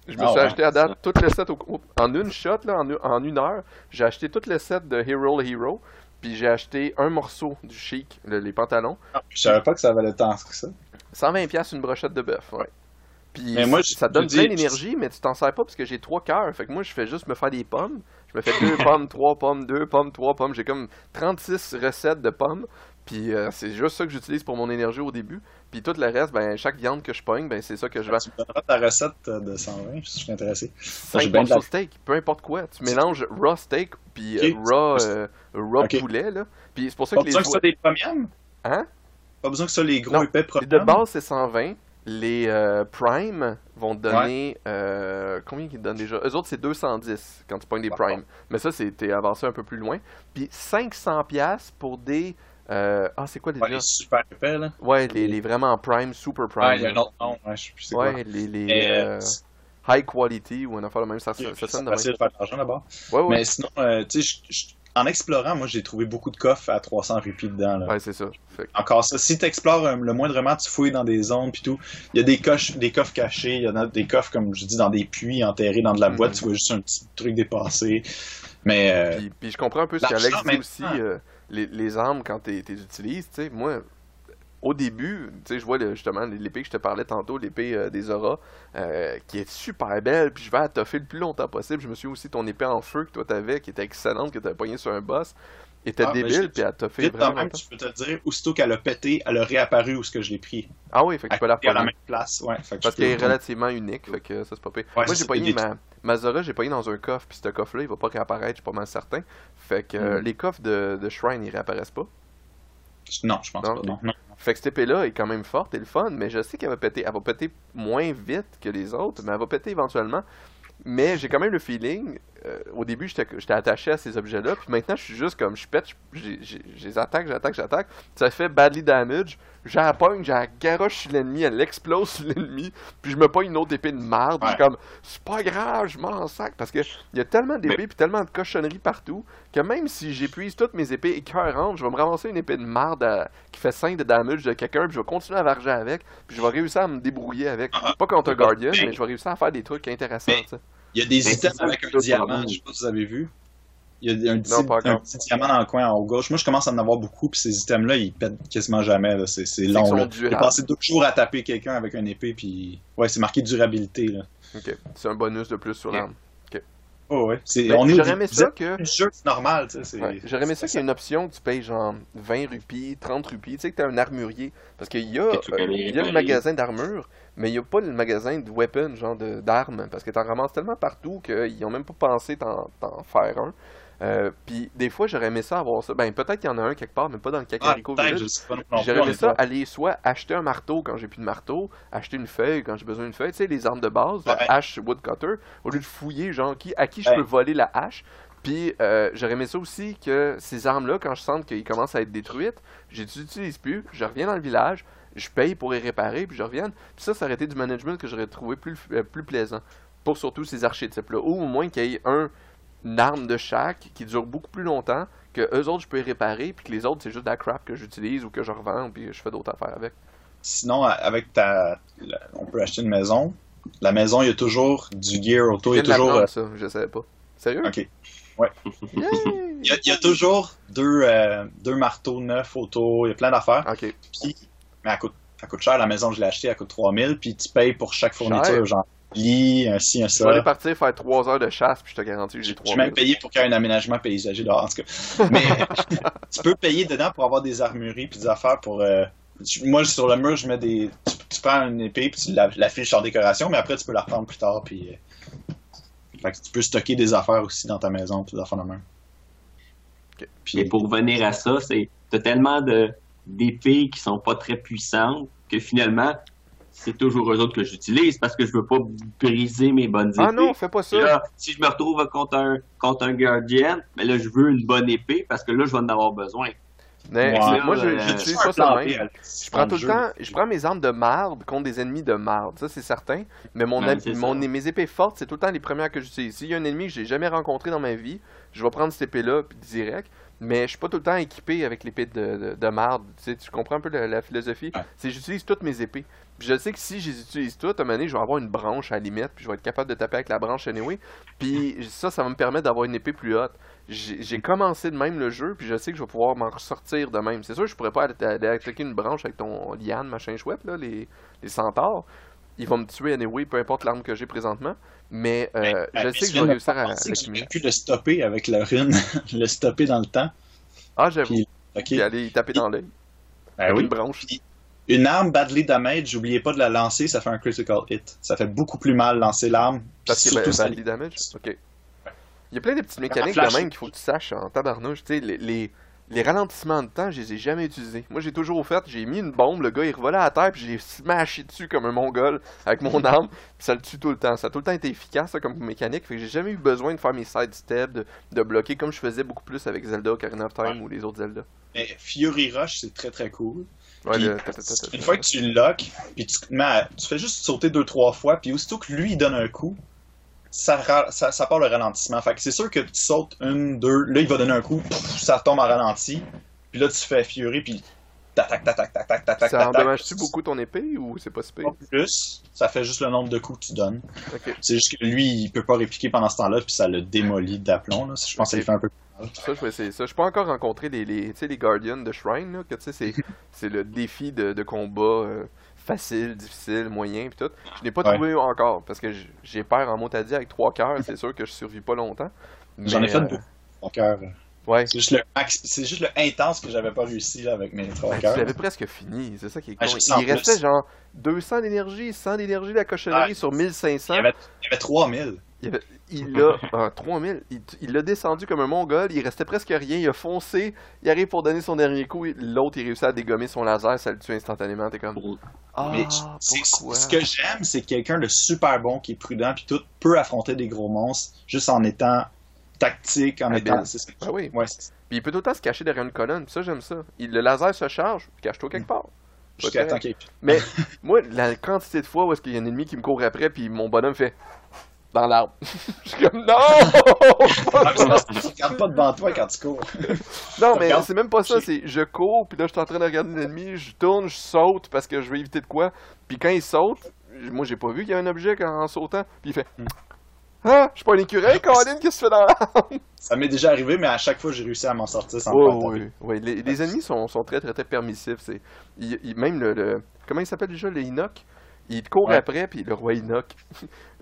Je me Ah suis ouais, acheté à date tout le set au- au- en une shot, là, en, en une heure. J'ai acheté tout le set de Hero Hero, puis j'ai acheté un morceau du chic, le- les pantalons. Ah, Je savais pas que ça valait tant que ça. 120$ une brochette de bœuf, ouais. Puis Mais moi, ça te donne plein d'énergie, mais tu t'en sers pas parce que j'ai trois cœurs. Fait que moi, je fais juste me faire des pommes. Je me fais deux pommes, trois pommes, deux pommes, trois pommes. J'ai comme 36 recettes de pommes. Puis euh, c'est juste ça que j'utilise pour mon énergie au début. Puis tout le reste, ben chaque viande que je pogne, ben c'est ça que je vends. Tu me donneras ta recette euh, de 120, si je suis intéressé. j'ai 5 bien de la- steak, peu importe quoi. Tu mélanges raw steak puis euh, raw, euh, poulet là. Puis c'est pour ça Pas que les besoin que soit des premium? Hein? Pas besoin que ce soit les gros Non, épais Les premium? de base, c'est 120. Les euh, Prime vont te donner. euh, combien ils te donnent déjà? Eux autres, c'est 210 quand tu pognes des. Prime. Mais ça, c'est t'es avancé un peu plus loin. Puis 500$ pour des. euh, ah, c'est quoi déjà? Ouais, les super épais, là. Ouais, les, les vraiment Prime, Super Prime. Ah, il y a un autre nom, ouais, je sais plus c'est quoi. ouais, les, les euh, High Quality ou un affaire de même. Ça, ça, c'est ça sonne de même. facile de faire de l'argent d'abord. Ouais, ouais. Mais sinon, euh, tu sais, en explorant, moi, j'ai trouvé beaucoup de coffres à 300 rupies dedans. Là. Ouais, c'est ça. Fait Encore ça, si tu explores le moindrement, tu fouilles dans des zones puis tout, il y a des, coches, des coffres cachés, il y en a des coffres, comme je dis, dans des puits enterrés dans de la Mhm. boîte, tu vois juste un petit truc dépassé. Mais euh, Puis, puis je comprends un peu ce qu'Alex dit aussi, euh, les, les armes quand tu les utilises, tu sais, moi, au début, tu sais, je vois le- justement l'épée que je te parlais tantôt, l'épée euh, des auras, euh, qui est super belle, puis je vais à toffer le plus longtemps possible. Je me suis aussi ton épée en feu que toi t'avais, qui était excellente, que t'avais pognée sur un boss, était Ah, débile, puis elle t'a fait vraiment même, peux te dire, aussitôt qu'elle a pété, elle a réapparu où ce que je l'ai pris. Ah oui, fait que tu peux la à la même place. Ouais, fait que Parce qu'elle est relativement unique, fait que ça c'est pas pire. Ouais, Moi j'ai il est- ma, ma Zora, j'ai pogné dans un coffre, puis ce coffre-là il va pas réapparaître, je suis pas mal certain. Fait que euh, Mm. les coffres de, de Shrine ils réapparaissent pas. Non, je pense Non, pas. Non, non. Fait que cette épée-là est quand même forte et le fun, mais je sais qu'elle va péter. Elle va péter moins vite que les autres, mais elle va péter éventuellement. Mais j'ai quand même le feeling, euh, au début j'étais attaché à ces objets-là, puis maintenant je suis juste comme je pète, je les attaque, j'attaque, j'attaque, ça fait badly damage, j'appogne, j'ai la garoche sur l'ennemi, elle explose sur l'ennemi, puis je me pogne une autre épée de marde, puis je suis comme c'est pas grave, je m'en sac, parce que il y a tellement d'épées puis tellement de cochonneries partout que même si j'épuise toutes mes épées écœurantes, je vais me ramasser une épée de marde à- qui fait 5 de damage de quelqu'un, puis je vais continuer à varger avec, puis je vais réussir à me débrouiller avec. Pas contre un Guardian, mais je vais réussir à faire des trucs intéressants, Mais-. Il y a des Mais items avec un diamant, je sais pas si vous avez vu. Il y a un petit, Non, un diamant dans le coin en haut gauche. Moi, je commence à en avoir beaucoup, puis ces items-là, ils pètent quasiment jamais. là. C'est long. là. J'ai passé deux jours à taper quelqu'un avec une épée, puis ouais, c'est marqué durabilité. Là. Ok, c'est un bonus de plus sur Ok. l'arme. Oh, ouais. C'est- Ben, on est au J'aurais aimé ça que. jeu, c'est normal. tu sais, c'est- Ouais, J'aurais aimé ça qu'il y ait une option que tu payes genre 20 rupies, 30 rupies, tu sais que t'es un armurier. Parce qu'il y a, euh, il y a le magasin d'armure, mais il n'y a pas le magasin de weapons, genre de- d'armes. Parce que t'en ramasses tellement partout qu'ils ont même pas pensé t'en t'en faire un. Euh, Puis des fois, j'aurais aimé ça avoir ça. Ben peut-être qu'il y en a un quelque part, mais pas dans le Ah, non plus, J'aurais aimé ça aller soit acheter un marteau quand j'ai plus de marteau, acheter une feuille quand j'ai besoin d'une feuille, tu sais, les armes de base, la hache woodcutter, au lieu de fouiller, genre, qui, à qui je Ouais. peux voler la hache. Puis euh, j'aurais aimé ça aussi que ces armes-là, quand je sens qu'elles commencent à être détruites, je les utilise plus, je reviens dans le village, je paye pour les réparer, puis je reviens. Puis ça, ça aurait été du management que j'aurais trouvé plus, euh, plus plaisant. Pour surtout ces archétypes-là. Ou au moins qu'il y ait un, une arme de chaque qui dure beaucoup plus longtemps, que eux autres je peux les réparer, puis que les autres c'est juste de la crap que j'utilise ou que je revends, puis je fais d'autres affaires avec. Sinon, avec ta. On peut acheter une maison. La maison, il y a toujours du gear auto. Il y a toujours. l'apprendre, ça, je savais pas. Sérieux? euh, Ok. Yay! Il y a, il y a toujours deux, euh, deux marteaux neufs auto. Il y a plein d'affaires. Ok. Puis, mais elle coûte, elle coûte cher. La maison, je l'ai achetée, elle coûte 3000. Puis tu payes pour chaque fourniture, Cher. genre lit, un ci, un Je vais aller partir faire 3 heures de chasse, puis je te garantis que j'ai Je 3 suis même payé pour qu'il y ait un aménagement paysager dehors, en tout cas. Mais tu peux payer dedans pour avoir des armureries puis des affaires pour. euh, moi, sur le mur, je mets des. Tu, tu prends une épée puis tu la- l'affiches en décoration, mais après, tu peux la reprendre plus tard. Puis, euh, fait que tu peux stocker des affaires aussi dans ta maison, puis des affaires de même. Puis, Et pour revenir à ça, c'est t'as tellement de d'épées qui sont pas très puissantes que finalement c'est toujours eux autres que j'utilise parce que je veux pas briser mes bonnes épées. Ah non, fais pas ça. Là, si je me retrouve contre un contre un gardien, mais là je veux une bonne épée parce que là je vais en avoir besoin. Mais, moi, je Euh, j'utilise ça même. Je prends tout le jeu. temps, je prends mes armes de marde contre des ennemis de marde, ça c'est certain. Mais mon, mon mes épées fortes, c'est tout le temps les premières que j'utilise. S'il y a un ennemi que j'ai jamais rencontré dans ma vie, je vais prendre cette épée-là puis direct. Mais je suis pas tout le temps équipé avec l'épée de, de, de marde. Tu, sais, tu comprends un peu la, la philosophie? Ouais. C'est j'utilise toutes mes épées. Puis je sais que si je les utilise toutes, à un moment donné, je vais avoir une branche à la limite, puis je vais être capable de taper avec la branche anyway. Puis ça, ça va me permettre d'avoir une épée plus haute. J'ai j'ai commencé de même le jeu, puis je sais que je vais pouvoir m'en ressortir de même. C'est sûr, je pourrais pas aller, attaquer une branche avec ton liane, machin chouette, là, les, les centaures. Ils vont me tuer anyway, peu importe l'arme que j'ai présentement. Mais euh, Ben, je sais que je vais réussir à. J'ai pu le stopper avec la rune, le stopper dans le temps. Ah, j'avoue. Puis, ok. Puis aller y taper dans l'œil. Ben oui. une branche. Une arme badly damage, n'oubliez pas de la lancer, ça fait un critical hit. Ça fait beaucoup plus mal lancer l'arme. Parce que ben, ça- badly damage. Ok. Il y a plein de petites mécaniques de même qu'il faut que tu saches en tabarnouche. Tu sais, les, les, les ralentissements de temps, je les ai jamais utilisés. Moi, j'ai toujours fait, j'ai mis une bombe, le gars il revolait à terre, puis j'ai smashé dessus comme un mongol avec mon arme, puis ça le tue tout le temps. Ça a tout le temps été efficace ça, comme mécanique, fait que j'ai jamais eu besoin de faire mes sidesteps, de, de bloquer comme je faisais beaucoup plus avec Zelda, Ocarina of Time ou les autres Zelda. Mais Fury Rush, c'est très très cool. Une fois que tu le lock, puis tu, tu fais juste sauter deux, trois fois, puis aussitôt que lui, il donne un coup, ça, ça, ça part le ralentissement. Fait que c'est sûr que tu sautes une, deux, là, il va donner un coup, ça tombe en ralenti, puis là, tu fais fiorer, puis tac, tac, tac, tac, tac, tac, tac. Ça endommage-tu beaucoup ton épée ou c'est pas si plus, ça fait juste le nombre de coups que tu donnes. C'est juste que lui, il peut pas répliquer pendant ce temps-là, puis ça le démolit d'aplomb. Je pense okay. qu'il fait un peu plus. Ça, je vais essayer ça. Je peux encore rencontrer les, les, Guardians de Shrine, là, que tu sais, c'est, le défi de, de combat euh, facile, difficile, moyen, puis tout. Je n'ai pas Ouais. trouvé encore, parce que j'ai peur en mot à dire avec trois cœurs, c'est sûr que je survis pas longtemps. J'en ai fait euh, beaucoup. Mon cœur. Ouais, C'est juste, le max- c'est juste le intense que j'avais pas réussi là, avec mes trois Ben, cœurs. l'avais presque fini, c'est ça qui est Ouais, con. Il restait plus. genre 200 d'énergie, 100 d'énergie la cochonnerie Ouais. sur 1500. Il y avait, il y avait 3000. Il, l'a, ah, 3000, il il l'a descendu comme un mongol, il restait presque rien, il a foncé, il arrive pour donner son dernier coup, l'autre il réussit à dégommer son laser, ça le tue instantanément, t'es comme, ah, Mais ce que j'aime, c'est quelqu'un de super bon, qui est prudent, puis tout peut affronter des gros monstres juste en étant tactique, en étant. Ah oui. Ouais, Puis il peut tout le temps se cacher derrière une colonne, puis ça j'aime ça. Il- le laser se charge, cache-toi quelque part. jusqu'à Mais moi, la quantité de fois où est-ce qu'il y a un ennemi qui me court après, puis mon bonhomme fait dans l'arbre. Je suis comme non! Ah, tu regardes pas devant toi quand tu cours. non, mais c'est même pas ça. C'est je cours, puis là je suis en train de regarder l'ennemi, je tourne, je saute parce que je veux éviter de quoi. Puis quand il saute, moi j'ai pas vu qu'il y a un objet en, sautant. Puis il fait ah, je suis pas un écureuil, Colin, qu'est-ce que tu fais dans l'arbre? Ça m'est déjà arrivé, mais à chaque fois, j'ai réussi à m'en sortir sans ouais, ouais. Les, les ennemis sont, sont très, très, très permissifs. Même le, le- Comment il s'appelle déjà, le Enoch? Il te court Ouais. après, puis le roi Enoch.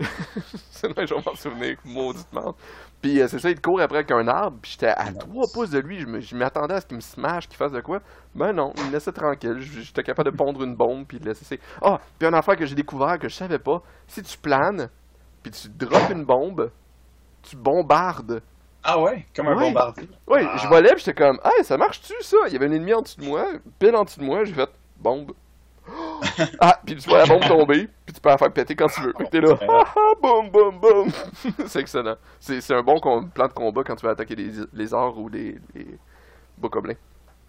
c'est vrai, je vais m'en souvenir, mauditement. Puis euh, c'est ça, il te court après avec un arbre, puis j'étais à Nice. 3 pouces de lui. Je, m'attendais à ce qu'il me smash, qu'il fasse de quoi. Ben non, il me laissait tranquille. J'étais capable de pondre une bombe, puis de laisser. Ah, puis un affaire que j'ai découvert que je savais pas si tu planes, puis tu drops une bombe, tu bombardes. Ah ouais, comme un bombardier? Ah. je volais pis j'étais comme, hey, ça marche-tu ça? Il y avait un ennemi en dessous de moi, pile en dessous de moi, j'ai fait bombe. ah, puis tu vois la bombe tomber, puis tu peux la faire péter quand tu veux. Fait que t'es là, ah ah, boum, boum, boum. c'est excellent. C'est un bon plan de combat quand tu veux attaquer les lézards ou les, les bokoblins.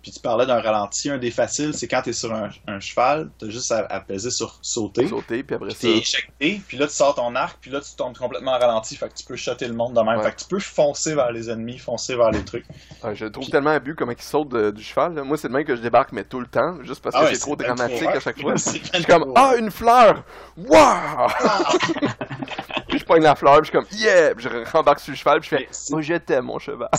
Puis tu parlais d'un ralenti, un des faciles, c'est quand t'es sur un, un cheval, t'as juste à, à peser sur sauter. Sauter, puis après Puis ça. t'es éjecté, puis là tu sors ton arc, puis là tu tombes complètement ralenti, fait que tu peux shotter le monde de même. Ouais. Fait que tu peux foncer vers les ennemis, foncer vers les trucs. Ah, je trouve Puis- tellement abus comment il saute de- du cheval. là. Moi, c'est le même que je débarque, mais tout le temps, juste parce que Ah ouais, c'est trop dramatique trop, à chaque fois. Je suis comme, ah, une fleur! Waouh! puis je pogne la fleur, puis je suis comme, yeah! Puis je rembarque sur le cheval, puis je fais, je t'aime, mon cheval.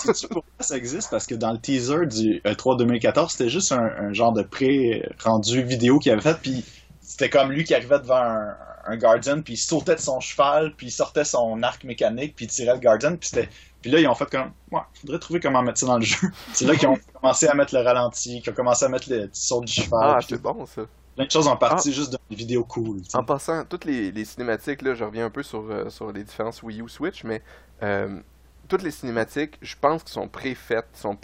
Ça existe? Parce que dans le teaser du E E3 2014, c'était juste un, un genre de pré-rendu vidéo qu'il avait fait, puis c'était comme lui qui arrivait devant un, un Guardian, puis il sautait de son cheval, puis il sortait son arc mécanique, puis il tirait le Guardian, puis c'était... Puis là, ils ont fait comme, ouais, faudrait trouver comment mettre ça dans le jeu. C'est là qu'ils ont commencé à mettre le ralenti, qu'ils ont commencé à mettre le saut du cheval, Ah, c'est bon, ça. plein de choses en partie juste d'une vidéo cool. tu sais. En passant, toutes les, les cinématiques, là, je reviens un peu sur, euh, sur les différences Wii U Switch, mais euh, toutes les cinématiques, je pense qu'elles sont pré-faites, sont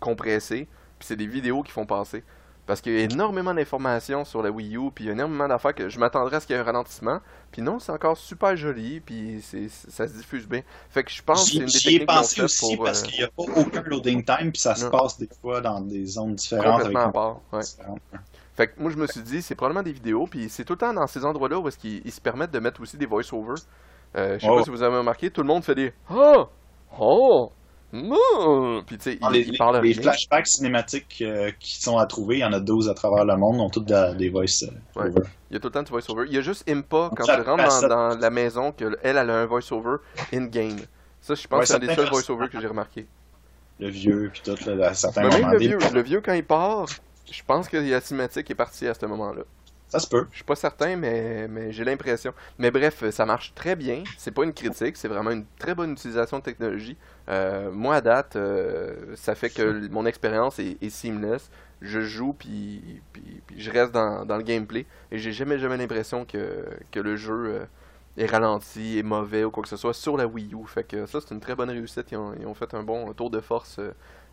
pré-compressées, puis c'est des vidéos qui font passer. Parce qu'il y a énormément d'informations sur la Wii U, puis il y a énormément d'affaires que je m'attendrais à ce qu'il y ait un ralentissement. Puis non, c'est encore super joli, puis c'est, ça se diffuse bien. Fait que je pense que c'est une des j'y ai pensé aussi pour, parce euh, qu'il n'y a pas aucun loading time, puis ça se Non. passe des fois dans des zones différentes. Avec complètement à part. ouais. différente. Fait que moi, je me suis dit, c'est probablement des vidéos, puis c'est tout le temps dans ces endroits-là où est-ce qu'ils ils se permettent de mettre aussi des voice-overs. Euh, je sais Ouais. pas si vous avez remarqué, tout le monde fait des Ah! Oh! Non! Puis tu sais, Dans ils, les, ils les- parlent les flashbacks cinématiques euh, qui sont à trouver, il y en a 12 à travers le monde, ont toutes de- des voice euh, Ouais. Il y a tout le temps du voice-over. Il y a juste Impa, quand tu rentres dans, la maison, qu'elle, elle, a un voice-over in-game. Ça, je pense Ouais, que c'est un des seuls voice-over que j'ai remarqué. Le vieux, puis tout, là, à certains Mais même moments. le vieux, le vieux, quand il part, je pense que la cinématique est partie à ce moment-là. Ça se peut. Je suis pas certain, mais, j'ai l'impression. Mais bref, ça marche très bien. C'est pas une critique, c'est vraiment une très bonne utilisation de technologie. Euh, moi, à date, euh, ça fait que mon expérience est, seamless. Je joue, puis, je reste dans, le gameplay. Et j'ai jamais, jamais l'impression que, le jeu euh, est ralenti, est mauvais ou quoi que ce soit sur la Wii U. Fait que ça, c'est une très bonne réussite. Ils ont, fait un bon tour de force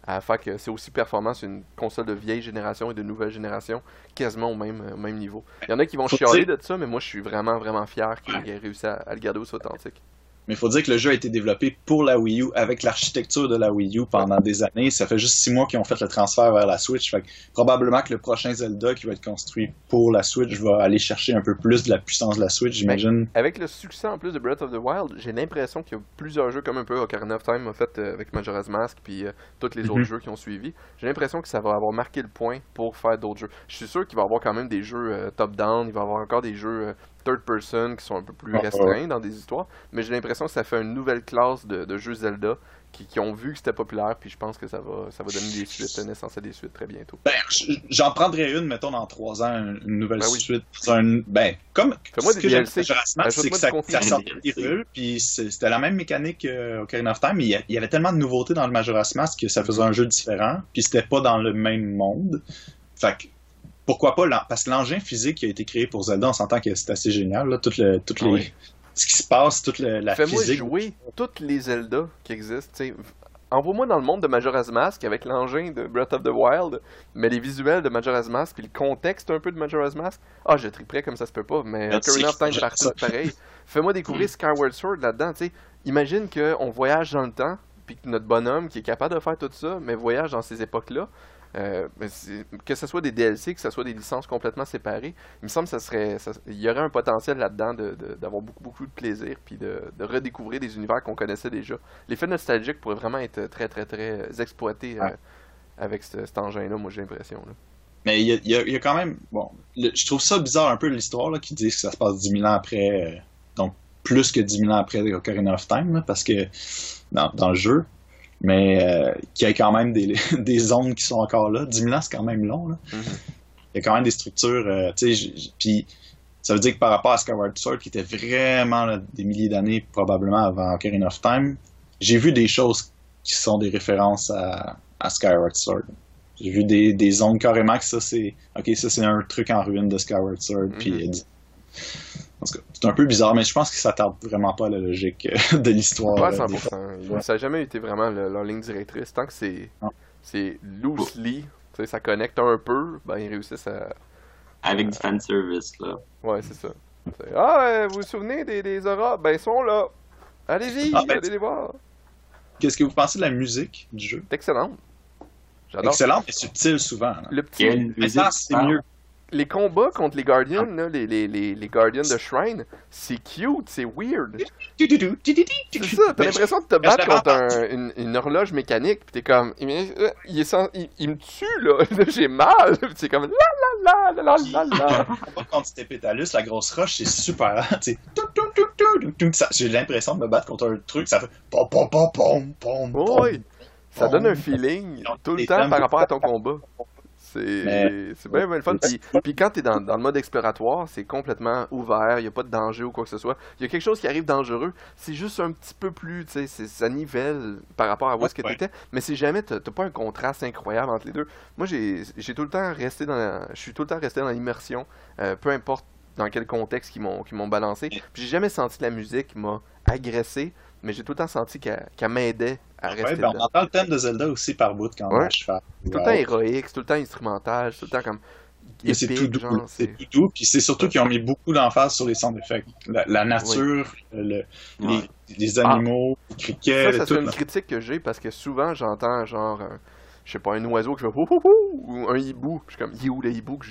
à faire que c'est aussi performant sur une console de vieille génération et de nouvelle génération, quasiment au même, au même niveau. Il y en a qui vont chialer de ça, mais moi je suis vraiment, vraiment fier qu'ils aient réussi à, à le garder aussi authentique. Mais il faut dire que le jeu a été développé pour la Wii U, avec l'architecture de la Wii U pendant des années. Ça fait juste six mois qu'ils ont fait le transfert vers la Switch. Fait que probablement que le prochain Zelda qui va être construit pour la Switch va aller chercher un peu plus de la puissance de la Switch, j'imagine. Avec le succès en plus de Breath of the Wild, j'ai l'impression qu'il y a plusieurs jeux comme un peu Ocarina of Time a fait euh, avec Majora's Mask puis euh, tous les Mhm. autres jeux qui ont suivi. J'ai l'impression que ça va avoir marqué le point pour faire d'autres jeux. Je suis sûr qu'il va y avoir quand même des jeux euh, top-down, il va y avoir encore des jeux euh, third person qui sont un peu plus Ah, restreints dans des histoires, mais j'ai l'impression que ça fait une nouvelle classe de, de jeux Zelda qui, qui ont vu que c'était populaire, puis je pense que ça va, ça va donner des suites, naissance à des suites très bientôt. Ben, j- j'en prendrais une, mettons, dans trois ans, une nouvelle Ben oui. suite. Un, ben, comme Fais-moi ce des que j'aime c'est que ça, ça sortait des rues, puis c'était la même mécanique euh, Ocarina of Time, mais il y, a- il y avait tellement de nouveautés dans le Majora's Mask que ça faisait un jeu différent, puis c'était pas dans le même monde. Fait que, pourquoi pas, parce que l'engin physique qui a été créé pour Zelda, on s'entend que c'est assez génial, là, le, toutes Ah les... oui. ce qui se passe, toute le- la Fais-moi physique. jouer toutes les Zelda qui existent. Envoie-moi dans le monde de Majora's Mask avec l'engin de Breath of the Wild, mais les visuels de Majora's Mask, puis le contexte un peu de Majora's Mask. Ah, je triperais comme ça se peut pas, mais. Ocarina of Time partout, pareil. Fais-moi découvrir Skyward Sword là-dedans, tu sais. Imagine qu'on voyage dans le temps, puis que notre bonhomme qui est capable de faire tout ça, mais voyage dans ces époques-là. Euh, c'est- que ce soit des DLC, que ce soit des licences complètement séparées, il me semble que ça serait, ça- il y aurait un potentiel là-dedans de- de- d'avoir beaucoup, beaucoup de plaisir, puis de, de redécouvrir des univers qu'on connaissait déjà. L'effet nostalgique pourrait vraiment être très, très, très euh, exploité euh, avec ce- cet engin-là, moi j'ai l'impression. Mais il y a, y y quand même. Bon, le- je trouve ça bizarre un peu l'histoire qui dit que ça se passe 10 000 ans après. euh, donc, plus que 10 000 ans après Ocarina of Time, là, parce que dans, dans le jeu. Mais euh, qu'il y ait quand même des, des zones qui sont encore là. 10 000 ans, c'est quand même long. Là. Mhm. Il y a quand même des structures. euh, puis ça veut dire que par rapport à Skyward Sword, qui était vraiment là, des milliers d'années probablement avant Ocarina of Time, j'ai vu des choses qui sont des références à, à Skyward Sword. J'ai vu des, des zones carrément que ça c'est. Ok, ça c'est un truc en ruine de Skyward Sword. Puis, en tout cas, c'est un peu bizarre, mais je pense que ça tarde vraiment pas à la logique euh, de l'histoire. Euh, des 100%. Il- Ça n'a jamais été vraiment le- leur ligne directrice. Tant que c'est Non. c'est loosely, tu sais, ça connecte un peu, ben ils réussissent à. Avec du fanservice, là. Ouais, c'est ça. C'est, Ah, ouais, vous vous souvenez des, des auras? Ben, ils sont là. Allez-y, Ah, ben, allez les voir. Qu'est-ce que vous pensez de la musique du jeu? C'est excellent. J'adore. Excellent, mais subtil souvent. là. Le petit, c'est mieux. Les combats contre les Guardians, là, les, les, les, les Guardians de Shrine, c'est cute, c'est weird. C'est ça, t'as l'impression de te battre contre un- une, une horloge mécanique, pis t'es comme, il, euh, il est sans- il, il me tue là, j'ai mal, Pis c'est comme la la la la la la tu t'épitalus, la grosse roche, c'est super J'ai l'impression de me battre contre un truc, ça fait pom pom pom pom pom. Ça donne un feeling tout le temps par rapport à ton combat. C'est bien, bien le fun. Puis, puis quand t'es dans, dans le mode exploratoire, c'est complètement ouvert, il n'y a pas de danger ou quoi que ce soit. Il y a quelque chose qui arrive dangereux, c'est juste un petit peu plus, tu sais, ça nivelle par rapport à où est-ce que Ouais. t'étais. Mais c'est jamais, t'as t'as pas un contraste incroyable entre les deux. Moi, j'ai tout le temps resté dans la- je suis tout le temps resté dans l'immersion, euh, peu importe dans quel contexte qu'ils m'ont m'ont balancé. Puis j'ai jamais senti que la musique m'a agressé, mais j'ai tout le temps senti qu'elle m'aidait à rester Ouais, ben, on entend le thème de Zelda aussi par bout quand Ouais. C'est tout le temps héroïque, c'est tout le temps instrumental, c'est tout le temps comme c'est tout doux. C'est tout doux. Puis c'est surtout qu'ils ont mis beaucoup d'emphase sur les sound effects. La, la nature, le- les, Ouais. les animaux, les Ça, criquets, ça tout. c'est une critique que j'ai parce que souvent j'entends genre, un- je sais pas, un oiseau qui fait ou un hibou. Puis je suis comme, il est où le hibou que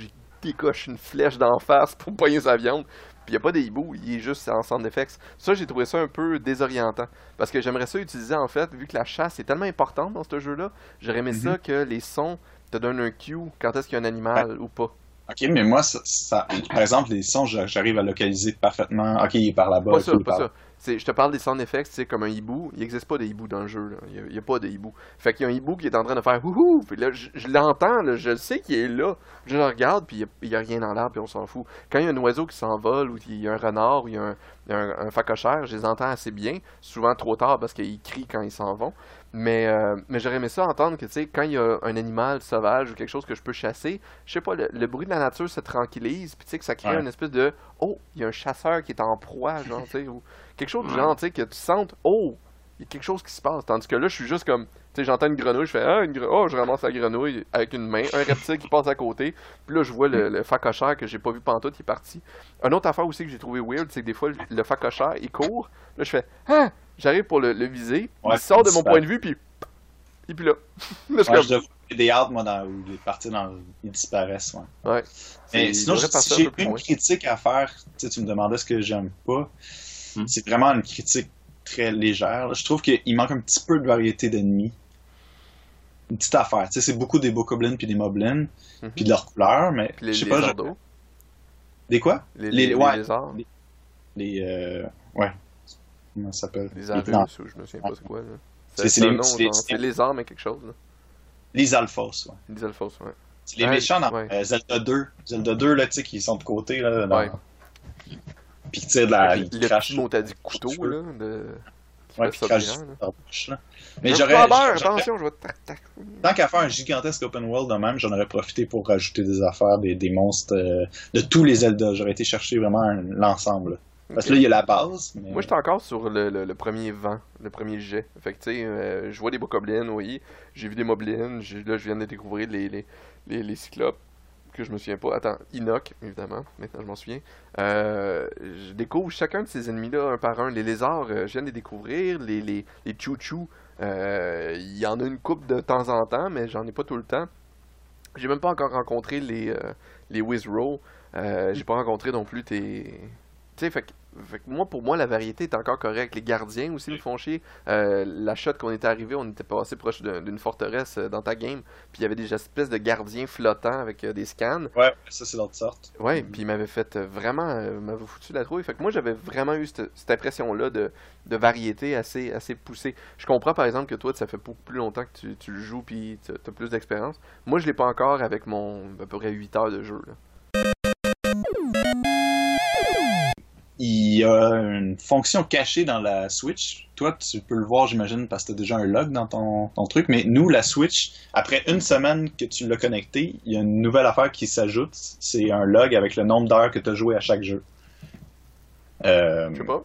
j'y décoche une flèche d'en face pour pogner sa viande. Puis il y a pas de hibou, il est juste en sound effects. Ça, j'ai trouvé ça un peu désorientant. Parce que j'aimerais ça utiliser en fait, vu que la chasse est tellement importante dans ce jeu-là, j'aurais aimé ça que les sons te donnent un cue quand est-ce qu'il y a un animal ou pas. Ok, mais moi, ça, ça- par exemple, les sons, j'a- j'arrive à localiser parfaitement. Ok, il est par là-bas. Pas ça, il pas par ça. Je te parle des sound effects, c'est comme un hibou. Il n'existe pas de hibou dans le jeu. là. Il n'y a, pas de hibou. Fait qu'il y a un hibou qui est en train de faire houhou. Puis là, je, je l'entends, je le sais qu'il est là. Je le regarde, puis il n'y a, rien dans l'arbre, puis on s'en fout. Quand il y a un oiseau qui s'envole, ou il y a un renard, ou il y a un, un, un phacochère, je les entends assez bien. Souvent trop tard parce qu'ils crient quand ils s'en vont. Mais, euh, mais j'aurais aimé ça entendre que, tu sais, quand il y a un animal sauvage ou quelque chose que je peux chasser, je sais pas, le, le bruit de la nature se tranquillise, puis tu sais, que ça crée Ouais. une espèce de oh, il y a un chasseur qui est en proie, genre, tu sais, quelque chose du genre, tu sais, que tu sentes oh, il y a quelque chose qui se passe. Tandis que là, je suis juste comme, tu sais, j'entends une grenouille, je fais ah, une gre- oh, je ramasse la grenouille avec une main, un reptile qui passe à côté, puis là, je vois le, le phacochère que j'ai pas vu pantoute, il est parti. Une autre affaire aussi que j'ai trouvé weird, c'est que des fois, le, le phacochère, il court, là, je fais ah, j'arrive pour le, le viser, Ouais, il sort de mon point de vue, puis et puis là, là, je Ouais, je devrais- des hâtes, moi, dans, où les parties dans, ils disparaissent. Ouais. ouais. Mais sinon, j'ai une critique à faire, tu sais, tu me demandais ce que j'aime pas. Hmm. C'est vraiment une critique très légère. là. Je trouve qu'il manque un petit peu de variété d'ennemis. Une petite affaire. Tu sais, c'est beaucoup des bokoblins puis des moblins, Mhm. puis de leurs couleurs, mais les, je sais pas. je- Des quoi? Les, les- les- ouais. lézards, Les. Euh... Ouais. Comment ça s'appelle? Les Arus, ou je me souviens pas c'est quoi. C'est- les- les- genre, c'est lézard, mais quelque chose, là. Les Alphos, ouais. Les Alphos, ouais. C'est les Ouais, méchants dans ouais. euh, Zelda 2. Zelda 2, là, tu sais, qui sont de côté, là. Dans... Ouais. Puis qui tirent de la. le petit dit couteau, là, de... Ouais, puis crache là. Mais j'aurais. attention, je vais. Tant qu'à faire un gigantesque open world de même, j'en aurais profité pour rajouter des affaires, des, des monstres euh, de tous les Zelda. J'aurais été chercher vraiment l'ensemble. Parce que là, il y a la base. Mais... Moi, j'étais encore sur le, le, le premier vent, le premier jet. Fait que, tu sais, euh, je vois des bokoblins, oui. J'ai vu des moblins. Là, je viens de découvrir les, les, les, les cyclopes, que je me souviens pas. Attends, Inoc, évidemment. Maintenant, je m'en souviens. Euh, je découvre chacun de ces ennemis-là, un par un. Les lézards, euh, je viens de les découvrir. Les, les, les chouchous, euh, il y en a une coupe de temps en temps, mais j'en ai pas tout le temps. J'ai même pas encore rencontré les, les Wizrow. J'ai pas rencontré non plus tes. Tu sais, fait, fait que moi, pour moi, la variété est encore correcte. Les gardiens aussi me font chier. Euh, la shot qu'on était arrivé, on était passé proche d'un- d'une forteresse euh, dans ta game. Puis il y avait des espèces de gardiens flottants avec euh, des scans. Ouais, ça, c'est l'autre sorte. Ouais, Mhm. puis il m'avait fait vraiment, euh, m'avait foutu la trouille. Fait que moi, j'avais vraiment eu cette, cette impression-là de, de variété assez, assez poussée. Je comprends par exemple que toi, ça fait beaucoup plus longtemps que tu, tu le joues, puis tu as plus d'expérience. Moi, je l'ai pas encore avec mon à peu près 8 heures de jeu. Là. Il y a une fonction cachée dans la Switch. Toi, tu peux le voir, j'imagine, parce que tu as déjà un log dans ton, ton truc. Mais nous, la Switch, après une semaine que tu l'as connecté, il y a une nouvelle affaire qui s'ajoute. C'est un log avec le nombre d'heures que tu as joué à chaque jeu. Euh, Je sais pas.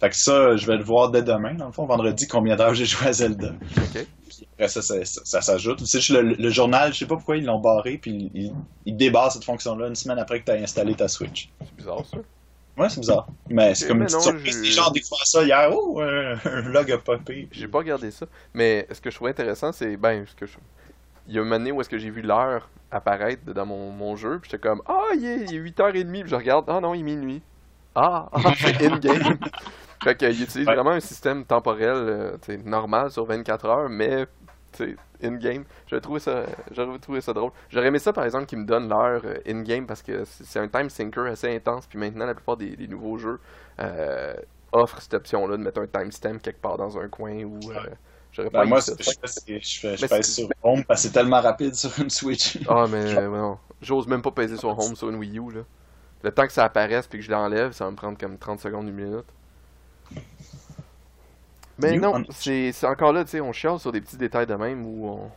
fait que ça, je vais le voir dès demain, dans le fond, vendredi, combien d'heures j'ai joué à Zelda. Ok. Puis après ça, ça, ça- ça s'ajoute. Juste le, le journal, je sais pas pourquoi ils l'ont barré, puis ils il, il débarrent cette fonction-là une semaine après que tu as installé ta Switch. C'est bizarre ça. Ouais, c'est bizarre. Mais c'est Ok, comme mais une petite non, surprise. je- Les gens découvrent ça hier. Oh, euh, un log a popé. J'ai pas regardé ça. Mais ce que je trouvais intéressant, c'est. Ben, ce que je. Il y a une année où est-ce que j'ai vu l'heure apparaître dans mon, mon jeu, puis j'étais comme Ah, il est, il est 8h30, puis je regarde, ah non, il est minuit. Ah, ah c'est in-game. fait qu'il utilise Ouais. vraiment un système temporel euh, normal sur 24 heures, mais in-game. J'aurais trouvé ça, j'aurais trouvé ça drôle. J'aurais aimé ça, par exemple, qu'il me donne l'heure euh, in-game, parce que c'est un time sinker assez intense, puis maintenant, la plupart des, des nouveaux jeux euh, offrent cette option-là de mettre un timestamp quelque part dans un coin ou. euh, J'aurais Ben, moi, ça. je, je, pèse sur Home parce que c'est tellement rapide sur une Switch. Ah, mais non. J'ose même pas peser sur Home sur une Wii U, là. Le temps que ça apparaisse puis que je l'enlève, ça va me prendre comme 30 secondes, une minute. Mais You non, on- c'est c'est encore là, tu sais, on chiale sur des petits détails de même où on,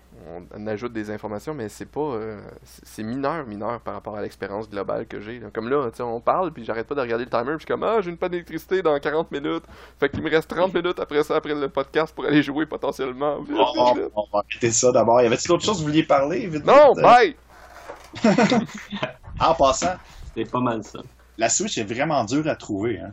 on ajoute des informations, mais c'est pas. euh, c'est c'est mineur, mineur par rapport à l'expérience globale que j'ai. Comme là, tu sais, on parle puis j'arrête pas de regarder le timer puis je suis comme, ah, j'ai une panne d'électricité dans 40 minutes. Fait qu'il me reste 30 minutes après ça, après le podcast pour aller jouer potentiellement. Vite, vite. on va arrêter ça d'abord. Y avait-il d'autres choses que vous vouliez parler? Vite, Non, vite? bye! En passant, C'était pas mal ça. la Switch est vraiment dure à trouver. Hein.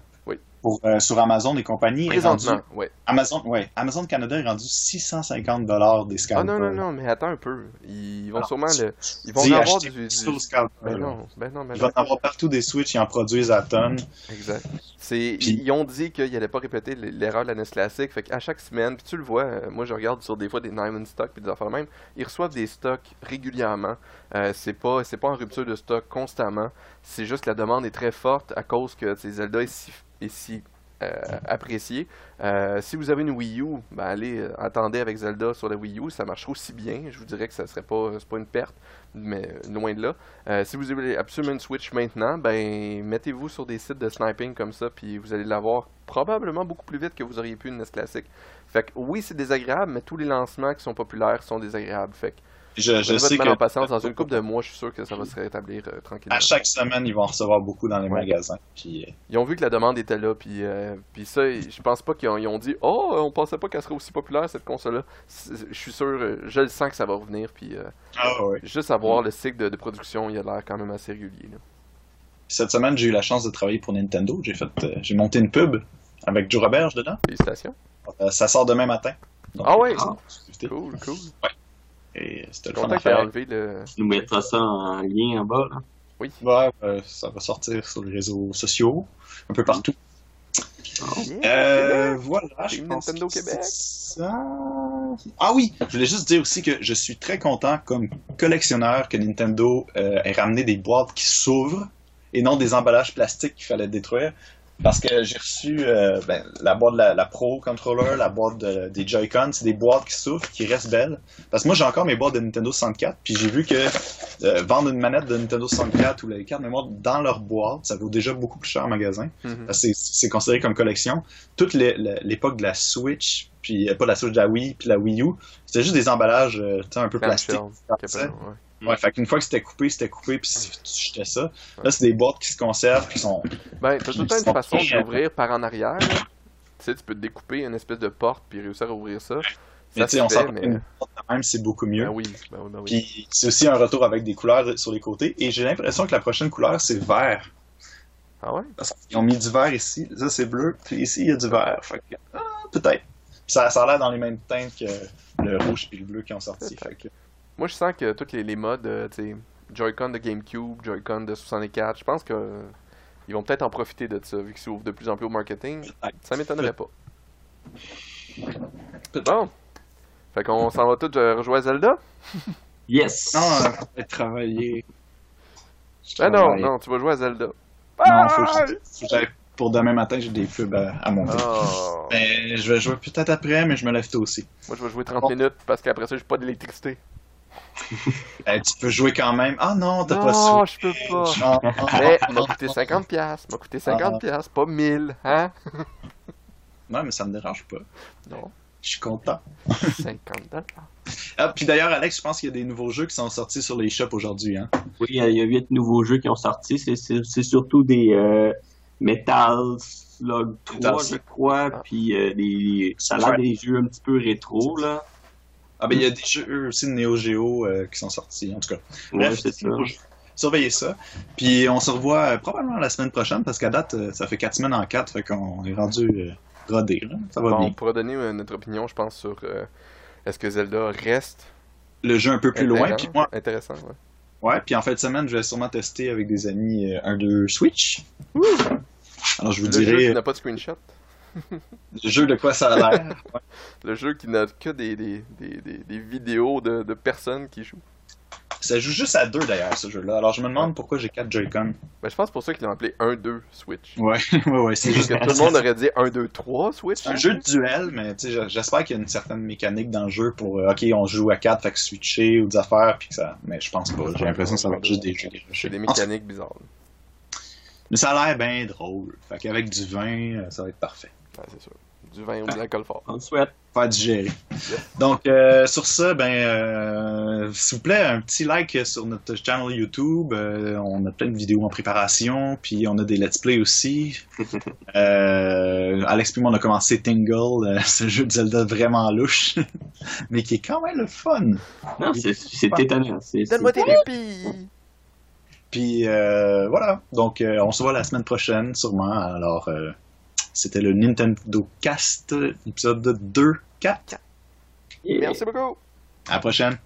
Pour, euh, sur Amazon et compagnie. est rendu- Présentement, ouais. Amazon, ouais, Amazon Canada est rendu 650 dollars des Ah scalpers. non, non, non, mais attends un peu. Ils vont Alors, sûrement tu- le. Ils vont en avoir du. scalper, Ben non, ben non, ben Il va non. en avoir partout des Switch, ils en produisent à tonnes. Exact. Puis- ils ont dit qu'ils n'allaient pas répéter l'erreur de la NES classique. Fait qu'à chaque semaine, puis tu le vois, euh, moi je regarde sur des fois des Diamond Stock puis des affaires même, ils reçoivent des stocks régulièrement. Euh, c'est pas, c'est pas en rupture de stock constamment. C'est juste que la demande est très forte à cause que Zelda est si, si euh, apprécié. Euh, si vous avez une Wii U, ben allez, euh, attendez avec Zelda sur la Wii U, ça marche aussi bien. Je vous dirais que ça serait pas, une perte, mais loin de là. Euh, si vous avez absolument une Switch maintenant, ben mettez-vous sur des sites de sniping comme ça, puis vous allez l'avoir probablement beaucoup plus vite que vous auriez pu une NES classique. Fait que oui, c'est désagréable, mais tous les lancements qui sont populaires sont désagréables. Fait que Je, sais que en patience, dans une couple de mois, je suis sûr que ça va se rétablir euh, tranquillement. à chaque semaine, ils vont en recevoir beaucoup dans les Ouais. magasins. Puis, euh, Ils ont vu que la demande était là, puis, euh, puis ça, je pense pas qu'ils ont, dit Oh, on pensait pas qu'elle serait aussi populaire cette console-là. Je suis sûr, euh, je le sens que ça va revenir, puis euh, ah ouais. juste à voir le cycle de, de production, il a l'air quand même assez régulier. là. Cette semaine, j'ai eu la chance de travailler pour Nintendo. J'ai fait, euh, j'ai monté une pub avec Joe Roberge dedans. Félicitations. Euh, ça sort demain matin. Donc, Ah ouais? euh, Cool, cool. Et c'était Je suis le fun à faire. enlevé le. Tu nous mettras ça en lien en bas. Là. Oui. Ouais, euh, ça va sortir sur les réseaux sociaux, un peu partout. Yeah, Euh, voilà, je pense Nintendo que c'est Québec. ça. Ah oui, je voulais juste dire aussi que je suis très content comme collectionneur que Nintendo euh, ait ramené des boîtes qui s'ouvrent et non des emballages plastiques qu'il fallait détruire. Parce que j'ai reçu euh, ben, la boîte de la, la Pro Controller, la boîte de- des Joy-Con, c'est des boîtes qui s'ouvrent, qui restent belles. Parce que moi j'ai encore mes boîtes de Nintendo 64, puis j'ai vu que euh, vendre une manette de Nintendo 64 ou les cartes mémoire dans leur boîte, ça vaut déjà beaucoup plus cher en magasin. Parce que C'est considéré comme collection. Toute l'époque de la Switch, puis euh, pas de la Switch, de la Wii, puis la Wii U, c'était juste des emballages euh, un peu plastiques. Ouais. Fait qu'une fois que c'était coupé, c'était coupé, puis tu jetais ça. Là, c'est des boîtes qui se conservent, qui sont. Ben, t'as tout le temps une façon d'ouvrir par en arrière. là. Tu sais, tu peux te découper une espèce de porte puis réussir à ouvrir ça. Mais tu sais, on fait, s'en mais... une boîte de même, c'est beaucoup mieux. Ben oui, ben oui, ben oui. Puis c'est aussi un retour avec des couleurs sur les côtés. Et j'ai l'impression que la prochaine couleur, c'est vert. Ah ouais? Parce qu'ils ont mis du vert ici. Ça, c'est bleu. Puis ici, il y a du vert. Fait que, ah, peut-être. Puis Ça, ça a l'air dans les mêmes teintes que le rouge et le bleu qui ont sorti. Fait que, Moi, je sens que tous les, les modes, euh, tu sais, Joy-Con de GameCube, Joy-Con de 64, je pense que euh, ils vont peut-être en profiter de ça, vu qu'ils s'ouvrent de plus en plus au marketing. Ça m'étonnerait pas. Bon. Fait qu'on s'en va tous euh, rejouer à Zelda? Yes! non, euh, travailler. Ben non, non, tu vas jouer à Zelda. Non, faut que je- faut que j'aille- pour demain matin, j'ai des pubs à, à monter. Oh. Ben, je vais jouer peut-être après, mais je me lève tôt aussi. Moi, je vais jouer 30 minutes parce qu'après ça, j'ai pas d'électricité. Eh, tu peux jouer quand même. Ah non, t'as pas Non, je peux pas. Ah, ah, Mais ah, m'a ah, coûté ah. 50 pièces, m'a coûté 50 pièces, pas 1000, hein? Ouais, mais ça me dérange pas. Non, Je suis content. 50 dollars. Ah, puis d'ailleurs, Alex, je pense qu'il y a des nouveaux jeux qui sont sortis sur les shops aujourd'hui. Hein? Oui, il y a- huit nouveaux jeux qui ont sorti. C'est- surtout des euh, Metal Slug 3, Metal je crois, Ah. puis euh, des, ça a l'air des jeux un petit peu rétro, là. Ah, ben il y a des jeux aussi de Neo Geo euh, qui sont sortis, en tout cas. Ouais, Bref, c'est ça. Surveillez ça. Puis on se revoit euh, probablement la semaine prochaine parce qu'à date, euh, ça fait 4 semaines en 4, fait qu'on est rendu euh, rodé. Là. Ça va Bon, bien. on pourra donner euh, notre opinion, je pense, sur euh, est-ce que Zelda reste Le jeu un peu plus loin. intéressant, Puis moi, intéressant ouais. ouais, puis en fin de semaine, je vais sûrement tester avec des amis euh, un de Switch. Alors je vous Le jeu dirai n'a pas de screenshot, le jeu de quoi ça a l'air. Ouais. le jeu qui n'a que des, des, des, des, des vidéos de, de personnes qui jouent. Ça joue juste à deux d'ailleurs, ce jeu-là. Alors je me demande pourquoi j'ai 4 Joy-Con. Ben, je pense pour ça qu'ils l'ont appelé 1-2 Switch. Ouais, ouais, ouais, c'est Parce juste que tout le monde aurait dit 1-2-3 Switch. C'est un jeu de duel, mais tu sais, j'espère qu'il y a une certaine mécanique dans le jeu pour, euh, ok, on joue à 4, fait que switcher ou des affaires, puis que ça. Mais je pense pas. J'ai l'impression que ça va être juste des jeux. C'est des mécaniques bizarres. Mais ça a l'air bien drôle. Fait qu'avec du vin, euh, ça va être parfait. Ouais, c'est sûr. Du vin ou de l'alcool fort. On le souhaite. Faire digérer. Donc, euh, sur ça, ben, euh, s'il vous plaît, un petit like sur notre channel YouTube. Euh, on a plein de vidéos en préparation, puis on a des let's play aussi. Euh, Alex puis moi, on a commencé Tingle, euh, ce jeu de Zelda vraiment louche, mais qui est quand même le fun. Non, c'est c'est étonnant. Donne-moi tes répits! Puis euh, voilà. Donc, euh, on se voit la semaine prochaine, sûrement. Alors, euh, c'était le Nintendo Cast, épisode 2, 4. Yeah. Merci beaucoup! À la prochaine.